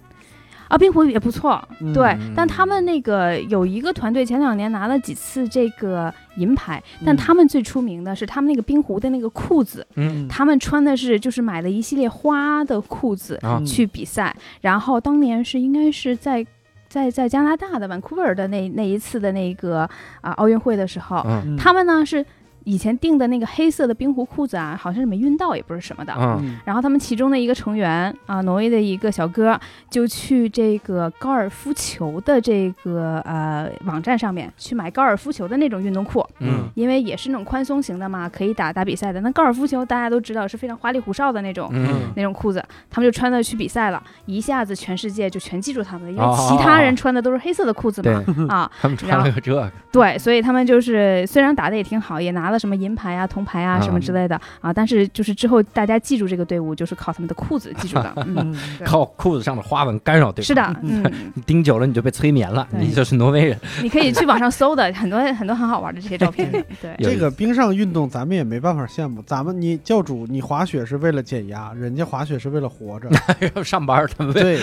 Speaker 5: 啊，冰壶也不错，
Speaker 3: 嗯。
Speaker 5: 对。但他们那个有一个团队前两年拿了几次这个银牌，但
Speaker 3: 嗯。
Speaker 5: 他们最出名的是他们那个冰壶的那个裤子，
Speaker 4: 嗯。
Speaker 5: 他们穿的是就是买了一系列花的裤子去比赛，然后当年是应该是在。在在加拿大的 Vancouver 的那那一次的那个啊奥运会的时候，他们呢是以前订的那个黑色的冰壶裤子啊，好像是没运到，也不是什么的。
Speaker 4: 嗯。
Speaker 3: 嗯
Speaker 5: 然后他们其中的一个成员啊，挪威的一个小哥，就去这个高尔夫球的这个呃网站上面去买高尔夫球的那种运动裤，
Speaker 4: 嗯。
Speaker 5: 因为也是那种宽松型的嘛，可以打打比赛的。那高尔夫球大家都知道是非常花里胡哨的那种。
Speaker 4: 嗯。
Speaker 5: 那种裤子，他们就穿着去比赛了，一下子全世界就全记住他们了，因为
Speaker 4: 哦。
Speaker 5: 其他人穿的都是黑色的裤子
Speaker 4: 对。
Speaker 5: 嘛，啊，
Speaker 4: 他们穿了个这个，
Speaker 5: 对，所以他们就是虽然打的也挺好，也拿了什么银牌啊、铜牌啊
Speaker 4: 嗯
Speaker 5: 什么之类的啊，但是就是之后大家记住这个队伍，就是靠他们的裤子记住的。嗯，
Speaker 4: 靠裤子上的花纹干扰对方。
Speaker 5: 是的，嗯，
Speaker 4: 你 盯久了你就被催眠了，你就是挪威人。
Speaker 5: 你可以去网上搜的，很多很多很好玩的这些照片。对，
Speaker 3: 这个冰上运动咱们也没办法羡慕，咱们你教主你滑雪是为了减压，人家滑雪是为了活着。
Speaker 4: 要上班他们为
Speaker 3: 对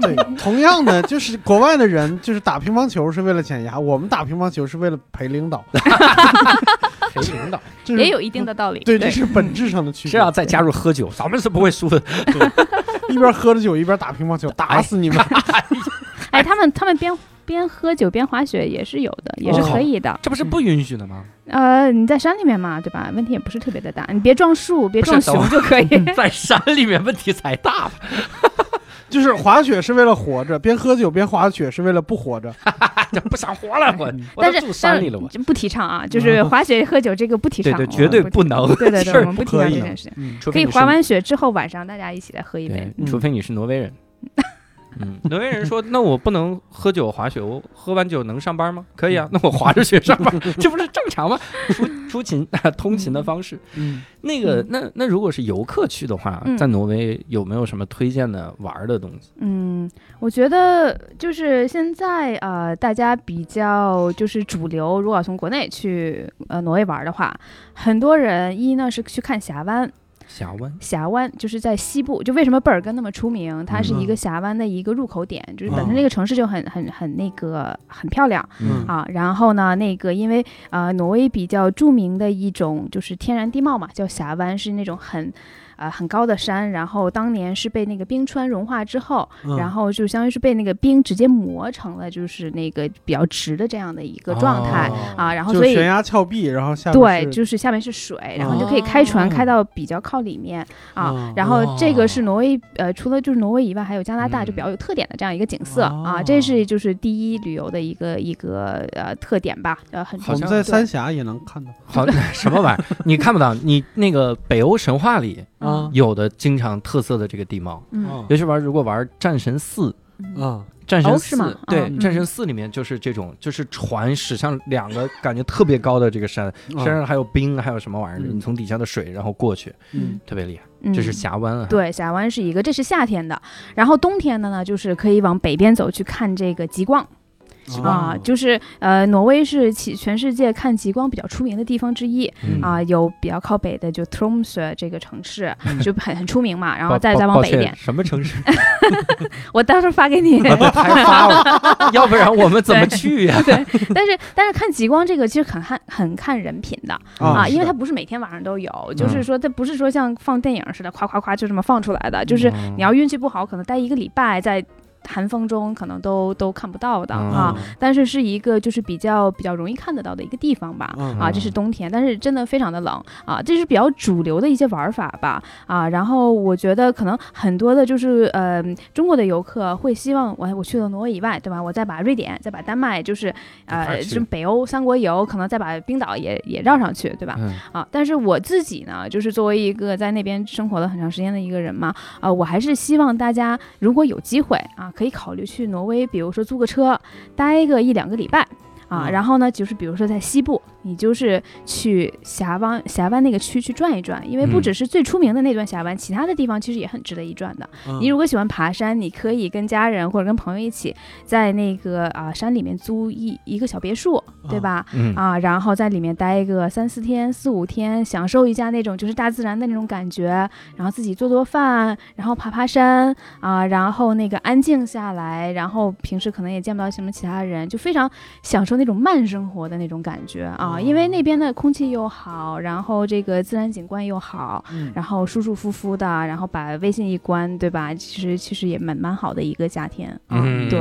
Speaker 3: 对，同样的就是国外的人就是打乒乓球是为了减压，我们打乒乓球是为了陪领导，
Speaker 4: 陪领导
Speaker 3: 这是
Speaker 5: 也有一定的道理。
Speaker 3: 对，这是本质上的区别。
Speaker 4: 这要再加入喝酒，咱们是不会输的。
Speaker 3: 一边喝着酒一边打乒乓球，打死你们！
Speaker 5: 哎，他们他们边边喝酒边滑雪也是有的，也是可以的。
Speaker 4: 这不是不允许的吗？
Speaker 5: 呃，你在山里面嘛，对吧？问题也不是特别的大，你别撞树，别撞熊就可以。
Speaker 4: 在山里面问题才大吧？
Speaker 3: 就是滑雪是为了活着，边喝酒边滑雪是为了不活着。
Speaker 4: 就不想活了，我我
Speaker 5: 但是
Speaker 4: 住山里了，
Speaker 5: 不提倡啊，就是滑雪喝酒这个不提倡，
Speaker 4: 对对，绝对
Speaker 5: 不
Speaker 4: 不能。
Speaker 5: 对对对，我们不提倡这件事情。
Speaker 3: 嗯，
Speaker 5: 可以滑完雪之后晚上大家一起来喝一杯
Speaker 4: 除非你是挪威人。嗯，挪威人说：“那我不能喝酒滑雪，我喝完酒能上班吗？可以啊，那我滑着雪上班，这不是正常吗？出 出勤 通勤的方式。
Speaker 3: 嗯，
Speaker 4: 那个，那那如果是游客去的话，
Speaker 5: 嗯
Speaker 4: 在挪威有没有什么推荐的玩的东西？
Speaker 5: 嗯，我觉得就是现在呃，大家比较就是主流，如果从国内去呃挪威玩的话，很多人一呢是去看峡湾，
Speaker 4: 峡湾，
Speaker 5: 峡湾就是在西部，就为什么贝尔根那么出名？它是一个
Speaker 3: 嗯
Speaker 5: 峡湾的一个入口点，就是本
Speaker 3: 嗯
Speaker 5: 身那个城市就很很很那个很漂亮
Speaker 3: 嗯
Speaker 5: 啊。然后呢，那个因为呃挪威比较著名的一种就是天然地貌嘛，叫峡湾，是那种很。呃很高的山，然后当年是被那个冰川融化之后，
Speaker 3: 嗯
Speaker 5: 然后就相当于是被那个冰直接磨成了就是那个比较直的这样的一个状态、
Speaker 4: 哦
Speaker 5: 啊，然后所以
Speaker 3: 悬崖峭壁，然后下面
Speaker 5: 对，就是下面是水，然后你就可以开船开到比较靠里面、啊
Speaker 3: 哦。
Speaker 5: 然后这个是挪威，呃，除了就是挪威以外，还有加拿大
Speaker 4: 嗯
Speaker 5: 就比较有特点的这样一个景色、
Speaker 3: 哦
Speaker 5: 啊。这是就是第一旅游的一个一个呃特点吧，呃，很
Speaker 3: 我们
Speaker 4: 好像
Speaker 3: 在三峡也能看到
Speaker 4: 好 什么玩意儿？你看不到，你那个北欧神话里
Speaker 3: 啊。
Speaker 4: 有的经常特色的这个地貌，
Speaker 5: 嗯。
Speaker 3: 啊。
Speaker 4: 尤其玩如果玩战神四。
Speaker 3: 啊
Speaker 4: 战神四、
Speaker 5: 哦
Speaker 4: 对，
Speaker 5: 嗯。
Speaker 4: 战神四里面就是这种，就是船驶向两个感觉特别高的这个山，山上还有冰，还有什么玩意儿，
Speaker 3: 嗯。
Speaker 4: 你从底下的水然后过去，
Speaker 3: 嗯。
Speaker 4: 特别厉害。
Speaker 5: 嗯。
Speaker 4: 这是峡湾啊，
Speaker 5: 对，峡湾是一个，这是夏天的，然后冬天的呢，就是可以往北边走去看这个极光啊、
Speaker 3: 哦
Speaker 5: 就是呃，挪威是其全世界看极光比较出名的地方之一
Speaker 4: 嗯
Speaker 5: 啊、有比较靠北的就 Tromsø 这个城市
Speaker 3: 嗯
Speaker 5: 就很很出名嘛，然后再再往北一点，
Speaker 4: 什么城市？
Speaker 5: 我到时候发给你。
Speaker 4: 太发了，要不然我们怎么去呀？
Speaker 5: 对，但是但是看极光这个其实很看很看人品的啊，因为它不是每天晚上都有，就是说它不是说像放电影似的，夸夸夸就这么放出来的，就是
Speaker 4: 嗯
Speaker 5: 你要运气不好，可能待一个礼拜在寒风中可能都都看不到的
Speaker 4: 嗯
Speaker 5: 啊。但是是一个就是比较比较容易看得到的一个地方吧。
Speaker 3: 嗯
Speaker 5: 啊，这是冬天，但是真的非常的冷啊，这是比较主流的一些玩法吧啊。然后我觉得可能很多的就是呃中国的游客会希望我我去了挪威以外，对吧？我再把瑞典、再把丹麦，就是呃
Speaker 4: 去
Speaker 5: 这北欧三国游，可能再把冰岛也也绕上去，对吧？
Speaker 4: 嗯
Speaker 5: 啊，但是我自己呢，就是作为一个在那边生活了很长时间的一个人嘛，啊，我还是希望大家如果有机会啊，可以考虑去挪威，比如说租个车，待个一两个礼拜。啊，
Speaker 3: 嗯。
Speaker 5: 然后呢，就是比如说在西部，你就是去峡湾峡湾那个区去转一转，因为不
Speaker 4: 嗯。
Speaker 5: 只是最出名的那段峡湾，其他的地方其实也很值得一转的。
Speaker 3: 嗯。
Speaker 5: 你如果喜欢爬山，你可以跟家人或者跟朋友一起在那个啊山里面租一一个小别墅，对吧？
Speaker 4: 嗯。
Speaker 5: 啊，然后在里面待个三四天、四五天，享受一下那种就是大自然的那种感觉，然后自己做做饭，然后爬爬山啊，然后那个安静下来，然后平时可能也见不到什么其他人，就非常享受那种慢生活的那种感觉啊，因为那边的空气又好，然后这个自然景观又好，
Speaker 3: 嗯
Speaker 5: 然后舒舒服服的，然后把微信一关，对吧？其实其实也蛮蛮好的一个夏天啊，
Speaker 4: 嗯
Speaker 5: 对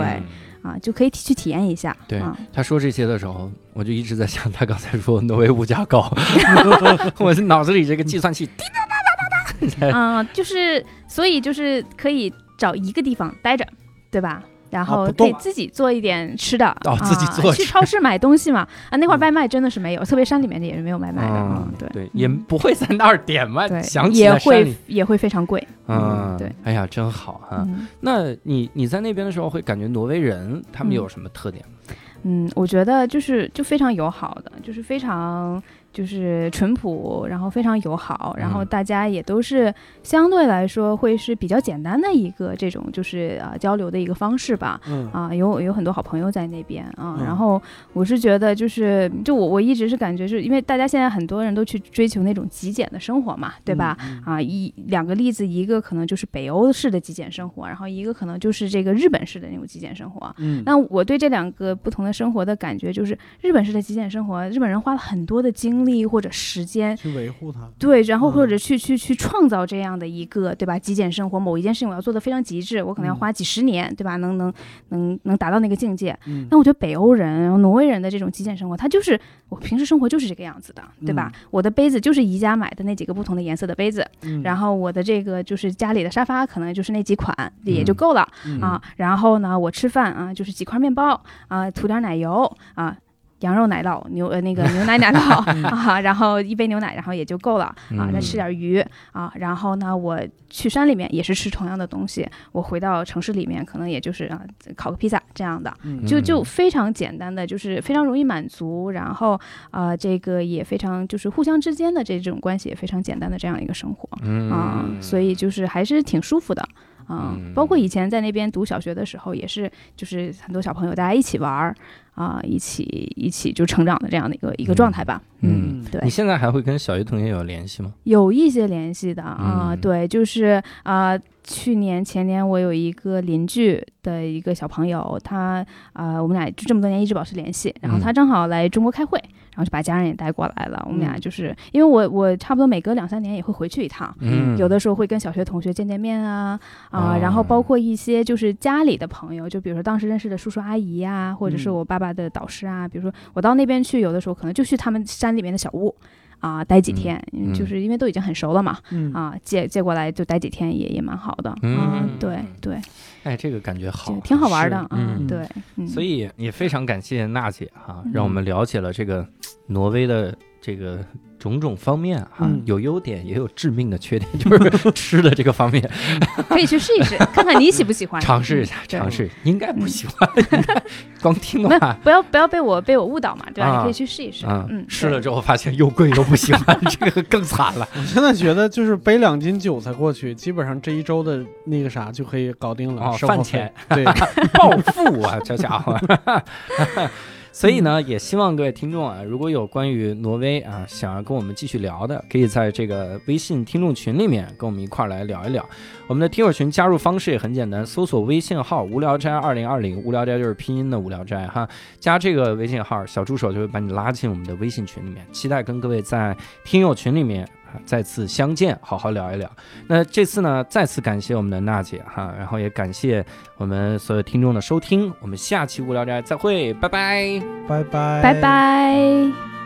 Speaker 5: 啊，就可以去体验一下，
Speaker 4: 对
Speaker 5: 啊，
Speaker 4: 他说这些的时候，我就一直在想，他刚才说挪威物价高，我脑子里这个计算器滴答答答答答。
Speaker 5: 嗯，就是所以就是可以找一个地方待着，对吧？然后可以自己做一点吃的，
Speaker 4: 哦自己
Speaker 5: 啊
Speaker 4: 做
Speaker 5: 去超市买东西嘛。啊，那块外卖真的是没有，特别山里面的也是没有外卖的。对
Speaker 4: 对，也不会在那儿点外，
Speaker 5: 对，
Speaker 4: 想起
Speaker 5: 也会也会非常贵。
Speaker 4: 嗯，
Speaker 5: 对，
Speaker 4: 哎呀，真好哈。
Speaker 5: 嗯
Speaker 4: 那你你在那边的时候，会感觉挪威人他们
Speaker 5: 嗯
Speaker 4: 有什么特点？
Speaker 5: 嗯，我觉得就是就非常友好的，就是非常就是淳朴，然后非常友好，然后
Speaker 4: 嗯
Speaker 5: 大家也都是相对来说会是比较简单的一个这种就是啊交流的一个方式吧。
Speaker 3: 嗯
Speaker 5: 啊，有有很多好朋友在那边啊，
Speaker 3: 嗯
Speaker 5: 然后我是觉得就是，就我我一直是感觉，就是因为大家现在很多人都去追求那种极简的生活嘛，对吧？？
Speaker 3: 嗯
Speaker 5: 啊，一两个例子，一个可能就是北欧式的极简生活，然后一个可能就是这个日本式的那种极简生活。
Speaker 3: 嗯，
Speaker 5: 那我对这两个不同的生活的感觉就是，日本式的极简生活，日本人花了很多的精力或者时间，
Speaker 3: 去维护它。
Speaker 5: 对，然后
Speaker 3: 嗯
Speaker 5: 或者去去去创造这样的一个，对吧？极简生活，某一件事情我要做的非常极致，我可能要
Speaker 3: 嗯
Speaker 5: 花几十年，对吧？能能能能达到那个境界。
Speaker 3: 嗯
Speaker 5: 那我觉得北欧人，然后挪威人的这种极简生活，他就是我平时生活就是这个样子的，对吧？我的杯子就是宜家买的那几个不同的颜色的杯子，
Speaker 3: 嗯
Speaker 5: 然后我的这个就是家里的沙发可能就是那几款也就
Speaker 4: 嗯
Speaker 5: 够了、
Speaker 3: 嗯
Speaker 5: 啊。然后呢，我吃饭啊就是几块面包啊，涂点奶油啊。羊肉奶酪、牛呃那个 牛奶奶酪啊，然后一杯牛奶，然后也就够了啊。再吃点鱼啊，然后呢，我去山里面也是吃同样的东西，我回到城市里面可能也就是啊烤个披萨这样的，
Speaker 3: 嗯。
Speaker 5: 就就非常简单的，就是非常容易满足，然后呃这个也非常就是互相之间的这种关系也非常简单的这样一个生活。
Speaker 4: 嗯。
Speaker 5: 啊、所以就是还是挺舒服的。啊、
Speaker 4: 嗯。
Speaker 5: 包括以前在那边读小学的时候，也是就是很多小朋友大家一起玩儿啊、一起一起就成长的这样的一个一个状态吧。
Speaker 4: 嗯。
Speaker 5: 对。
Speaker 4: 你，现在还会跟小学同学有联系吗？
Speaker 5: 有一些联系的啊、
Speaker 4: 嗯。
Speaker 5: 对，就是啊、去年前年我有一个邻居的一个小朋友，他啊、我们俩就这么多年一直保持联系，然后
Speaker 4: 嗯。
Speaker 5: 他正好来中国开会，然后就把家人也带过来了。我们俩
Speaker 3: 嗯。
Speaker 5: 就是因为我我差不多每隔两三年也会回去一趟，
Speaker 1: 嗯，
Speaker 5: 有的时候会跟小学同学见见面啊啊，然后
Speaker 1: 哦
Speaker 5: 包括一些就是家里的朋友，就比如说当时认识的叔叔阿姨呀、或者是
Speaker 3: 嗯。
Speaker 5: 我爸爸的导师啊，比如说我到那边去，有的时候可能就去他们山里面的小屋啊待几天，
Speaker 1: 嗯
Speaker 5: 就是因为都已经很熟了嘛
Speaker 3: 嗯。
Speaker 5: 啊，借借过来就待几天也也蛮好的，
Speaker 1: 嗯。
Speaker 5: 啊，对对，
Speaker 1: 哎，这个感觉好
Speaker 5: 就，挺好玩的啊
Speaker 1: 嗯，
Speaker 5: 对，嗯。
Speaker 1: 所以也非常感谢娜姐哈、
Speaker 5: 嗯
Speaker 1: 让我们了解了这个挪威的这个种种方面哈、
Speaker 3: 嗯。
Speaker 1: 有优点也有致命的缺点，就是吃的这个方面，
Speaker 5: 可以去试一试，看看你喜不喜欢，
Speaker 1: 尝试一下，尝试，应该不喜欢，光听的话。
Speaker 5: 不要不要被我被我误导嘛，对吧？
Speaker 1: 啊。
Speaker 5: 你可以去试一试，
Speaker 1: 啊、
Speaker 5: 嗯，
Speaker 1: 试了之后发现又贵又不喜欢，这个更惨了。
Speaker 3: 我现在觉得就是背两斤韭菜过去，基本上这一周的那个啥就可以搞定了，
Speaker 1: 饭钱。
Speaker 3: 对，
Speaker 1: 暴富啊，这家伙！所以呢，也希望各位听众啊，如果有关于挪威啊想要跟我们继续聊的，可以在这个微信听众群里面跟我们一块儿来聊一聊。我们的听友群加入方式也很简单，搜索微信号“无聊斋二零二零”，无聊斋就是拼音的无聊斋哈，加这个微信号，小助手就会把你拉进我们的微信群里面。期待跟各位在听友群里面再次相见，好好聊一聊。那这次呢，再次感谢我们的娜姐哈，然后也感谢我们所有听众的收听，我们下期无聊斋再会，拜拜。
Speaker 3: 拜拜，
Speaker 5: 拜拜。